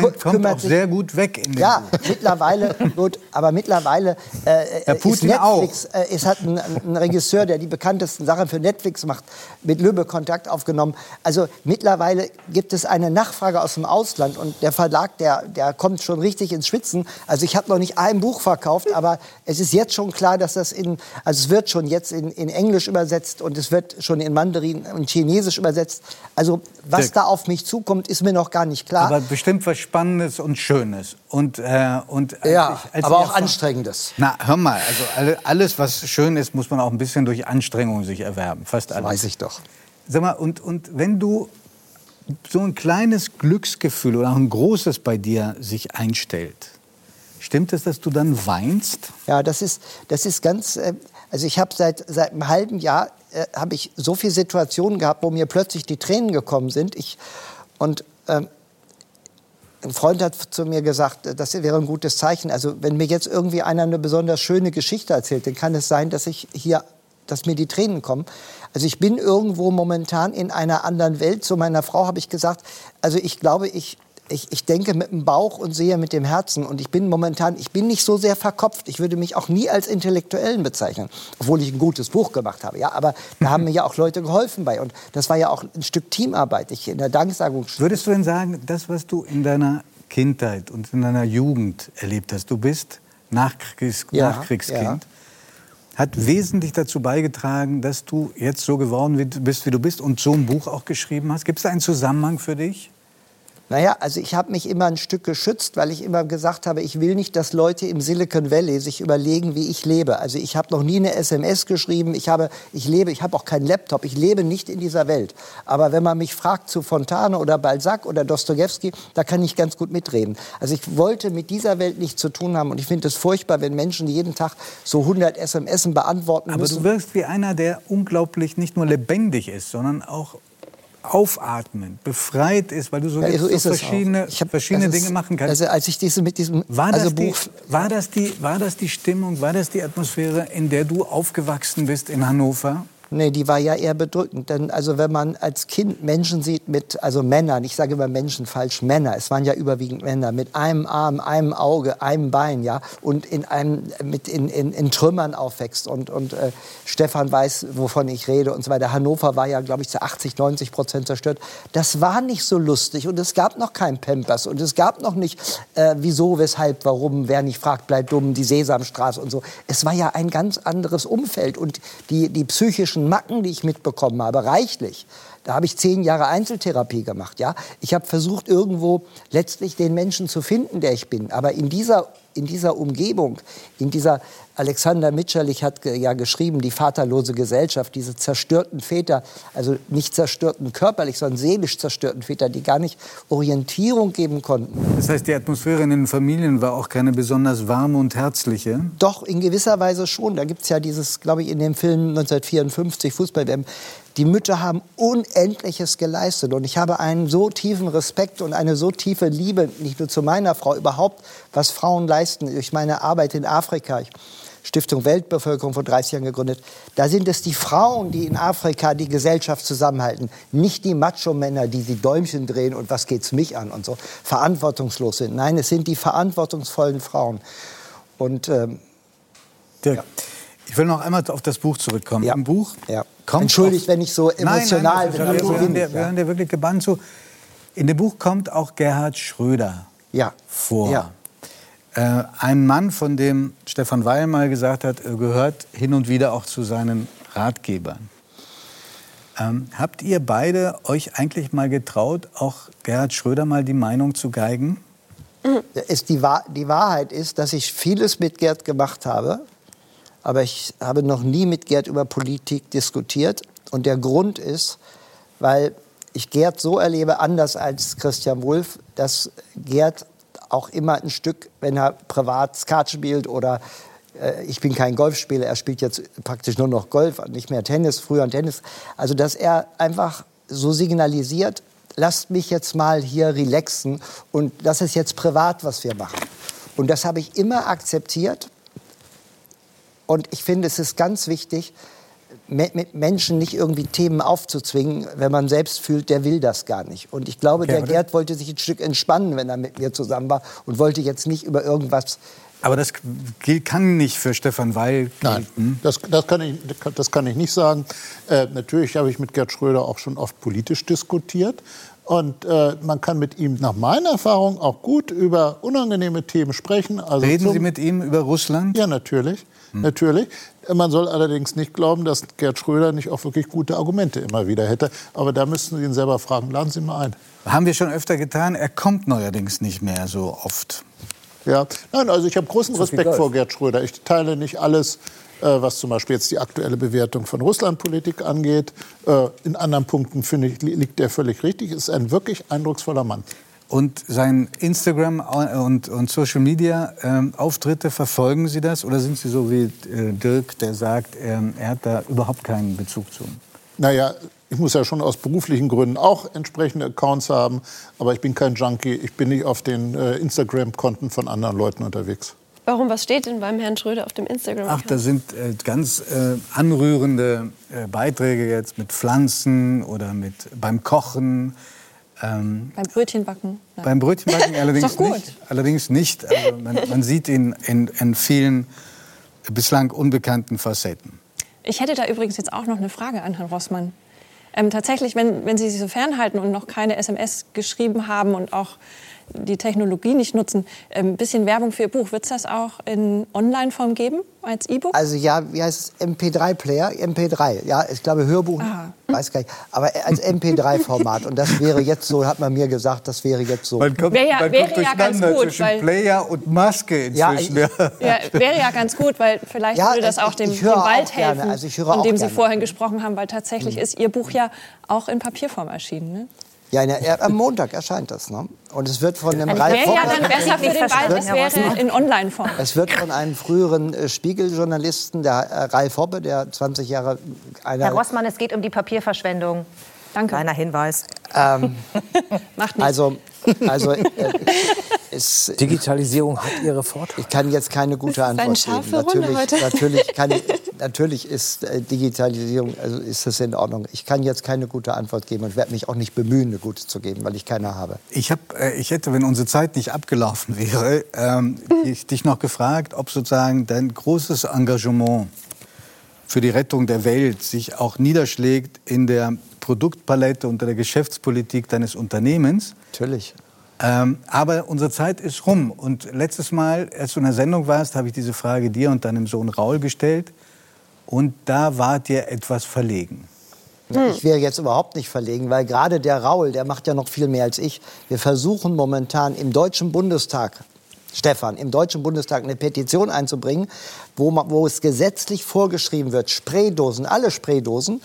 kü- kommt kümmert auch sich- sehr gut weg in ja, mittlerweile, gut, aber mittlerweile äh, Herr ist Putin Netflix, äh, es hat ein, ein Regisseur, der die bekanntesten Sachen für Netflix macht, mit Lübbe Kontakt aufgenommen. Also mittlerweile gibt es eine Nachfrage aus dem Ausland und der Verlag, der, der kommt schon richtig ins Schwitzen. Also ich habe noch nicht ein Buch verkauft, aber es ist jetzt schon klar, dass das in, also es wird schon jetzt in, in Englisch übersetzt und es wird schon in Mandarin und Chinesisch übersetzt. Also was Dirk. da auf mich zukommt, ist mir noch gar nicht klar. Aber bestimmt was Spannendes und Schönes. Und, äh, und ja, ich- aber auch anstrengendes. Na, hör mal, also alle, alles, was schön ist, muss man auch ein bisschen durch Anstrengung sich erwerben. Fast alles. Weiß ich doch. Sag mal, und, und wenn du so ein kleines Glücksgefühl oder auch ein großes bei dir sich einstellt, stimmt es, dass du dann weinst? Ja, das ist, das ist ganz. Äh, also ich habe seit, seit einem halben Jahr äh, ich so viele Situationen gehabt, wo mir plötzlich die Tränen gekommen sind. Ich, und ähm, ein Freund hat zu mir gesagt, äh, das wäre ein gutes Zeichen. Also wenn mir jetzt irgendwie einer eine besonders schöne Geschichte erzählt, dann kann es sein, dass ich hier, dass mir die Tränen kommen. Also ich bin irgendwo momentan in einer anderen Welt. Zu meiner Frau habe ich gesagt, also ich glaube, ich ich, ich denke mit dem Bauch und sehe mit dem Herzen. Und ich bin momentan, ich bin nicht so sehr verkopft. Ich würde mich auch nie als Intellektuellen bezeichnen, obwohl ich ein gutes Buch gemacht habe. Ja, aber da haben mir ja auch Leute geholfen bei. Und das war ja auch ein Stück Teamarbeit. Ich in der Danksagung. Würdest du denn sagen, das, was du in deiner Kindheit und in deiner Jugend erlebt hast, du bist Nachkriegs Ja, Nachkriegskind, ja. Hat wesentlich dazu beigetragen, dass du jetzt so geworden bist, wie du bist und so ein Buch auch geschrieben hast? Gibt es da einen Zusammenhang für dich? Naja, also ich habe mich immer ein Stück geschützt, weil ich immer gesagt habe, ich will nicht, dass Leute im Silicon Valley sich überlegen, wie ich lebe. Also ich habe noch nie eine SMS geschrieben, ich habe, ich lebe, ich habe auch keinen Laptop, ich lebe nicht in dieser Welt. Aber wenn man mich fragt zu Fontane oder Balzac oder Dostoevsky, da kann ich ganz gut mitreden. Also ich wollte mit dieser Welt nichts zu tun haben und ich finde es furchtbar, wenn Menschen jeden Tag so 100 SMS beantworten Aber müssen. du wirkst wie einer, der unglaublich nicht nur lebendig ist, sondern auch aufatmend, befreit ist, weil du so, Ja, so so verschiedene, hab- verschiedene ist- Dinge machen kannst. Also als ich diese mit diesem War das, also die, Buch war, das die, war das die Stimmung, war das die Atmosphäre, in der du aufgewachsen bist in Hannover? Nee, die war ja eher bedrückend. Denn also wenn man als Kind Menschen sieht mit, also Männern, ich sage immer Menschen falsch, Männer, es waren ja überwiegend Männer, mit einem Arm, einem Auge, einem Bein, ja, und in einem, mit in, in, in Trümmern aufwächst. Und, und äh, Stefan weiß, wovon ich rede und so weiter. Hannover war ja, glaube ich, zu 80, 90 Prozent zerstört. Das war nicht so lustig und es gab noch kein Pampers und es gab noch nicht, äh, wieso, weshalb, warum, wer nicht fragt, bleibt dumm, die Sesamstraße und so. Es war ja ein ganz anderes Umfeld und die, die psychischen Macken, die ich mitbekommen habe, reichlich. Da habe ich zehn Jahre Einzeltherapie gemacht. Ja? Ich habe versucht, irgendwo letztlich den Menschen zu finden, der ich bin. Aber in dieser, in dieser Umgebung, in dieser, Alexander Mitscherlich hat ja geschrieben, die vaterlose Gesellschaft, diese zerstörten Väter, also nicht zerstörten körperlich, sondern seelisch zerstörten Väter, die gar nicht Orientierung geben konnten. Das heißt, die Atmosphäre in den Familien war auch keine besonders warme und herzliche. Doch, in gewisser Weise schon. Da gibt es ja dieses, glaube ich, in dem Film 1954, Fußball-WM. Die Mütter haben Unendliches geleistet. Und ich habe einen so tiefen Respekt und eine so tiefe Liebe, nicht nur zu meiner Frau, überhaupt, was Frauen leisten. Durch meine Arbeit in Afrika. Ich, Stiftung Weltbevölkerung vor 30 Jahren gegründet. Da sind es die Frauen, die in Afrika die Gesellschaft zusammenhalten, nicht die Macho-Männer, die die Däumchen drehen und was geht's mich an und so, verantwortungslos sind. Nein, es sind die verantwortungsvollen Frauen. Und ähm, Dirk, ich will noch einmal auf das Buch zurückkommen. Ja. Im Buch Ja. Kommt Entschuldigt, auch- wenn ich so emotional nein, bin, nein, aber Wir, so wir, bin hören dir, wir hören dir wirklich gebannt zu. In dem Buch kommt auch Gerhard Schröder Ja. vor. Ja. Äh, ein Mann, von dem Stefan Weil mal gesagt hat, gehört hin und wieder auch zu seinen Ratgebern. Ähm, habt ihr beide euch eigentlich mal getraut, auch Gerhard Schröder mal die Meinung zu geigen? Wahr- die Wahrheit ist, dass ich vieles mit Gerd gemacht habe, aber ich habe noch nie mit Gerd über Politik diskutiert. Und der Grund ist, weil ich Gerd so erlebe, anders als Christian Wulff, dass Gerd auch immer ein Stück, wenn er privat Skat spielt oder äh, ich bin kein Golfspieler, er spielt jetzt praktisch nur noch Golf, nicht mehr Tennis, früher Tennis. Also dass er einfach so signalisiert, lasst mich jetzt mal hier relaxen und das ist jetzt privat, was wir machen. Und das habe ich immer akzeptiert. Und ich finde, es ist ganz wichtig, mit Menschen nicht irgendwie Themen aufzuzwingen, wenn man selbst fühlt, der will das gar nicht. Und ich glaube, okay, der Gerd wollte sich ein Stück entspannen, wenn er mit mir zusammen war und wollte jetzt nicht über irgendwas aber das kann nicht für Stefan Weil gelten. Nein, das, das, kann, ich, das kann ich nicht sagen. Äh, natürlich habe ich mit Gerd Schröder auch schon oft politisch diskutiert. Und äh, man kann mit ihm nach meiner Erfahrung auch gut über unangenehme Themen sprechen. Also Reden Sie mit ihm über Russland? Ja, natürlich. Hm. natürlich. Man soll allerdings nicht glauben, dass Gerd Schröder nicht auch wirklich gute Argumente immer wieder hätte. Aber da müssten Sie ihn selber fragen. Laden Sie mal ein. Haben wir schon öfter getan. Er kommt neuerdings nicht mehr so oft. Ja, nein, also ich habe großen Respekt vor Gerd Schröder. Ich teile nicht alles, äh, was zum Beispiel jetzt die aktuelle Bewertung von Russlandpolitik angeht. Äh, in anderen Punkten finde ich liegt er völlig richtig. Ist ein wirklich eindrucksvoller Mann. Und sein Instagram und, und Social Media ähm, Auftritte, verfolgen Sie das? Oder sind Sie so wie äh, Dirk, der sagt, ähm, er hat da überhaupt keinen Bezug zu? Naja, ich muss ja schon aus beruflichen Gründen auch entsprechende Accounts haben, aber ich bin kein Junkie. Ich bin nicht auf den äh, Instagram-Konten von anderen Leuten unterwegs. Warum? Was steht denn beim Herrn Schröder auf dem Instagram? Ach, da sind äh, ganz äh, anrührende äh, Beiträge jetzt mit Pflanzen oder mit beim Kochen. Ähm, beim Brötchenbacken. Ja. Beim Brötchenbacken allerdings nicht. Allerdings nicht. Also man, man, sieht ihn in, in vielen bislang unbekannten Facetten. Ich hätte da übrigens jetzt auch noch eine Frage an Herrn Rossmann. Ähm, tatsächlich, wenn, wenn Sie sich so fernhalten und noch keine SMS geschrieben haben und auch die Technologie nicht nutzen, ein ähm, bisschen Werbung für Ihr Buch. Wird es das auch in Online-Form geben, als E-Book? Also ja, wie heißt es? MP3-Player? MP3, ja, ich glaube Hörbuch, Aha. weiß gar nicht. Aber als MP3-Format. Und das wäre jetzt so, hat man mir gesagt, das wäre jetzt so. Man kommt, wäre ja, man wäre kommt ja ganz gut. Zwischen weil, Player und Maske inzwischen. Ja, ich, ja, wäre ja ganz gut, weil vielleicht ja, würde das auch dem, dem Wald helfen, also von dem Sie vorhin gesprochen haben. Weil tatsächlich mhm. ist Ihr Buch ja auch in Papierform erschienen. Ne? Ja, der, am Montag erscheint das. Ne? Und es wird von einem also Ralf Hoppe... ja dann besser für den Wald, es wäre in Online-Form. Es wird von einem früheren äh, Spiegel-Journalisten, der äh, Ralf Hoppe, der 20 Jahre... Herr Rossmann, es geht um die Papierverschwendung. Danke. Kleiner Hinweis. Ähm, Macht nichts. Also, also äh, es, Digitalisierung hat ihre Vorteile. Ich kann jetzt keine gute Antwort geben. Natürlich, natürlich, kann, natürlich ist äh, Digitalisierung, also ist das in Ordnung. Ich kann jetzt keine gute Antwort geben und werde mich auch nicht bemühen, eine gute zu geben, weil ich keine habe. Ich, hab, äh, ich hätte, wenn unsere Zeit nicht abgelaufen wäre, ähm, ich, dich noch gefragt, ob sozusagen dein großes Engagement für die Rettung der Welt sich auch niederschlägt in der Produktpalette und der Geschäftspolitik deines Unternehmens. Natürlich. Ähm, aber unsere Zeit ist rum. Und letztes Mal, als du in der Sendung warst, habe ich diese Frage dir und deinem Sohn Raul gestellt. Und da wart ihr etwas verlegen. Ich wäre jetzt überhaupt nicht verlegen, weil gerade der Raul, der macht ja noch viel mehr als ich. Wir versuchen momentan im Deutschen Bundestag, Stefan, im Deutschen Bundestag eine Petition einzubringen, wo, wo es gesetzlich vorgeschrieben wird, Spraydosen, alle Spraydosen,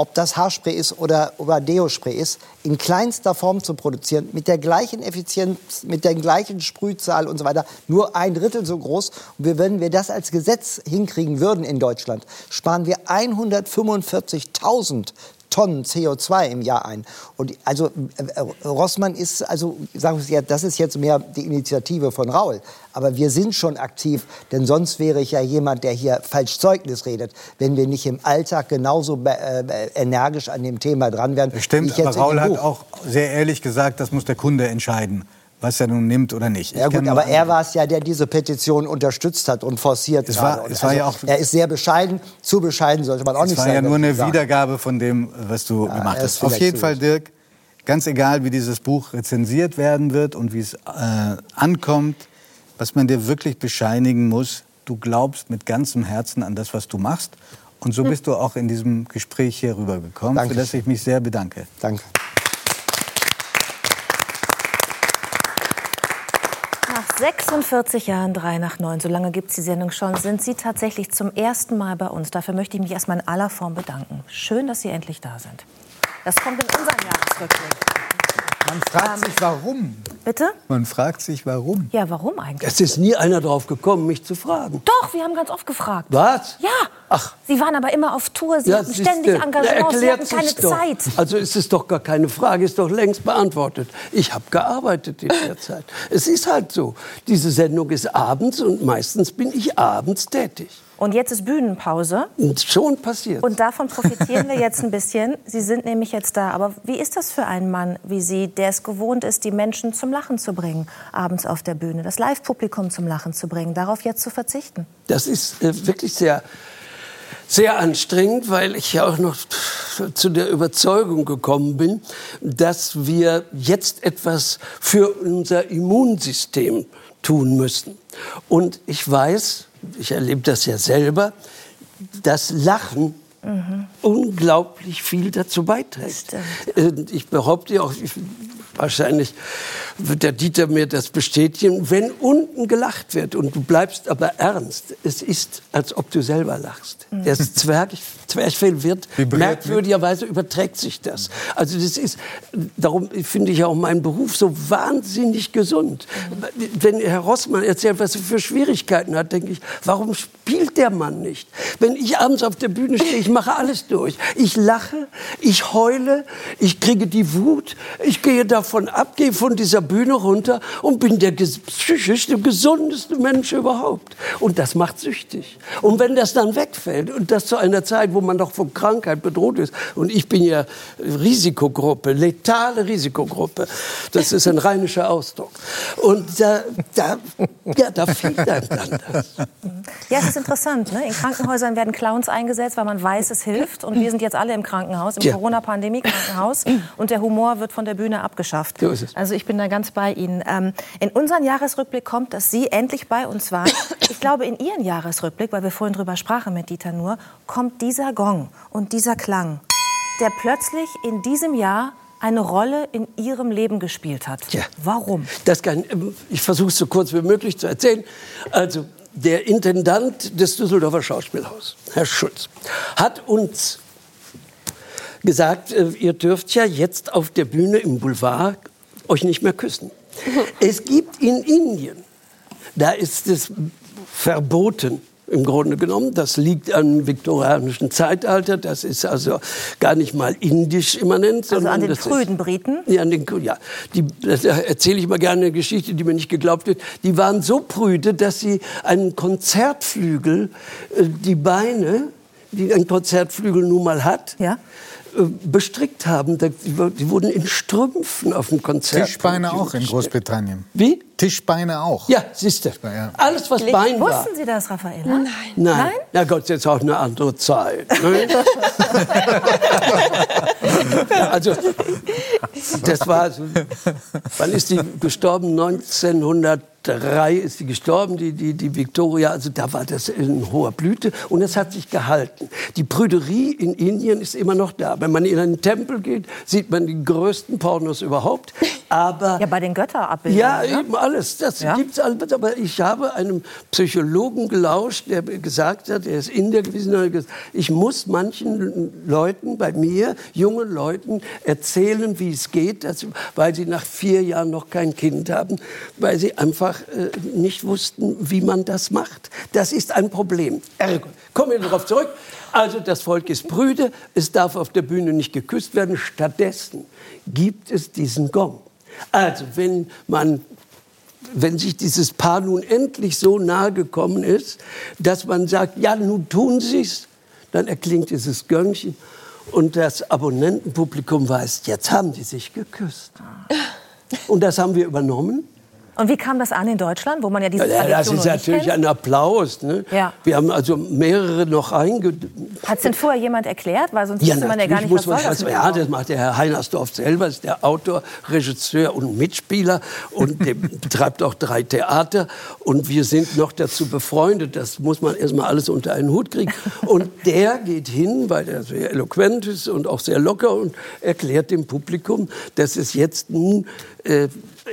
ob das Haarspray ist oder, oder Deo-Spray ist, in kleinster Form zu produzieren, mit der gleichen Effizienz, mit der gleichen Sprühzahl und so weiter, nur ein Drittel so groß. Und wenn wir das als Gesetz hinkriegen würden in Deutschland, sparen wir 145.000 Tonnen CO2 im Jahr ein. Und also äh, Rossmann ist, also sagen wir das ist jetzt mehr die Initiative von Raul. Aber wir sind schon aktiv, denn sonst wäre ich ja jemand, der hier falsch Zeugnis redet, wenn wir nicht im Alltag genauso äh, energisch an dem Thema dran wären. Stimmt, aber Raul hat auch sehr ehrlich gesagt, das muss der Kunde entscheiden was er nun nimmt oder nicht. Ja gut, aber er war es ja, der diese Petition unterstützt hat und forciert es war, es war also, ja auch, Er ist sehr bescheiden, zu bescheiden sollte man auch nicht sein. Es war ja nur eine sagen. Wiedergabe von dem, was du ja, gemacht hast. Auf jeden Fall, Dirk, ganz egal, wie dieses Buch rezensiert werden wird und wie es äh, ankommt, was man dir wirklich bescheinigen muss, du glaubst mit ganzem Herzen an das, was du machst. Und so hm. bist du auch in diesem Gespräch hier rübergekommen, Danke. für das ich mich sehr bedanke. Danke. 46 Jahren, drei nach neun, so lange gibt es die Sendung schon, sind Sie tatsächlich zum ersten Mal bei uns. Dafür möchte ich mich erstmal in aller Form bedanken. Schön, dass Sie endlich da sind. Das kommt in unseren Jahresrückblick. Man fragt ähm, sich, warum. Bitte? Man fragt sich, warum. Ja, warum eigentlich? Es ist nie einer drauf gekommen, mich zu fragen. Doch, wir haben ganz oft gefragt. Was? Ja. Ach. Sie waren aber immer auf Tour, Sie hatten siehste, ständig da Engagements, Sie erklärt hatten keine doch. Zeit. Also ist es doch gar keine Frage, ist doch längst beantwortet. Ich habe gearbeitet in der Zeit. Es ist halt so. Diese Sendung ist abends und meistens bin ich abends tätig. Und jetzt ist Bühnenpause. Und schon passiert. Und davon profitieren wir jetzt ein bisschen. Sie sind nämlich jetzt da. Aber wie ist das für einen Mann wie Sie, der es gewohnt ist, die Menschen zum Lachen zu bringen, abends auf der Bühne, das Live-Publikum zum Lachen zu bringen, darauf jetzt zu verzichten? Das ist äh, wirklich sehr, sehr anstrengend, weil ich ja auch noch zu der Überzeugung gekommen bin, dass wir jetzt etwas für unser Immunsystem tun müssen. Und ich weiß, ich erlebe das ja selber, dass Lachen unglaublich viel dazu beiträgt. Ich behaupte auch, ich, wahrscheinlich wird der Dieter mir das bestätigen, wenn unten gelacht wird und du bleibst aber ernst, es ist, als ob du selber lachst. Das Zwerg, Zwerchfell wird, Vibriert merkwürdigerweise überträgt sich das. Also das ist, darum finde ich auch meinen Beruf so wahnsinnig gesund. Wenn Herr Rossmann erzählt, was er für Schwierigkeiten hat, denke ich, warum spielt der Mann nicht? Wenn ich abends auf der Bühne stehe, ich mache alles durch. Ich lache, ich heule, ich kriege die Wut, ich gehe davon ab, gehe von dieser Bühne runter und bin der psychisch der gesundeste Mensch überhaupt. Und das macht süchtig. Und wenn das dann wegfällt und das zu einer Zeit, wo man doch von Krankheit bedroht ist, und ich bin ja Risikogruppe, letale Risikogruppe, das ist ein rheinischer Ausdruck. Und da, da, ja, da fehlt einem dann das. Ja, es ist interessant. Ne? In Krankenhäusern werden Clowns eingesetzt, weil man weiß, es hilft. Und wir sind jetzt alle im Krankenhaus, im. Corona-Pandemie-Krankenhaus. Und der Humor wird von der Bühne abgeschafft. So ist es. Also ich bin da ganz bei Ihnen. Ähm, in unseren Jahresrückblick kommt, dass Sie endlich bei uns waren. Ich glaube, in Ihren Jahresrückblick, weil wir vorhin drüber sprachen mit Dieter Nuhr, kommt dieser Gong und dieser Klang, der plötzlich in diesem Jahr eine Rolle in Ihrem Leben gespielt hat. Ja. Warum? Das kann, ähm, ich versuche es so kurz wie möglich zu erzählen. Also, der Intendant des Düsseldorfer Schauspielhauses, Herr Schulz, hat uns gesagt, äh, ihr dürft ja jetzt auf der Bühne im Boulevard euch nicht mehr küssen. Es gibt in Indien, da ist es verboten. Im Grunde genommen, das liegt am viktorianischen Zeitalter. Das ist also gar nicht mal indisch immanent. Also sondern an den das frühen Briten? ja, an den, ja. Die, da erzähle ich mal gerne eine Geschichte, die mir nicht geglaubt wird. Die waren so prüde, dass sie einen Konzertflügel, äh, die Beine, die ein Konzertflügel nun mal hat, Ja. Äh, bestrickt haben. Die wurden in Strümpfen auf dem Konzert. Tischbeine auch in Großbritannien. Wie? Tischbeine auch. Ja, siehst du. Ja. Alles, was Bein war. Wussten Sie das, Raffaella? Nein. Nein. Na Gott, jetzt auch eine andere Zeit. Ne? Ja, also, das war, so, wann ist die gestorben? 1903 ist sie gestorben, die, die, die Victoria. Also da war das in hoher Blüte und es hat sich gehalten. Die Prüderie in Indien ist immer noch da. Wenn man in einen Tempel geht, sieht man die größten Pornos überhaupt. Aber Ja, bei den Götterabbildungen. ja, ne? eben alles. Das Ja. gibt's alles. Aber ich habe einem Psychologen gelauscht, der gesagt hat, er ist Inder gewesen, hat gesagt, ich muss manchen Leuten bei mir, jungen Leuten, erzählen, wie es geht, dass, weil sie nach vier Jahren noch kein Kind haben, weil sie einfach äh, nicht wussten, wie man das macht. Das ist ein Problem. Ergo, kommen wir darauf zurück. Also das Volk ist prüde, es darf auf der Bühne nicht geküsst werden. Stattdessen gibt es diesen Gong. Also wenn man wenn sich dieses Paar nun endlich so nahe gekommen ist, dass man sagt, ja, nun tun Sie's, dann erklingt dieses Gönnchen und das Abonnentenpublikum weiß, jetzt haben die sich geküsst. Und das haben wir übernommen. Und wie kam das an in Deutschland, wo man ja diese Ja, das ist natürlich kennt? ein Applaus. Ne? Ja. Wir haben also mehrere noch einge... Hat es denn vorher jemand erklärt? Weil sonst Ja, wusste man ja gar nicht, was muss soll das Ja, das macht der Herr Heinersdorf selber, ist der Autor, Regisseur und Mitspieler und der betreibt auch drei Theater und wir sind noch dazu befreundet. Das muss man erstmal alles unter einen Hut kriegen. Und der geht hin, weil er sehr eloquent ist und auch sehr locker und erklärt dem Publikum, dass es jetzt nun äh,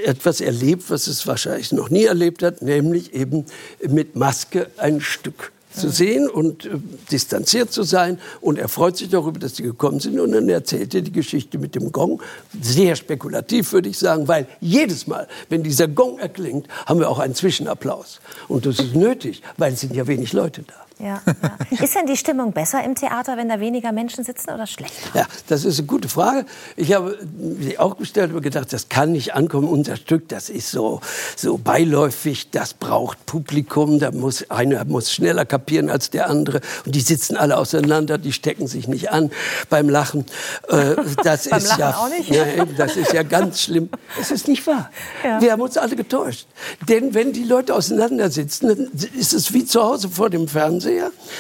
etwas erlebt, was es wahrscheinlich noch nie erlebt hat, nämlich eben mit Maske ein Stück zu sehen und äh, distanziert zu sein. Und er freut sich darüber, dass sie gekommen sind. Und dann erzählt er die Geschichte mit dem Gong. Sehr spekulativ, würde ich sagen, weil jedes Mal, wenn dieser Gong erklingt, haben wir auch einen Zwischenapplaus. Und das ist nötig, weil es sind ja wenig Leute da. Ja, ja. Ist denn die Stimmung besser im Theater, wenn da weniger Menschen sitzen oder schlechter? Ja, das ist eine gute Frage. Ich habe sie auch gestellt und gedacht, das kann nicht ankommen. Unser Stück, das ist so, so beiläufig, das braucht Publikum. Da muss, einer muss schneller kapieren als der andere. Und die sitzen alle auseinander, die stecken sich nicht an beim Lachen. Äh, das beim ist Lachen ja, auch nicht? Ja, das ist ja ganz schlimm. Es ist nicht wahr. Ja. Wir haben uns alle getäuscht. Denn wenn die Leute auseinandersitzen, dann ist es wie zu Hause vor dem Fernseher.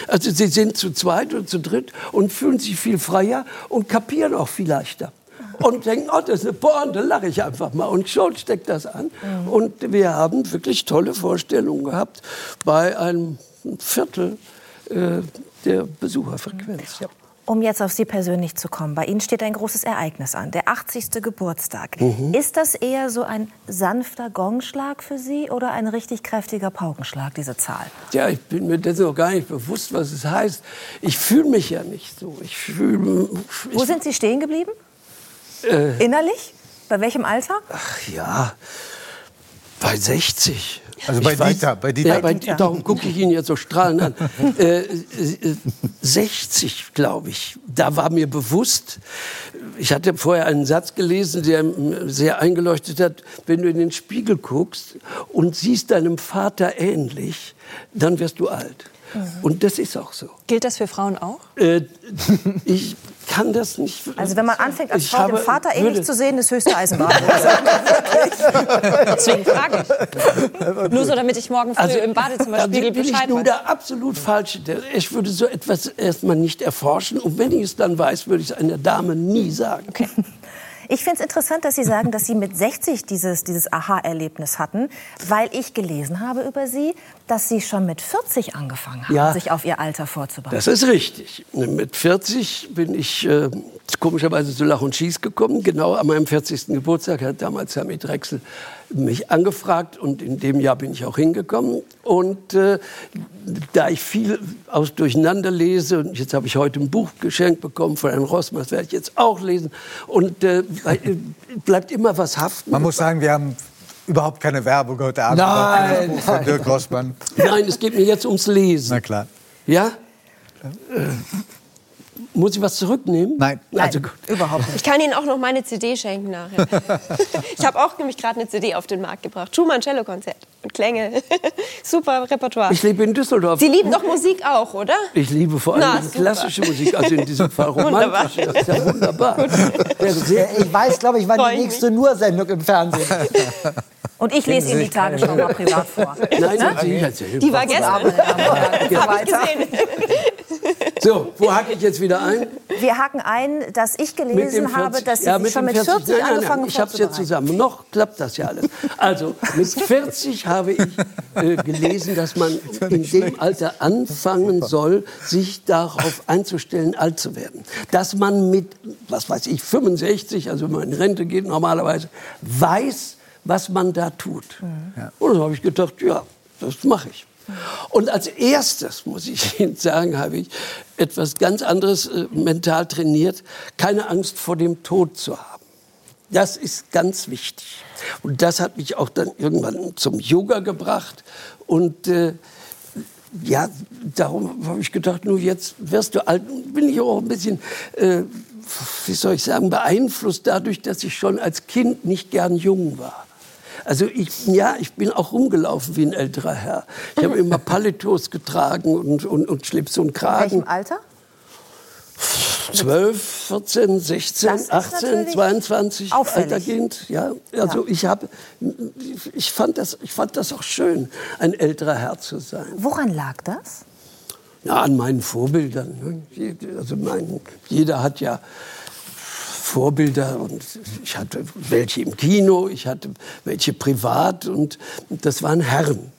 Also sie sind zu zweit oder zu dritt und fühlen sich viel freier und kapieren auch viel leichter. Und denken, oh, das ist eine Pointe, lache ich einfach mal. Und schon steckt das an. Und wir haben wirklich tolle Vorstellungen gehabt bei einem Viertel äh, der Besucherfrequenz. Ja. Um jetzt auf Sie persönlich zu kommen, bei Ihnen steht ein großes Ereignis an, der 80. Geburtstag. Mhm. Ist das eher so ein sanfter Gongschlag für Sie oder ein richtig kräftiger Paukenschlag, diese Zahl? Ja, ich bin mir dessen noch gar nicht bewusst, was es heißt. Ich fühle mich ja nicht so. Ich fühle. Wo sind Sie stehen geblieben? Äh, Innerlich? Bei welchem Alter? ach ja, bei 60. Also bei weiß- Dieter, bei Dieter. Ja, bei, Dieter. darum gucke ich ihn jetzt so strahlend an. äh, äh, 60, glaube ich. Da war mir bewusst, ich hatte vorher einen Satz gelesen, der mir sehr eingeleuchtet hat, wenn du in den Spiegel guckst und siehst deinem Vater ähnlich, dann wirst du alt. Und das ist auch so. Gilt das für Frauen auch? Äh, ich kann das nicht. Also wenn man anfängt, als Ich Frau dem Vater ähnlich würde- zu sehen, ist höchste Eisenbahn. Deswegen frage ich. Nur so, damit ich morgen früh Also, im Badezimmerspiegel bin ich Bescheid weiß. der absolut falsche. Ich würde so etwas erstmal nicht erforschen. Und wenn ich es dann weiß, würde ich es einer Dame nie sagen. Ich finde es interessant, dass Sie sagen, dass Sie mit 60 dieses, dieses Aha-Erlebnis hatten, weil ich gelesen habe über Sie, dass Sie schon mit 40 angefangen haben, Ja. sich auf Ihr Alter vorzubereiten. Das ist richtig. Mit 40 bin ich äh, komischerweise zu Lach und Schieß gekommen. Genau an meinem 40. Geburtstag hat damals Herr Drechsel mich angefragt und in dem Jahr bin ich auch hingekommen. Und äh, da ich viel aus Durcheinander lese, und jetzt habe ich heute ein Buch geschenkt bekommen von Herrn Rossmann, das werde ich jetzt auch lesen, und äh, äh, bleibt immer was haften. Man muss sagen, wir haben überhaupt keine Werbung heute Abend. Nein, Buch von Dirk Rossmann. Nein, es geht mir jetzt ums Lesen. Na klar. Ja? Äh, muss ich was zurücknehmen? Nein. Also gut. Überhaupt nicht. Ich kann Ihnen auch noch meine CD schenken nachher. ich habe auch nämlich gerade eine CD auf den Markt gebracht. Schumann Cello-Konzert und Klänge. Super Repertoire. Ich lebe in Düsseldorf. Sie lieben doch Musik auch, oder? Ich liebe vor allem Na, klassische Musik, also in diesem Fall Wunderbar. romantisch. Das ist ja wunderbar. Ich weiß, glaube ich, wann Freu die nächste Nur-Sendung im Fernsehen. Und ich lese Ihnen die Tagesschau mal privat vor. nein, erzählen. Die war gestern. Ja. Habe ich gesehen. So, wo hacke ich jetzt wieder ein? Wir haken ein, dass ich gelesen habe, dass Sie ja, mit schon mit 40 Nein, nein, angefangen nein, ich habe es jetzt zusammen. Noch klappt das ja alles. Also, mit 40 habe ich äh, gelesen, dass man in dem Alter anfangen soll, sich darauf einzustellen, alt zu werden. Dass man mit, was weiß ich, 65, also wenn man in Rente geht normalerweise, weiß, was man da tut. Und dann habe ich gedacht, ja, das mache ich. Und als erstes, muss ich Ihnen sagen, habe ich etwas ganz anderes äh, mental trainiert, keine Angst vor dem Tod zu haben. Das ist ganz wichtig. Und das hat mich auch dann irgendwann zum Yoga gebracht. Und äh, ja, darum habe ich gedacht, nur jetzt wirst du alt. Bin ich auch ein bisschen, äh, wie soll ich sagen, beeinflusst dadurch, dass ich schon als Kind nicht gern jung war. Also ich, ja, ich bin auch rumgelaufen wie ein älterer Herr. Ich habe immer Paletos getragen und, und, und Schlips und In Kragen. welchem Alter? 12, 14, 16, Das ist 18, natürlich 22 auffällig. Alterkind. Ja, also ich habe, ich fand das, ich fand das auch schön, ein älterer Herr zu sein. Woran lag das? Ja, an meinen Vorbildern. Also mein, jeder hat ja Vorbilder und ich hatte welche im Kino, ich hatte welche privat und das waren Herren.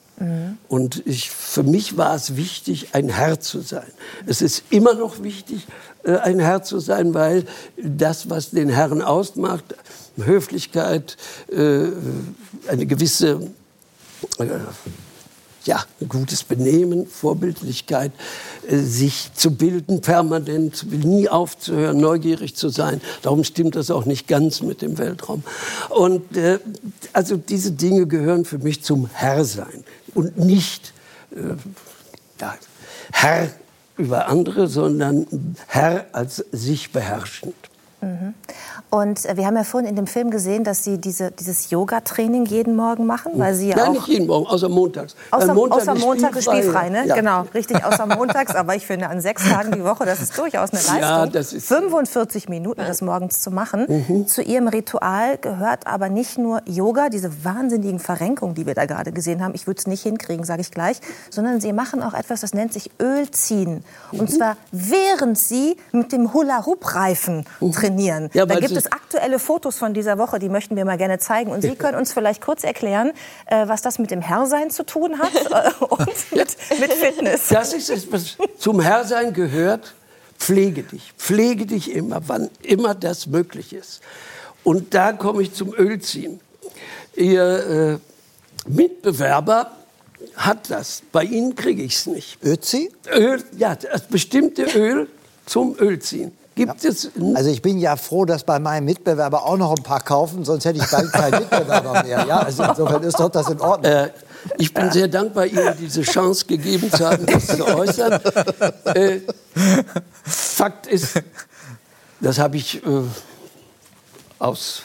Und ich, für mich war es wichtig, ein Herr zu sein. Es ist immer noch wichtig, äh, ein Herr zu sein, weil das, was den Herren ausmacht, Höflichkeit, äh, eine gewisse äh, ja, gutes Benehmen, Vorbildlichkeit, äh, sich zu bilden permanent, nie aufzuhören, neugierig zu sein. Darum stimmt das auch nicht ganz mit dem Weltraum. Und äh, also diese Dinge gehören für mich zum Herrsein und nicht äh, Herr über andere, sondern Herr als sich beherrschend. Mhm. Und äh, wir haben ja vorhin in dem Film gesehen, dass Sie diese, dieses Yoga-Training jeden Morgen machen, weil Sie ja Nein, auch nicht jeden Morgen, außer montags. Außer Weil Montag, außer ist Montag ist spielfrei. spielfrei, ne? Ja. Genau, richtig, außer montags. Aber ich finde, an sechs Tagen die Woche, das ist durchaus eine Leistung. Ja, das ist- 45 Minuten das morgens zu machen. Mhm. Zu Ihrem Ritual gehört aber nicht nur Yoga, diese wahnsinnigen Verrenkungen, die wir da gerade gesehen haben. Ich würde es nicht hinkriegen, sage ich gleich. Sondern Sie machen auch etwas, das nennt sich Ölziehen. Mhm. Und zwar während Sie mit dem Hula-Hoop-Reifen trainieren. Mhm. Ja, da gibt es aktuelle Fotos von dieser Woche, die möchten wir mal gerne zeigen. Und Sie können uns vielleicht kurz erklären, äh, was das mit dem Herrsein zu tun hat äh, und mit, mit Fitness. Das ist es, was zum Herrsein gehört. Pflege dich. Pflege dich immer, wann immer das möglich ist. Und da komme ich zum Ölziehen. Ihr äh, Mitbewerber hat das. Bei Ihnen kriege ich es nicht. Ötzi? Öl, ja, das bestimmte Öl zum Ölziehen. Gibt es Also ich bin ja froh, dass bei meinem Mitbewerber auch noch ein paar kaufen, sonst hätte ich bald keinen Mitbewerber mehr. Ja, also insofern ist doch das in Ordnung. Äh, ich bin sehr dankbar, Ihnen diese Chance gegeben zu haben, das zu äußern. Äh, Fakt ist, das habe ich äh, aus.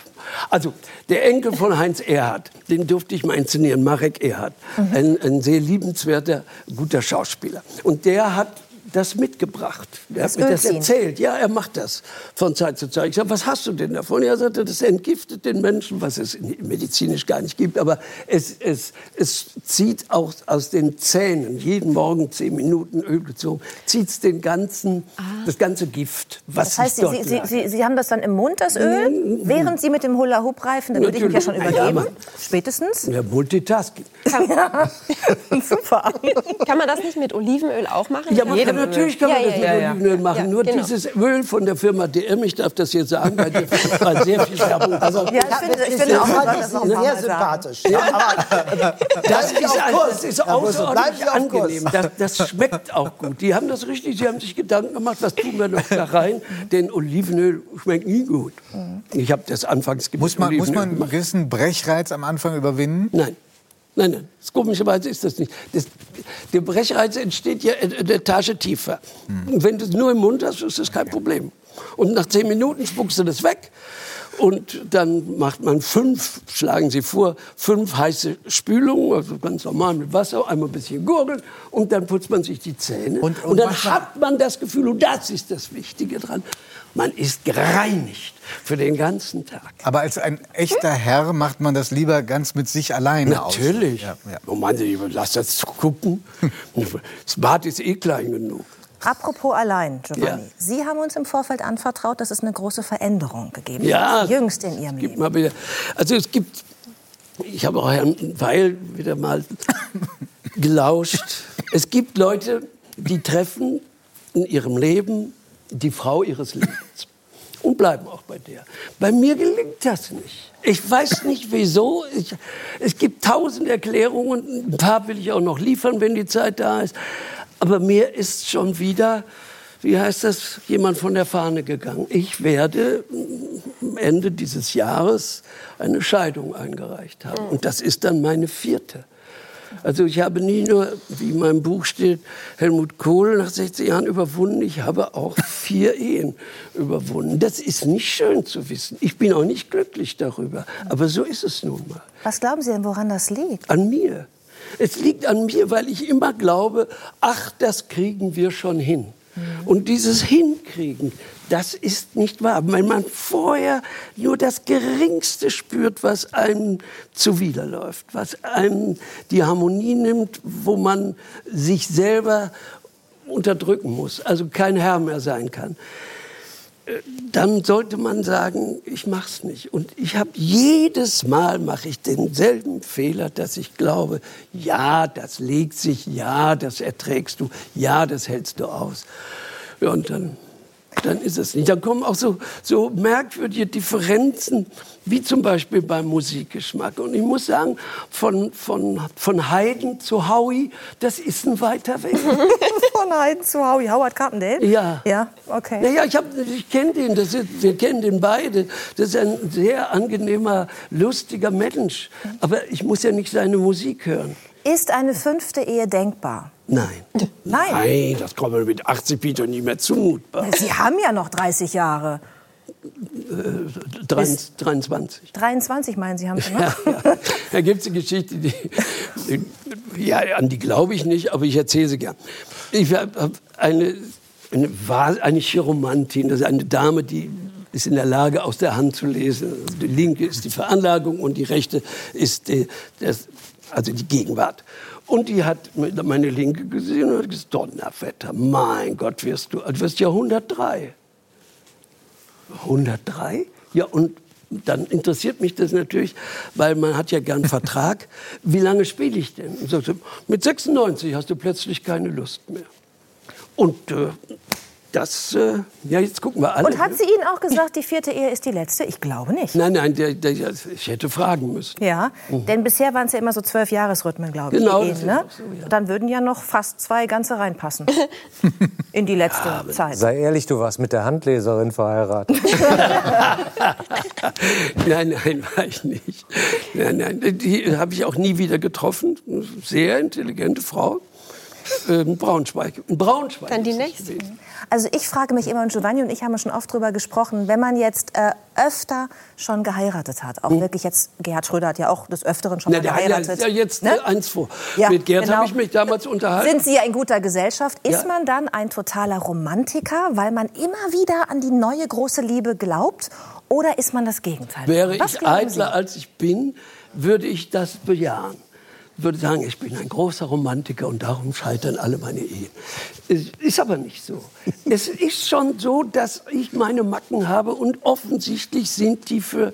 Also, der Enkel von Heinz Erhardt, den durfte ich mal inszenieren, Marek Erhardt. Ein, ein sehr liebenswerter, guter Schauspieler. Und der hat das mitgebracht. Das hat mir das erzählt. Ja, er macht das von Zeit zu Zeit. Ich sage, was hast du denn davon? Er sagte, das entgiftet den Menschen, was es medizinisch gar nicht gibt. Aber es, es, es zieht auch aus den Zähnen, jeden Morgen zehn Minuten Öl gezogen, zieht es den ganzen, das ganze Gift, was Das heißt, Sie, Sie. Sie, Sie haben das dann im Mund, das Öl, während Sie mit dem Hula-Hoop-Reifen, da würde ich mich ja schon. Ja, übergeben. aber- Spätestens. Ja, Multitasking. Ja. Super. Kann man das nicht mit Olivenöl auch machen? Ja, man natürlich kann man Ja, das ja, mit ja. Olivenöl machen. Ja, Nur genau. dieses Öl von der Firma DM, ich darf das hier sagen, weil die weil sehr viel Werbung. Also, Ja, ich finde, ich finde auch, soll das noch sehr mal sympathisch. Ja, aber Das ist, das ist außerordentlich angenehm. Das, das schmeckt auch gut. Die haben das richtig, sie haben sich Gedanken gemacht, was tun wir noch da rein? Denn Olivenöl schmeckt nie gut. Ich habe das anfangs mit Muss man, muss man einen gemacht. gewissen Brechreiz am Anfang überwinden? Nein. Nein, nein. Das, komischerweise ist das nicht. Das, der Brechreiz entsteht ja in der Etage tiefer. Und wenn du es nur im Mund hast, ist das kein Problem. Und nach zehn Minuten spuckst du das weg. Und dann macht man fünf, schlagen Sie vor, fünf heiße Spülungen, also ganz normal mit Wasser, einmal ein bisschen gurgeln und dann putzt man sich die Zähne. Und, Und- und dann hat man das Gefühl, und das ist das Wichtige dran, man ist gereinigt für den ganzen Tag. Aber als ein echter Herr macht man das lieber ganz mit sich alleine aus. Natürlich. Ja, ja. Oh Mann, ich lass das gucken. Das Bad ist eh klein genug. Apropos allein, Giovanni. Ja. Sie haben uns im Vorfeld anvertraut, dass es eine große Veränderung gegeben Ja, hat. Jüngst in Ihrem es gibt Leben. mal wieder. Also es gibt. Ich habe auch Herrn Weil wieder mal gelauscht. Es gibt Leute, die treffen in ihrem Leben die Frau ihres Lebens und bleiben auch bei der. Bei mir gelingt das nicht. Ich weiß nicht wieso. Ich, es gibt tausend Erklärungen. Ein paar will ich auch noch liefern, wenn die Zeit da ist. Aber mir ist schon wieder, wie heißt das, jemand von der Fahne gegangen. Ich werde am Ende dieses Jahres eine Scheidung eingereicht haben. Und das ist dann meine vierte. Also ich habe nie nur, wie in meinem Buch steht, Helmut Kohl nach 60 Jahren überwunden, ich habe auch vier Ehen überwunden. Das ist nicht schön zu wissen. Ich bin auch nicht glücklich darüber. Aber so ist es nun mal. Was glauben Sie denn, woran das liegt? An mir. Es liegt an mir, weil ich immer glaube, ach, das kriegen wir schon hin. Und dieses Hinkriegen, das ist nicht wahr. Wenn man vorher nur das Geringste spürt, was einem zuwiderläuft, was einem die Harmonie nimmt, wo man sich selber unterdrücken muss, also kein Herr mehr sein kann dann sollte man sagen, ich mach's nicht. Und ich habe jedes Mal mache ich denselben Fehler, dass ich glaube, ja, das legt sich, ja, das erträgst du, ja, das hältst du aus. Ja, und dann dann ist es nicht. Dann kommen auch so, so merkwürdige Differenzen, wie zum Beispiel beim Musikgeschmack. Und ich muss sagen, von, von, von Haydn zu Howie, das ist ein weiter Weg. Von Haydn zu Howie. Howard Carpendale? Ja. Ja, okay. Naja, ich, hab- ich kenne den, das ist, wir kennen den beide. Das ist ein sehr angenehmer, lustiger Mensch. Aber ich muss ja nicht seine Musik hören. Ist eine fünfte Ehe denkbar? Nein. Nein. Nein, das kommt mir mit 80 Peter nicht mehr zumutbar. Sie haben ja noch 30 Jahre. 23. 23 meinen Sie, haben Sie noch? Ja, ja. Da gibt es eine Geschichte, die, die, ja, an die glaube ich nicht, aber ich erzähle sie gern. Ich habe eine, eine, eine Chiromantin, das ist eine Dame, die ist in der Lage, aus der Hand zu lesen. Die linke ist die Veranlagung und die rechte ist die, das, also die Gegenwart. Und die hat meine linke gesehen und hat gesagt, Donnerwetter, mein Gott, wirst du, du wirst ja 103. 103? Ja, und dann interessiert mich das natürlich, weil man hat ja gern Vertrag. Wie lange spiele ich denn? Und sagte, mit 96 hast du plötzlich keine Lust mehr. Und äh, das, äh, ja, jetzt gucken wir alle. Und hat sie Ihnen auch gesagt, die vierte Ehe ist die letzte? Ich glaube nicht. Nein, nein, der, der, ich hätte fragen müssen. Ja, denn bisher waren es ja immer so zwölf Jahresrhythmen, glaube ich. Genau, Ehen, ne? so, ja. Dann würden ja noch fast zwei ganze reinpassen in die letzte Zeit. Sei ehrlich, du warst mit der Handleserin verheiratet. nein, nein, war ich nicht. Nein, nein, die habe ich auch nie wieder getroffen. Sehr intelligente Frau. Ähm, Braunschweig. Braunschweig. Dann die nächste. Also ich frage mich immer, und Giovanni und ich haben schon oft drüber gesprochen, wenn man jetzt äh, öfter schon geheiratet hat, auch wirklich jetzt, Gerhard Schröder hat ja auch des Öfteren schon Hm. Na, mal der hat geheiratet. ja, ja jetzt ne? äh, eins vor. Ja, Mit Gerd genau. habe ich mich damals unterhalten. Sind Sie ja in guter Gesellschaft? Ist Ja. man dann ein totaler Romantiker, weil man immer wieder an die neue große Liebe glaubt? Oder ist man das Gegenteil? Wäre Was ich eitler als ich bin, würde ich das bejahen. Würde sagen, ich bin ein großer Romantiker und darum scheitern alle meine Ehen. Es ist aber nicht so. es ist schon so, dass ich meine Macken habe und offensichtlich sind die für,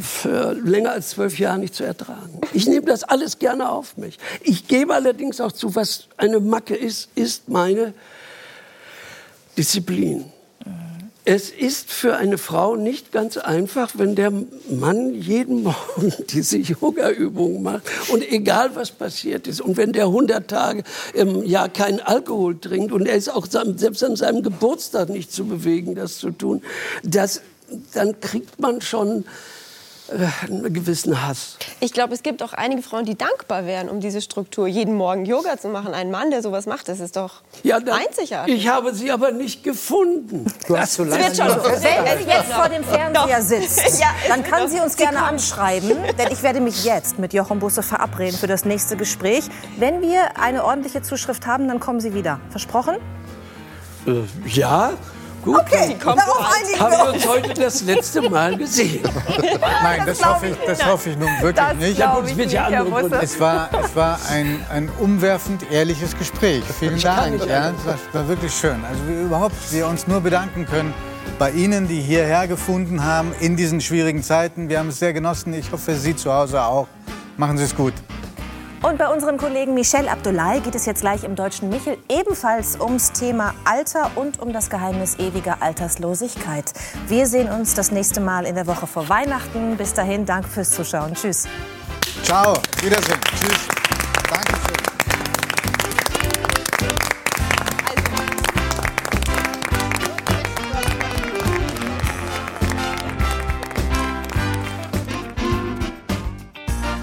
für länger als zwölf Jahre nicht zu ertragen. Ich nehme das alles gerne auf mich. Ich gebe allerdings auch zu, was eine Macke ist, ist meine Disziplin. Es ist für eine Frau nicht ganz einfach, wenn der Mann jeden Morgen diese Yoga-Übungen macht und egal was passiert ist und wenn der 100 Tage im Jahr keinen Alkohol trinkt und er ist auch selbst an seinem Geburtstag nicht zu bewegen, das zu tun, das, dann kriegt man schon einen gewissen Hass. Ich glaube, es gibt auch einige Frauen, die dankbar wären, um diese Struktur, jeden Morgen Yoga zu machen. Ein Mann, der sowas macht, das ist doch dann- einzigartig. Ich habe sie aber nicht gefunden. Du hast so lange Wird schon. Wenn sie jetzt vor dem Fernseher sitzt, Ja, dann kann doch- sie uns gerne anschreiben, denn ich werde mich jetzt mit Jochen Busse verabreden für das nächste Gespräch. Wenn wir eine ordentliche Zuschrift haben, dann kommen Sie wieder. Versprochen? Äh, ja, gut. Okay, darauf einigen Haben wir wir uns. heute das letzte Mal gesehen. Nein, das, hoffe ich, das hoffe ich nun wirklich nicht. Ja, gut, es wird ja andere. Es war, es war ein, ein umwerfend ehrliches Gespräch. Vielen Ich Dank. Ja, das war wirklich schön. Also wir überhaupt wir uns nur bedanken können bei Ihnen, die hierher gefunden haben in diesen schwierigen Zeiten. Wir haben es sehr genossen. Ich hoffe, Sie zu Hause auch. Machen Sie es gut. Und bei unserem Kollegen Michel Abdullahi geht es jetzt gleich im Deutschen Michel ebenfalls ums Thema Alter und um das Geheimnis ewiger Alterslosigkeit. Wir sehen uns das nächste Mal in der Woche vor Weihnachten. Bis dahin, danke fürs Zuschauen. Tschüss. Ciao. Wiedersehen. Tschüss.